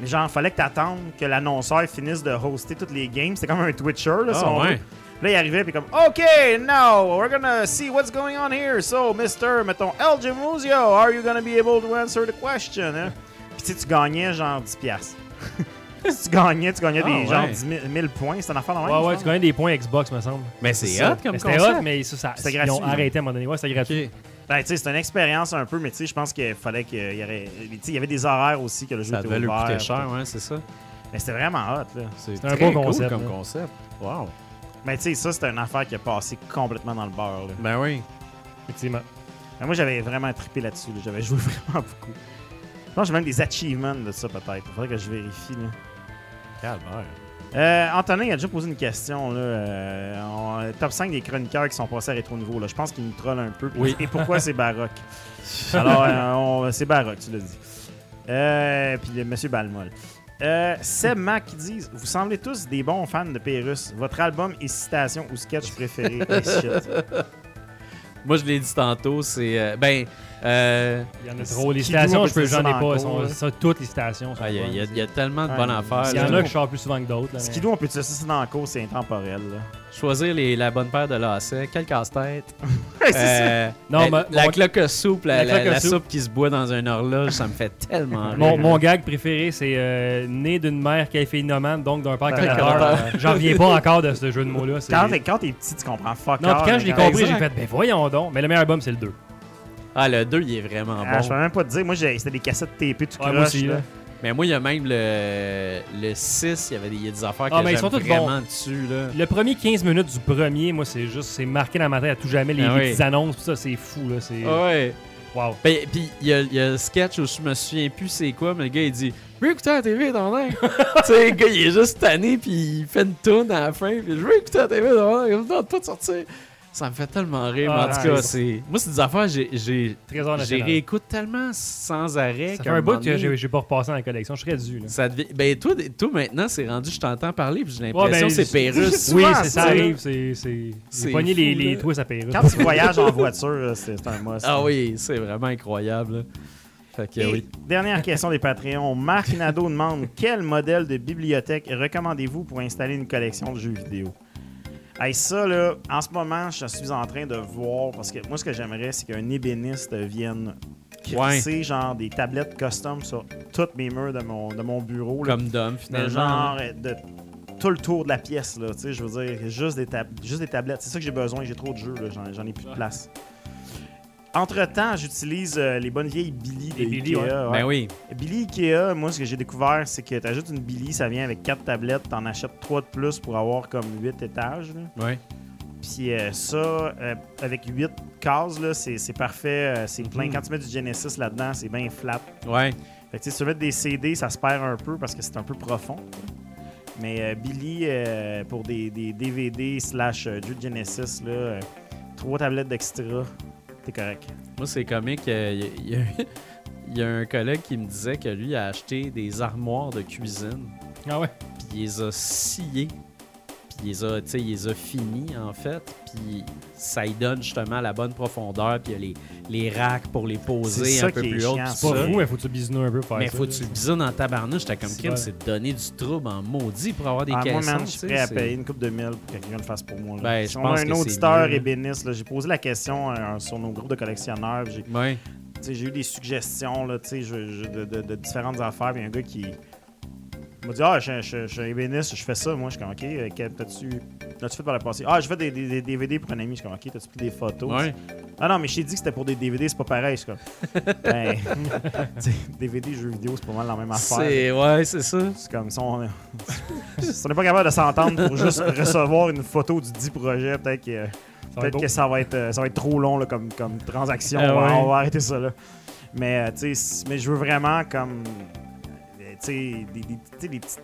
mais genre, fallait que t'attendes que l'annonceur finisse de hoster toutes les games. C'était comme un Twitcher, là, si Ah, veut. ouais. Là, il arrivait, puis comme, OK, now, we're gonna see what's going on here. So, Mr. mettons, El Jamuzio, are you gonna be able to answer the question? Hein? Puis tu sais, tu gagnais genre 10$. piastres. si tu gagnais, tu gagnais Ah, des genre ouais. 10 000, 1000 points. C'était un affaire même, Ouais, ouais, tu gagnais des points Xbox, me semble. Mais C'est c'est ça. hot comme Mais C'était concept. hot, mais ça, ça C'était ils ont gratuit, là. arrêté à un moment donné. Ouais, c'était gratuit. Ben, tu sais, c'est une expérience un peu, mais tu sais, je pense qu'il fallait qu'il y aurait. Tu sais, il y avait des horaires aussi que le jeu Ça était devait lui ouvert. coûter cher, ouais, c'est ça. Mais c'était vraiment hot, là. C'est un bon cool concept, comme là. concept. Wow. Mais tu sais, ça, c'était une affaire qui a passé complètement dans le beurre, là. Ben oui. Effectivement. Mais moi, j'avais vraiment trippé là-dessus, là. J'avais joué vraiment beaucoup. Je pense que j'ai même des achievements de ça, peut-être. Il faudrait que je vérifie, là. Calvaire. Euh, Antonin a déjà posé une question. Là, euh, on- top 5 des chroniqueurs qui sont passés à Rétro Nouveau. Là. Je pense qu'il nous troll un peu. Oui. Et pourquoi c'est baroque? Alors, euh, c'est baroque, tu l'as dit. Euh, puis le monsieur Balmol. Euh, Seb Mac qui dit Vous semblez tous des bons fans de Pérus. Votre album et citation ou sketch préféré? Moi, je l'ai dit tantôt, c'est. ben. Euh, Il y en a trop. Les doit je peux, j'en ai pas. sont, cours, toutes les citations. sont ah, Il y, a- bonnes. il y a- il y a tellement de Ouais, bonnes affaires. il y en a que je sors plus souvent que d'autres. Skidoo, on peut dire ça c'est dans le cours, c'est intemporel. là. choisir les, la bonne paire de lacets. Quel casse-tête? Euh, Non, la, cloque soupe, la, La soupe. qui se boit dans un horloge, ça me fait tellement rire. Mon, mon gag préféré, c'est euh, né d'une mère caféinomane, donc d'un père canadeur. Euh, J'en reviens pas encore de ce jeu de mots-là. Quand t'es petit, tu comprends fuck Non, quand je l'ai compris, j'ai fait, ben voyons donc. Mais le meilleur album, c'est le 2. Ah, le 2, il est vraiment Ah, Je bon. peux même pas te dire. Moi, j'ai- c'était des cassettes TP tout Ouais, croche. là. Mais moi, il y a même le, le 6, il y avait des, il y a des affaires que Ah, mais ils j'aime sont tous vraiment dessus. Là. Le premier 15 minutes du premier, moi, c'est juste, c'est marqué dans ma tête à tout jamais. Les, Ah les oui. petites annonces, pis ça, c'est fou, là. C'est. Ouais. Wow. Ben, Puis il y, a- il y a le sketch où je me souviens plus c'est quoi, mais le gars il dit Je veux écouter la TV dans l'air. tu sais, le gars il est juste tanné, puis il fait une toune à la fin, puis je veux écouter la TV dans l'air, il me tente pas de sortir. Ça me fait tellement rire, mais Ah, en tout ouais, cas, c'est-. Moi, c'est des affaires, j'ai- j'ai national. réécoute tellement sans arrêt. Ça fait un bout que j'ai j'ai pas repassé dans la collection. Je serais dû, là. Ça devient... Ben, toi, toi, maintenant, c'est rendu, je t'entends parler, puis j'ai Ouais, l'impression ben, que c'est Pérus. Oui, ça, c'est ça là. arrive. C'est. c'est- C'est J'ai pogné les, twists à Pérus. Quand tu voyages en voiture, c'est c'est un must. Ah oui, c'est vraiment incroyable. là. Fait que Et oui. Dernière question des Patreons. Marc Nadeau demande quel modèle de bibliothèque recommandez-vous pour installer une collection de jeux vidéo? Hey, ça, là, en ce moment, je suis en train de voir, parce que moi, ce que j'aimerais, c'est qu'un ébéniste vienne crisser genre des tablettes custom sur toutes mes murs de mon, de mon bureau. là. Comme Dom, de finalement. genre euh, de tout le tour de la pièce, là, tu sais, je veux dire, juste des, tab- juste des tablettes. C'est ça que j'ai besoin, j'ai trop de jeux, là, j'en, j'en ai plus de place. Entre-temps, j'utilise euh, les bonnes vieilles Billy de Les Billy, Ikea. ouais. ouais. Ben oui. Billy Ikea, moi, ce que j'ai découvert, c'est que tu ajoutes une Billy, ça vient avec 4 tablettes, t'en achètes 3 de plus pour avoir comme 8 étages. là. Ouais. Puis euh, ça, euh, avec 8 cases, là, c'est, c'est parfait, euh, c'est plein. Mhm. Quand tu mets du Genesis là-dedans, c'est bien flat. Ouais. Fait que, tu sais, si tu veux mettre des CD, ça se perd un peu parce que c'est un peu profond. Mais euh, Billy, euh, pour des, des DVD slash euh, jeux de Genesis, là, euh, trois tablettes d'extra, t'es correct. Moi, c'est comique. euh, Il y, a- il y a- il y a un collègue qui me disait que lui a acheté des armoires de cuisine, Ah ouais? puis il les a sciées, il les a, tu sais, il les a finis, en fait, puis ça y donne justement la bonne profondeur, puis il y a les, les racks pour les poser un peu plus haut. C'est pas fou, mais faut que tu bisounes un peu pour faire Mais ça, faut que tu bisounes en tabarnouche. J'étais comme vrai. c'est de donner du trouble en maudit pour avoir des Ah, moi, caissons. man, je suis prêt à payer une coupe de mille pour que quelqu'un le fasse pour moi. là. Ben, si je on pense a un auditeur ébéniste, j'ai posé la question euh, sur nos groupes de collectionneurs. J'ai Ouais. tu sais, j'ai eu des suggestions là, tu sais, je- je- de, de- de différentes affaires. Puis un gars qui m'a dit Ah, je, je, je suis ébéniste, je fais ça. Moi, je suis comme Ok, euh, t'as-tu l'as-tu fait par le passé Ah, je fais des, des- des DVD pour un ami. Je suis comme Ok, t'as-tu pris des photos? Ouais. Ah non, mais je t'ai dit que c'était pour des DVD, c'est pas pareil. Je suis comme Ben, DVD, jeux vidéo, c'est pas mal la même affaire. C'est ouais, c'est ça. C'est comme si on si on n'est pas capable de s'entendre pour juste recevoir une photo du dit projet, peut-être que, Ça va être peut-être que ça, va être, euh, ça va être trop long là, comme, comme transaction. Ah on, va, ouais. on va arrêter ça là. Mais, euh, mais je veux vraiment comme. Sais, des, des, des petites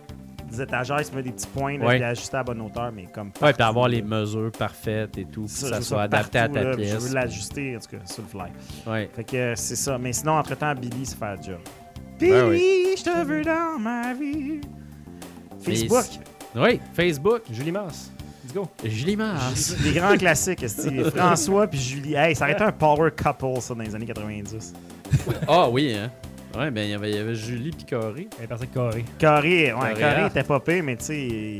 des étagères, mets des petits points, là, Ouais. puis ajuster à la bonne hauteur, mais comme. Ouais, puis partout, avoir les mesures parfaites et tout, pour que Ça, ça je veux soit ça adapté à partout, ta là, puis Je pièce. veux l'ajuster, en tout cas, sur le fly. Ouais. Fait que euh, c'est ça. Mais sinon, entre-temps, Billy, c'est faire le job. Ben Billy, je te veux dans ma vie. Facebook. Oui, Facebook. Julie Mars. Let's go. Julie Mars. Des grands classiques. François puis Julie. Hey, ça aurait été un power couple, ça, dans les années 90. Ah oui, hein. Ouais, ben il y avait, il y avait Julie puis Corey. Elle est partie carré. Carré, ouais, Carré, Carré ah. était pas pire, mais tu sais,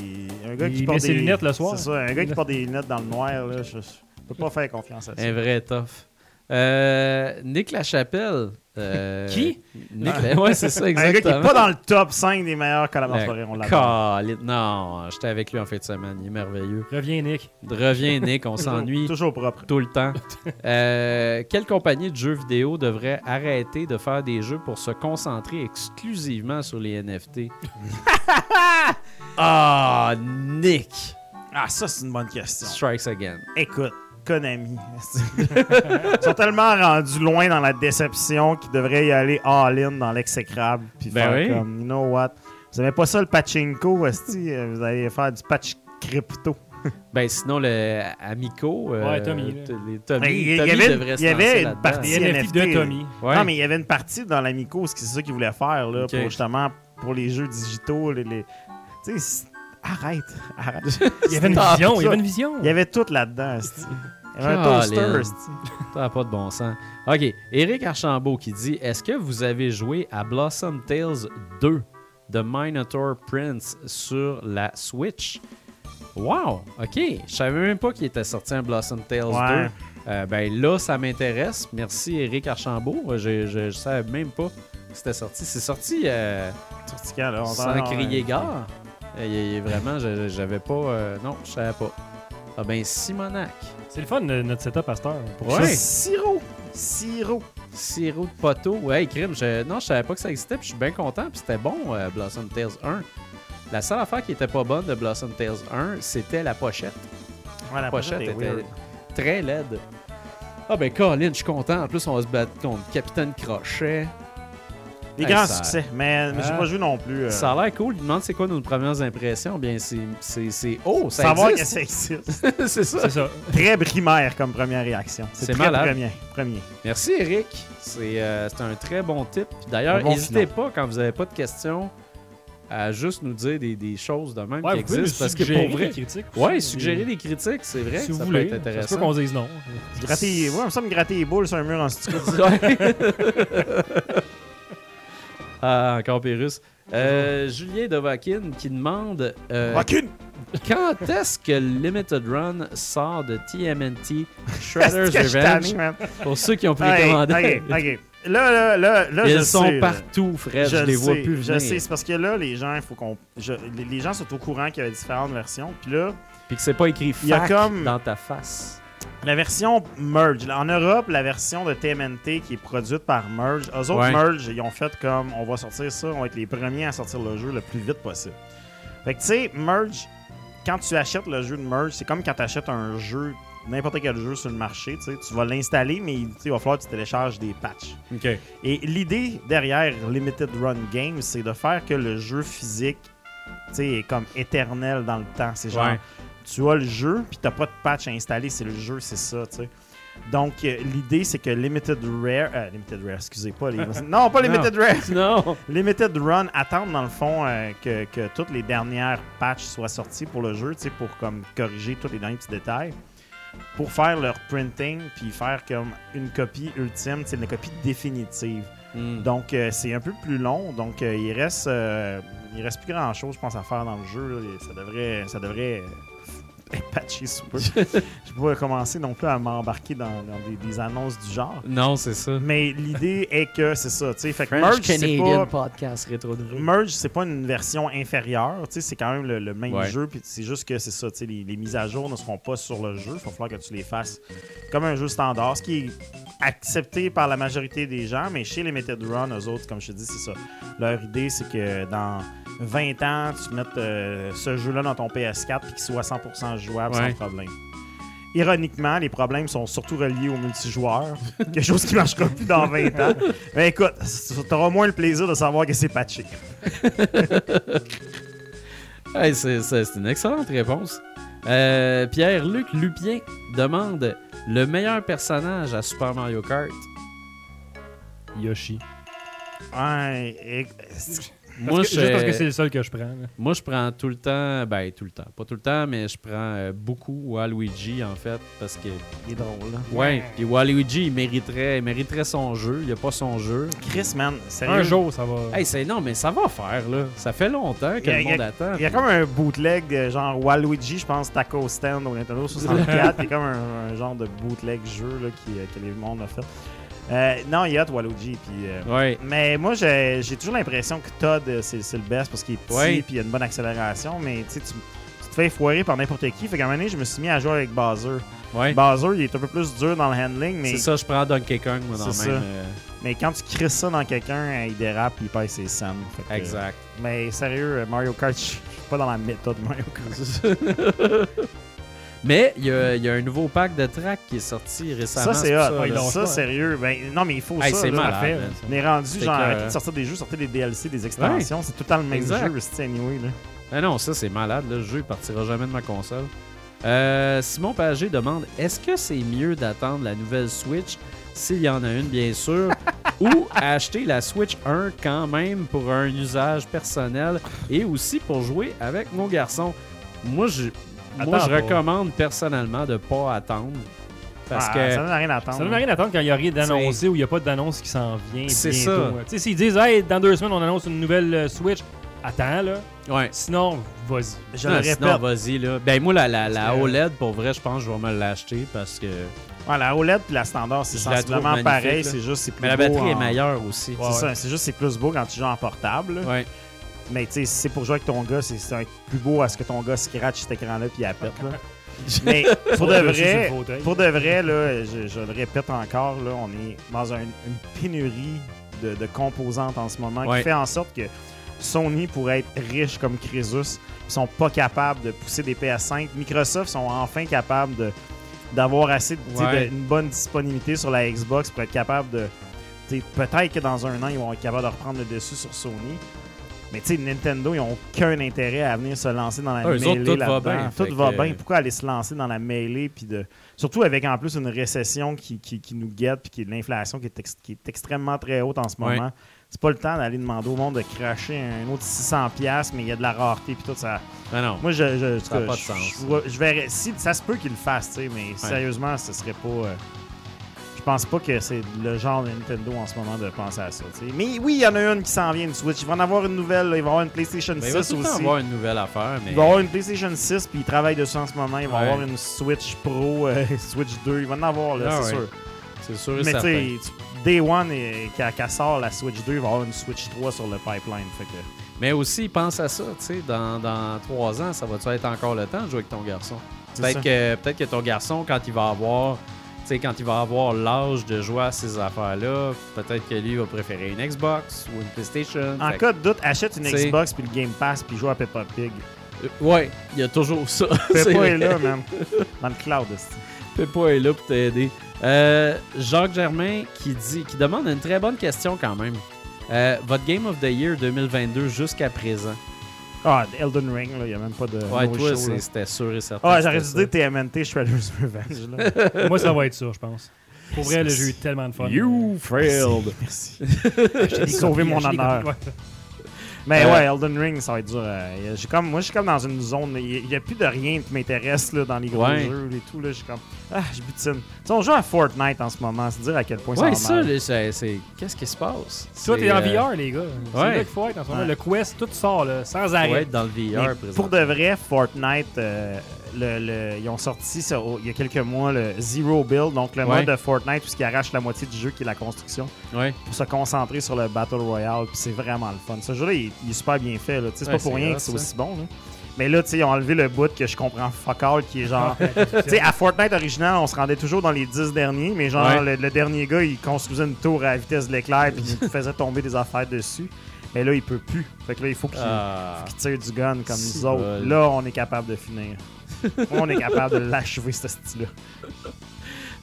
un gars Il qui met porte ses des lunettes le soir. C'est ça, un gars qui porte des lunettes dans le noir, là, je, je peux pas faire confiance à ça. Un vrai tough. Euh, Nick Lachapelle. euh, Qui? Nick La- Ouais, c'est ça, Un gars qui exactement. est pas dans le top 5 des meilleurs collaborateurs, on l'a Non, j'étais avec lui en fin de semaine. Il est merveilleux. Reviens, Nick. Reviens, Nick, on s'ennuie Toujours propre. tout le temps. Euh, quelle compagnie de jeux vidéo devrait arrêter de faire des jeux pour se concentrer exclusivement sur les NFT? Ah, Nick! Ah, ça, c'est une bonne question. Strikes again. Écoute, Konami. Ils sont tellement rendus loin dans la déception qu'ils devraient y aller all-in dans l'exécrable. Puis Ben faire oui. comme, you know what? Vous avez pas ça le pachinko, esti, euh, vous allez faire du patch crypto. Ben sinon, le Amico, euh, Ouais, Tommy, les Tommy, Il y Tommy avait- devrait se il y avait une partie- NFT de Tommy. Ouais. Non, mais il y avait une partie dans l'Amico, c'est ça qu'ils voulaient faire, là, Ok. pour justement, pour les jeux digitaux, les... les- Tu sais, arrête, arrête. Il y avait une vision. Il y avait une vision. Il y avait tout là-dedans. Il y avait un toaster, n'a pas de bon sens. OK. Éric Archambault qui dit Est-ce que vous avez joué à Blossom Tales 2 de Minotaur Prince sur la Switch? Wow! OK. Je savais même pas qu'il était sorti un Blossom Tales Ouais. 2. Euh, ben là, ça m'intéresse. Merci, Eric Archambault. Euh, Je, je, je savais même pas que c'était sorti. C'est sorti euh, Sorti quand, là? On sans crier gare. Euh, il- il- vraiment, j'avais pas. euh, non, je savais pas. Ah ben, Simonac. C'est le fun, de notre setup à cette heure. Pour Ouais. Sirop. Sirop. Sirop de poteau. Ouais, crime. Je... Non, je savais pas que ça existait. Puis je suis bien content. Puis c'était bon, euh, Blossom Tales 1. La seule affaire qui était pas bonne de Blossom Tales 1, c'était la pochette. Ouais, la pochette pochette était weird. très laide. Ah ben Colin, je suis content. En plus, on va se battre contre Capitaine Crochet. Des Hey, grands ça- succès, mais, mais j'ai Ah. pas joué non plus. euh, Ça a l'air cool. Il demande c'est quoi nos premières impressions. Bien, c'est... c'est, c'est... Oh, ça savoir que existe! ça existe. c'est ça. C'est ça. Très primaire comme première réaction. C'est très malade. Premier. premier. Merci, Eric. C'est, euh, c'est un très bon tip. D'ailleurs, bon n'hésitez pas, quand vous n'avez pas de questions, à juste nous dire des, des choses de même Ouais, qui existent. Parce que pour vrai... des critiques. Ouais, suggérer des critiques, c'est vrai Si que vous ça voulez. peut être intéressant. qu'on dise non. Gratter, ouais, me gratter les boules sur un mur en studio. Ah, encore Pérus. Euh, Julien Devakin qui demande euh, quand est-ce que Limited Run sort de TMNT Shredder's je Revenge? pour ceux qui ont précommandé. ok, ok. Là, là, là, là, je Ils sont sais, là. partout, Fred. Je, le les vois plus Je venir. sais, c'est parce que là, les gens, il faut qu'on. je- les, gens sont au courant qu'il y a différentes versions. Puis là, Puis que c'est pas écrit Il y a fac comme- dans ta face. La version Merge. en Europe, la version de TMNT qui est produite par Merge, eux autres Ouais. Merge, ils ont fait comme on va sortir ça, on va être les premiers à sortir le jeu le plus vite possible. Fait que tu sais, Merge, quand tu achètes le jeu de Merge, c'est comme quand tu achètes un jeu, n'importe quel jeu sur le marché, tu vas l'installer, mais il va falloir que tu télécharges des patchs. Et l'idée derrière Limited Run Games, c'est de faire que le jeu physique tu sais, est comme éternel dans le temps. C'est genre, Ouais. Tu as le jeu, puis t'as pas de patch à installer, c'est le jeu, c'est ça, tu sais. Donc, euh, l'idée, c'est que Limited Rare... euh, Limited Rare, excusez pas. Les... non, pas Limited Rare! Non. Limited Run attendent, dans le fond, euh, que, que toutes les dernières patchs soient sorties pour le jeu, tu sais, pour comme corriger tous les derniers petits détails, pour faire leur printing, puis faire comme une copie ultime, tu sais, une copie définitive. Hmm. Donc, c'est un peu plus long. Donc, il reste il reste plus grand chose, je pense, à faire dans le jeu. là. Ça devrait, ça devrait patché sous peu. je pas commencer non plus à m'embarquer dans, dans des, des annonces du genre. Non, c'est ça. Mais l'idée est que c'est ça. tu sais. Fait que Merge, Canadian pas, Podcast Rétro. Merge, c'est pas une version inférieure. tu sais, C'est quand même le, le même Ouais. jeu. Puis c'est juste que c'est ça. tu sais, Les, les mises à jour ne seront pas sur le jeu. Il va falloir que tu les fasses comme un jeu standard. Ce qui est accepté par la majorité des gens. Mais chez les Limited Run, eux autres, comme je te dis, c'est ça. Leur idée, c'est que dans 20 ans, tu mettes euh, ce jeu-là dans ton PS4 puis qu'il soit 100% jouable Ouais. sans problème. Ironiquement, les problèmes sont surtout reliés au multijoueur. Quelque chose qui ne marchera plus dans 20 ans. Mais écoute, tu auras moins le plaisir de savoir que c'est patché. Hey, c'est, une excellente réponse. Euh, Pierre-Luc Lupien demande le meilleur personnage à Super Mario Kart? Yoshi. Ouais, et- Moi, Parce que- je, Juste parce que c'est le seul que je prends. là. moi, je prends tout le temps, ben tout le temps, pas tout le temps, mais je prends euh, beaucoup Waluigi en fait, parce que il est drôle, là. ouais, puis Waluigi il mériterait, il mériterait son jeu, il a pas son jeu. Chris, man, sérieux? Un jour, ça va. Hey, c'est non, mais ça va faire là, ça fait longtemps que a- le il y a- monde attend. Il y a comme un bootleg de genre Waluigi, je pense, Taco Stand au Nintendo 64. Il y a comme un, un genre de bootleg jeu là, qui, euh, que les monde a fait. Euh, non, il y a Waluigi. Puis, euh, Ouais, Mais moi, j'ai toujours l'impression que Todd, euh, c'est le best parce qu'il est petit Ouais. et il a une bonne accélération. Mais tu te fais foirer par n'importe qui. Fait qu'à un moment donné, je me suis mis à jouer avec Bowser. ouais. Bowser, il est un peu plus dur dans le handling, mais, C'est ça, je prends Donkey Kong moi dans le même. ça. euh, mais quand tu crisses ça dans quelqu'un, il dérape il pèse ses scènes. Exact. Mais sérieux, Mario Kart, je suis pas dans la méthode Mario Kart. Mais il y, a, il y a un nouveau pack de tracks qui est sorti récemment. Ça, c'est hot. Ouais, là. lâche Ça, sérieux. Ben, non, mais il faut Hey, ça. c'est là. là. On est rendu, genre, arrêtez de sortir des jeux, sortez des DLC, des extensions. C'est tout le temps le même Exact. jeu, c'est anyway. Là. Ah non, ça c'est malade. là. Le jeu il partira jamais de ma console. Euh, Simon Pagé demande est-ce que c'est mieux d'attendre la nouvelle Switch, s'il y en a une bien sûr, ou acheter la Switch 1 quand même pour un usage personnel et aussi pour jouer avec nos garçons Moi, je, moi, Attends je pas. recommande personnellement de pas attendre. Parce Ah, que. Ça n'a rien à attendre. Ça ne veut rien attendre quand il n'y a rien d'annoncé ou il n'y a pas d'annonce qui s'en vient. C'est ça. Tu sais, s'ils disent, hey, dans deux semaines, on annonce une nouvelle euh, Switch, attends, là. Ouais. Sinon, vas-y. Je Non, le sinon, répète. vas-y, là. Ben, moi, la, la, la OLED, pour vrai, je pense que je vais me l'acheter parce que. Ouais, la OLED et la standard, c'est Je sensiblement pareil. C'est juste c'est plus Mais la beau batterie est en- meilleure aussi. Ouais, C'est ça, c'est juste c'est plus beau quand tu joues en portable. là. Ouais. Mais tu sais, si c'est pour jouer avec ton gars, c'est un- plus beau à ce que ton gars scratch cet écran-là puis il. Là. Mais pour de vrai, pour de vrai, là, je, je le répète encore, là, on est dans un- une pénurie de, de composantes en ce moment Ouais. qui fait en sorte que Sony pourrait être riche comme Crésus. Ils sont pas capables de pousser des PS5. Microsoft sont enfin capables de d'avoir assez de, Ouais. une bonne disponibilité sur la Xbox pour être capable de peut-être que dans un an ils vont être capables de reprendre le dessus sur Sony. Mais tu sais, Nintendo, ils n'ont aucun intérêt à venir se lancer dans la Ah, autres, mêlée tout va là-dedans. bien, Tout va que- bien. Pourquoi aller se lancer dans la mêlée puis de surtout avec en plus une récession qui, qui, qui nous guette puis qui est l'inflation qui est, ex- qui est extrêmement très haute en ce Ouais. moment. C'est pas le temps d'aller demander au monde de cracher un autre 600 pièces mais il y a de la rareté puis tout ça. Ben non. Moi je je, Ça cas, pas de je- sens. je vois- je verrais si ça se peut qu'il le fasse, tu sais, mais sérieusement, ce serait pas euh, pense pas que c'est le genre de Nintendo en ce moment de penser à ça. Mais oui, il y en a une qui s'en vient, une Switch. Il va en avoir une nouvelle. là. Il va y avoir une PlayStation Ben, il va 6 tout le temps aussi. avoir une nouvelle affaire, mais. Il va avoir une PlayStation 6, puis il travaille dessus en ce moment. Il va y Ouais. avoir une Switch Pro, euh, Switch 2. Il va en avoir, là, Ah c'est ouais. sûr. C'est sûr et Mais tu sais, Day One, et- quand qu'elle sort la Switch 2, il va y avoir une Switch 3 sur le pipeline. Fait que, Mais aussi, pense à ça, tu sais, dans, dans trois ans, ça va-tu être encore le temps de jouer avec ton garçon? Peut-être que, peut que ton garçon, quand il va avoir, sais, quand il va avoir l'âge de jouer à ces affaires-là, peut-être que lui va préférer une Xbox ou une PlayStation. en Fait cas de doute, achète une t'sais- Xbox, puis le Game Pass, puis joue à Peppa Pig. euh, ouais, il y a toujours ça. Peppa vrai. est là, man. Dans le cloud, esti. Peppa est là pour t'aider. Euh, Jacques Germain qui dit, qui demande une très bonne question quand même. Euh, votre Game of the Year 2022 jusqu'à présent? Ah, Elden Ring, là, il n'y a même pas de. Ouais, no toi, c'était sûr et certain. Ah, j'aurais dû dire TMNT Shredder's Revenge. Là. Moi, ça va être ça, je pense. Pour vrai, j'ai eu tellement de fun. failed. Merci. J'ai sauvé mon honneur. Mais Euh, ouais, Elden Ring, ça va être dur. euh, j'ai comme, moi, je suis comme dans une zone. Il n'y a, plus de rien qui m'intéresse là, dans les gros Ouais. jeux et tout. Là, je suis comme. Ah, je butine. Tu sais, on joue à Fortnite en ce moment. C'est dire à quel point Ouais, ça ça, va là, c'est. c'est- Qu'est-ce qui se passe? Toi, C'est, t'es en euh, VR, les gars. C'est ouais. là qu'il faut être en ce moment. Ouais. Le Quest, tout sort là, sans arrêt. être dans le VR pour de vrai, Fortnite, euh, le, le- ils ont sorti ça, il y a quelques mois le Zero Build, donc le Ouais. mode de Fortnite, puisqu'il arrache la moitié du jeu qui est la construction, Ouais. pour se concentrer sur le Battle Royale. Puis c'est vraiment le fun. Ce jeu-là, il, il est super bien fait. là. C'est Ouais, pas pour rien que c'est aussi bon. là. Mais là, tu sais, ils ont enlevé le bout que je comprends fuck all, qui est genre. Tu sais, à Fortnite original, on se rendait toujours dans les 10 derniers, mais genre, le, le dernier gars, il construisait une tour à la vitesse de l'éclair, puis il faisait tomber des affaires dessus. Mais là, il peut plus. Fait que là, il faut qu'il Ah. tire du gun comme Si nous autres. Là, on est capable de finir. on est capable de l'achever, ce style-là.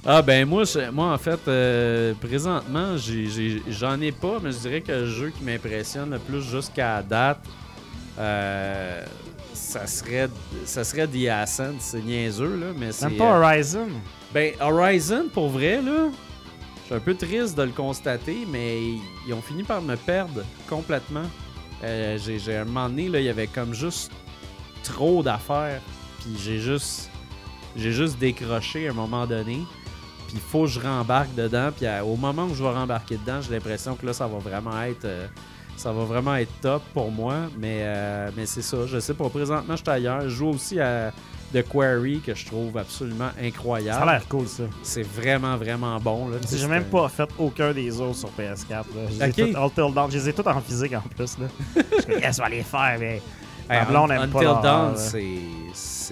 Ah, ben, moi, je- moi en fait, euh, présentement, j'en ai, pas, mais je dirais que le jeu qui m'impressionne le plus jusqu'à la date, euh, ça serait ça serait The Ascent. C'est niaiseux, là, mais c'est. Même pas euh, Horizon? Ben, Horizon, pour vrai, là, je suis un peu triste de le constater, mais ils ont fini par me perdre complètement. Euh, j'ai, j'ai un moment donné, là, il y avait comme juste trop d'affaires, puis j'ai juste, j'ai juste décroché à un moment donné. Puis il faut que je rembarque dedans, puis au moment où je vais rembarquer dedans, j'ai l'impression que là, ça va vraiment être, euh, ça va vraiment être top pour moi. Mais, euh, mais c'est ça, je sais pas. Présentement, je suis ailleurs. Je joue aussi à The Quarry que je trouve absolument Ça a incroyable. l'air cool, ça. C'est vraiment, vraiment bon. Là. J'ai même pas fait aucun des autres sur PS4. Là. Je les ai Ok. toutes- Until Dawn, je les ai en physique en plus. Là. je suis comme, yes, on va les faire, mais. Hey, blonde pas Until l'horreur, Dawn, c'est,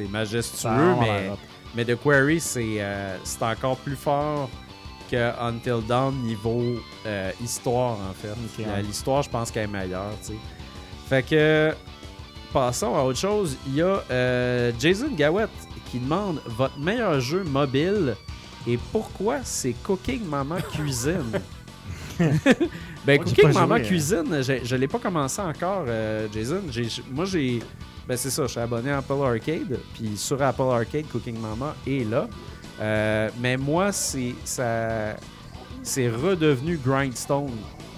c'est majestueux, mais, mais The Quarry, c'est, euh, c'est encore plus fort que Until Dawn niveau euh, histoire, en fait. Ouais. L'histoire, je pense qu'elle est meilleure, tu sais. Fait que, passons à autre chose. Il y a euh, Jason Gawett qui demande votre meilleur jeu mobile et pourquoi c'est Cooking Mama Cuisine. ben, Moi, Cooking pas Mama joué, hein. Cuisine, je l'ai pas commencé encore, euh, Jason. Moi, j'ai. Ben, c'est ça, je suis abonné à Apple Arcade. Puis sur Apple Arcade, Cooking Mama est là. Euh, mais moi, c'est ça c'est redevenu Grindstone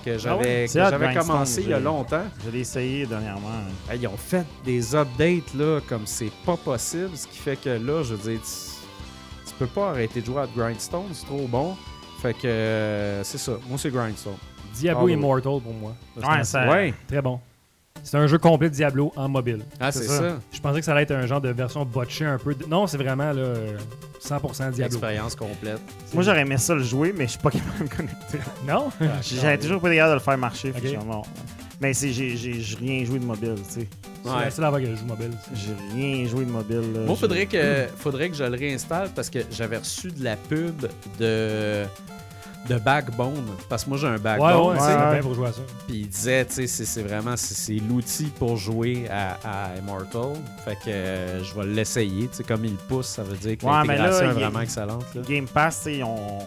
que j'avais Ah j'avais commencé il y a longtemps. Je l'ai essayé dernièrement. Hey, Ils ont fait des updates là comme c'est pas possible, ce qui fait que là, je veux dire, tu, tu peux pas arrêter de jouer à Grindstone, c'est trop bon. Fait que euh, c'est ça, moi c'est Grindstone. Diablo Immortal pour moi. Ouais, ça- Ouais, Très bon. C'est un jeu complet de Diablo en mobile. Ah, c'est ça. ça. Je pensais que ça allait être un genre de version botchée un peu. de- Non, c'est vraiment là, euh, 100% Diablo. Expérience complète. Moi, j'aurais aimé ça le jouer, mais je suis pas capable de me connecter. Non? J'avais toujours pas capable de le faire marcher. bon. Mais c'est, j'ai, rien joué de mobile, tu sais. C'est la seule affaire que je joue mobile. J'ai rien joué de mobile. là. Moi, J'ai- faudrait que, faudrait que je le réinstalle parce que j'avais reçu de la pub de, de Backbone. Parce que moi, j'ai un Ouais, Backbone. ouais, ouais. bien pour jouer à ça. Puis il disait, tu sais, c'est- vraiment c'est, l'outil pour jouer à, à Immortal. Fait que euh, je vais l'essayer. Tu sais, comme il pousse, ça veut dire que Ouais, l'intégration est vraiment excellente. Là. Game Pass, on-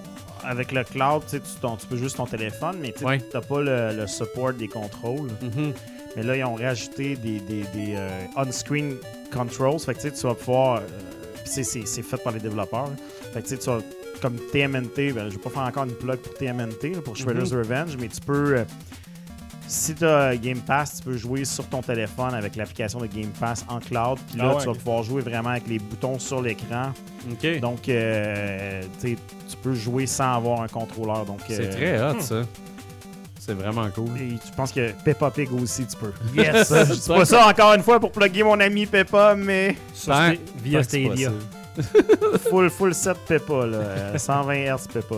avec le cloud, tu, ton- peux juste ton téléphone, mais tu Ouais. t'as pas le, le support des contrôles. Mhm. Mais là, ils ont rajouté des, des, des, euh, on-screen controls. Fait que tu vas pouvoir. euh, c'est- fait par les développeurs. Fait que tu vas. Comme TMNT, ben, je vais pas faire encore une plug pour TMNT, là, pour Shredder's Revenge, mais tu peux. euh, si tu as Game Pass, tu peux jouer sur ton téléphone avec l'application de Game Pass en cloud. Puis là, Ah ouais, tu vas pouvoir jouer vraiment avec les boutons sur l'écran. OK. Donc, euh, tu peux jouer sans avoir un contrôleur. Donc, c'est euh, très hot, hmm. ça. C'est vraiment cool. Et tu penses que Peppa Pig aussi, tu peux. Yes! Ça, je pas ça encore une fois pour plugger mon ami Peppa, mais Sur via Stadia. full, full set Peppa, là. Euh, 120 Hz Peppa.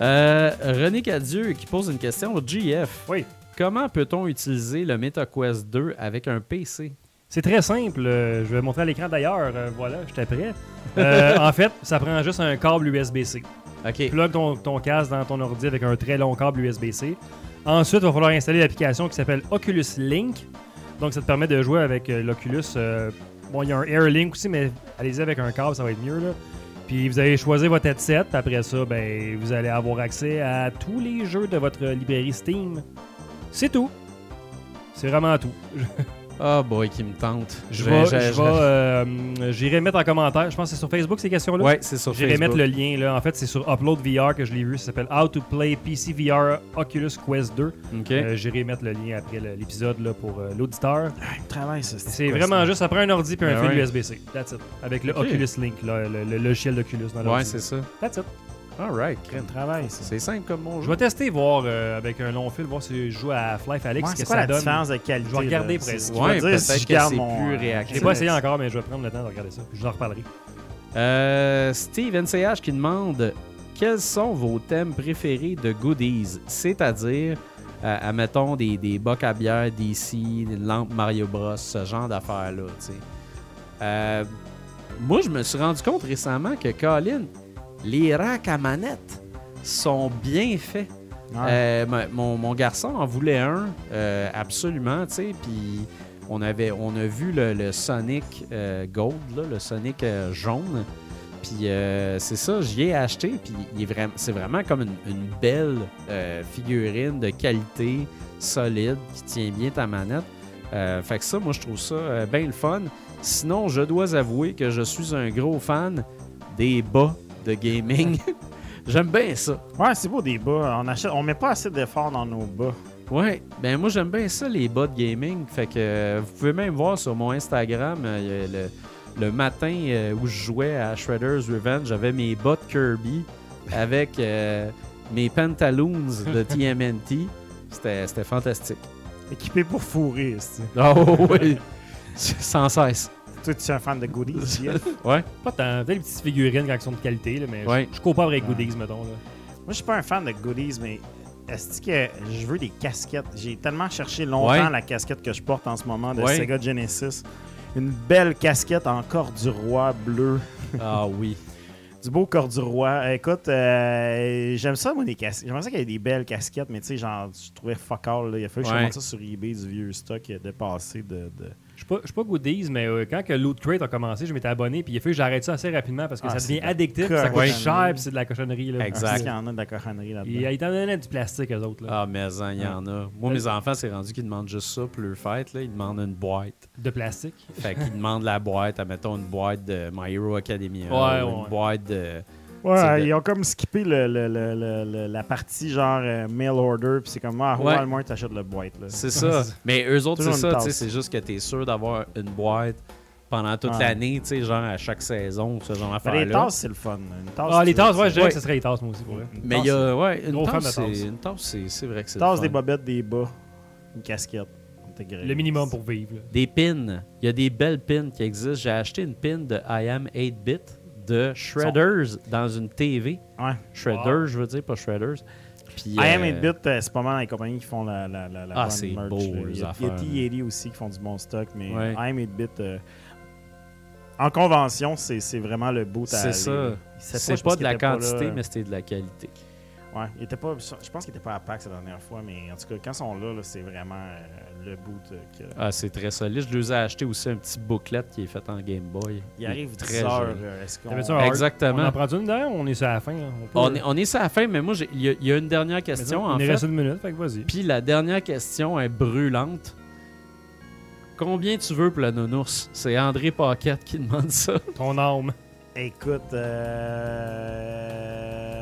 Euh, René Cadieux qui pose une question au GF. Oui. Comment peut-on utiliser le MetaQuest 2 avec un PC? C'est très simple. euh, je vais montrer à l'écran d'ailleurs. euh, voilà, j'étais prêt. Euh, en fait, ça prend juste un câble USB-C. OK. Plug ton, ton casque dans ton ordi avec un très long câble USB-C. Ensuite, il va falloir installer l'application qui s'appelle Oculus Link. Donc, ça te permet de jouer avec euh, l'Oculus. Bon, il y a un Air Link aussi, mais allez-y avec un câble, ça va être mieux. Là. Puis vous allez choisir votre headset. Après ça, ben, vous allez avoir accès à tous les jeux de votre librairie Steam. C'est tout. C'est vraiment tout. Ah boy, qui me tente. Je vais, euh, j'irai mettre en commentaire. Je pense que c'est sur Facebook ces questions-là. Ouais, c'est sur J'irai Facebook. mettre le lien là. En fait, c'est sur Upload VR que je l'ai vu. Ça s'appelle How to Play PC VR Oculus Quest 2. OK. Euh, J'irai mettre le lien après l'épisode là, pour euh, l'auditeur. Ah, il me travaille, ça. C'est vraiment juste, ça prend un ordi puis un Ah fil ouais. USB-C. That's it. Avec le. Oculus Link, là, le, le logiciel d'Oculus dans ouais, l'ordi. c'est ça. That's it. All right. un travail, ça. C'est simple comme mon Je jeu. vais tester, voir euh, avec un long fil, voir si je joue à Half-Life Alex, Ouais, ce c'est que quoi ça la donne. différence de qualité? Je vais regarder presque. Je Ouais, peut-être si je que garde c'est mon, plus réactif. Je l'ai pas essayé encore, mais je vais prendre le temps de regarder ça. puis je vous en reparlerai. Euh, Steve NCH qui demande quels sont vos thèmes préférés de goodies, c'est-à-dire, euh, admettons, des, des bocs à bière DC, des lampes Mario Bros, ce genre d'affaires-là. tu sais. Euh, moi, je me suis rendu compte récemment que, Colin, les racks à manette sont bien faits. Ouais. Euh, mon, mon garçon en voulait un, euh, absolument, tu sais, puis on, avait, on a vu le, le Sonic euh, Gold, là, le Sonic euh, jaune, puis c'est ça, j'y ai acheté, puis vraiment, c'est vraiment comme une, une belle figurine de qualité, solide, qui tient bien ta manette. Fait que ça, moi, je trouve ça bien le fun. Sinon, je dois avouer que je suis un gros fan des bas de gaming. J'aime bien ça. Ouais, c'est beau des bas. On achète, on met pas assez d'efforts dans nos bas. Ouais, ben moi j'aime bien ça les bas de gaming. Fait que euh, vous pouvez même voir sur mon Instagram euh, le, le matin euh, où je jouais à Shredder's Revenge, j'avais mes bas de Kirby avec euh, mes pantaloons de TMNT. C'était c'était fantastique. Équipé pour fourrer, c'est Oh oui, sans cesse. Toi, tu es un fan de goodies? Ouais. Pas tant. Peut-être les petites figurines quand elles sont de qualité, là, mais je- Ouais. je, cours pas avec Ouais. goodies, mettons. Là. Moi, je suis pas un fan de goodies, mais est-ce que je veux des casquettes? J'ai tellement cherché longtemps Ouais. la casquette que je porte en ce moment de Ouais. Sega Genesis. Une belle casquette en corps du roi bleu. Ah oui. Du beau corps du roi. Écoute, euh, j'aime ça, moi, des casquettes. J'aimerais ça qu'il y ait des belles casquettes, mais tu sais, genre, je trouvais fuck all. là. Il a fallu que Ouais. je ça sur eBay, du vieux stock qui a dépassé de. de- Je suis pas, je suis pas goodies, mais euh, quand que Loot Crate a commencé, je m'étais abonné, puis il a fallu que j'arrête ça assez rapidement parce que Ah, ça devient addictif, ça coûte cher, puis c'est de la cochonnerie. Là. Exact. Qu'il y en a de la cochonnerie là-dedans? Il, il t'en donnait du plastique, eux autres. Là. Ah mais hein, il y en a. Moi mes enfants c'est rendu qu'ils demandent juste ça pour leur fête là, ils demandent une boîte. De plastique? Fait qu'ils demandent la boîte, admettons une boîte de My Hero Academia, Ouais, ou ouais. une boîte de Ouais, de- ils ont comme skippé le, le- le- le- le- la partie genre euh, mail order, puis c'est comme, ah, Ouais. Walmart t'achètes le boîte. Là. C'est ça. Mais eux autres, c'est ça, c'est juste que tu es sûr d'avoir une boîte pendant toute Ouais. l'année, tu sais, genre à chaque saison, ce genre Mais d'affaires-là. les tasses, c'est le fun. Une tasse, Ah, les tasses, ouais, je dirais que ce serait les tasses, moi aussi, pour vrai. Une Mais il y a, ouais, une tasse, une tasse, c'est, c'est vrai que c'est Une tasse, des bobettes, des bas, une casquette. Le minimum pour vivre. là. Des pins. Il y a des belles pins qui existent. J'ai acheté une pin de I Am 8-Bit de Shredders dans une TV. Ouais. Shredders, Wow. je veux dire, pas Shredders. Puis, I am euh, 8-bit, euh, c'est pas mal les compagnies qui font la, la, la, la Ah, c'est merch, beau, les Il y a, il y a affaires, T80 aussi qui font du bon stock, mais Ouais. I am 8-bit, euh, en convention, c'est vraiment le bout à C'est ça. C'est pas de la quantité, mais c'était de la qualité. Ouais, il était pas, je pense qu'il était pas à PAX la dernière fois, mais en tout cas, quand ils sont là, là, c'est vraiment euh, le bout que... Ah, c'est très solide. Je les ai acheté aussi un petit booklet qui est fait en Game Boy. Il arrive 10 heures. Est-ce qu'on... Hard- On Exactement. en prend une derrière ou on est sur la fin? hein? On, peut- On est, on est sur la fin, mais moi, j'ai- il y, a- il y a une dernière question, en Il fait. reste une minute, fait que vas-y. Puis la dernière question est brûlante. Combien tu veux pour la nounours? C'est André Paquette qui demande ça. Ton âme. Écoute, euh...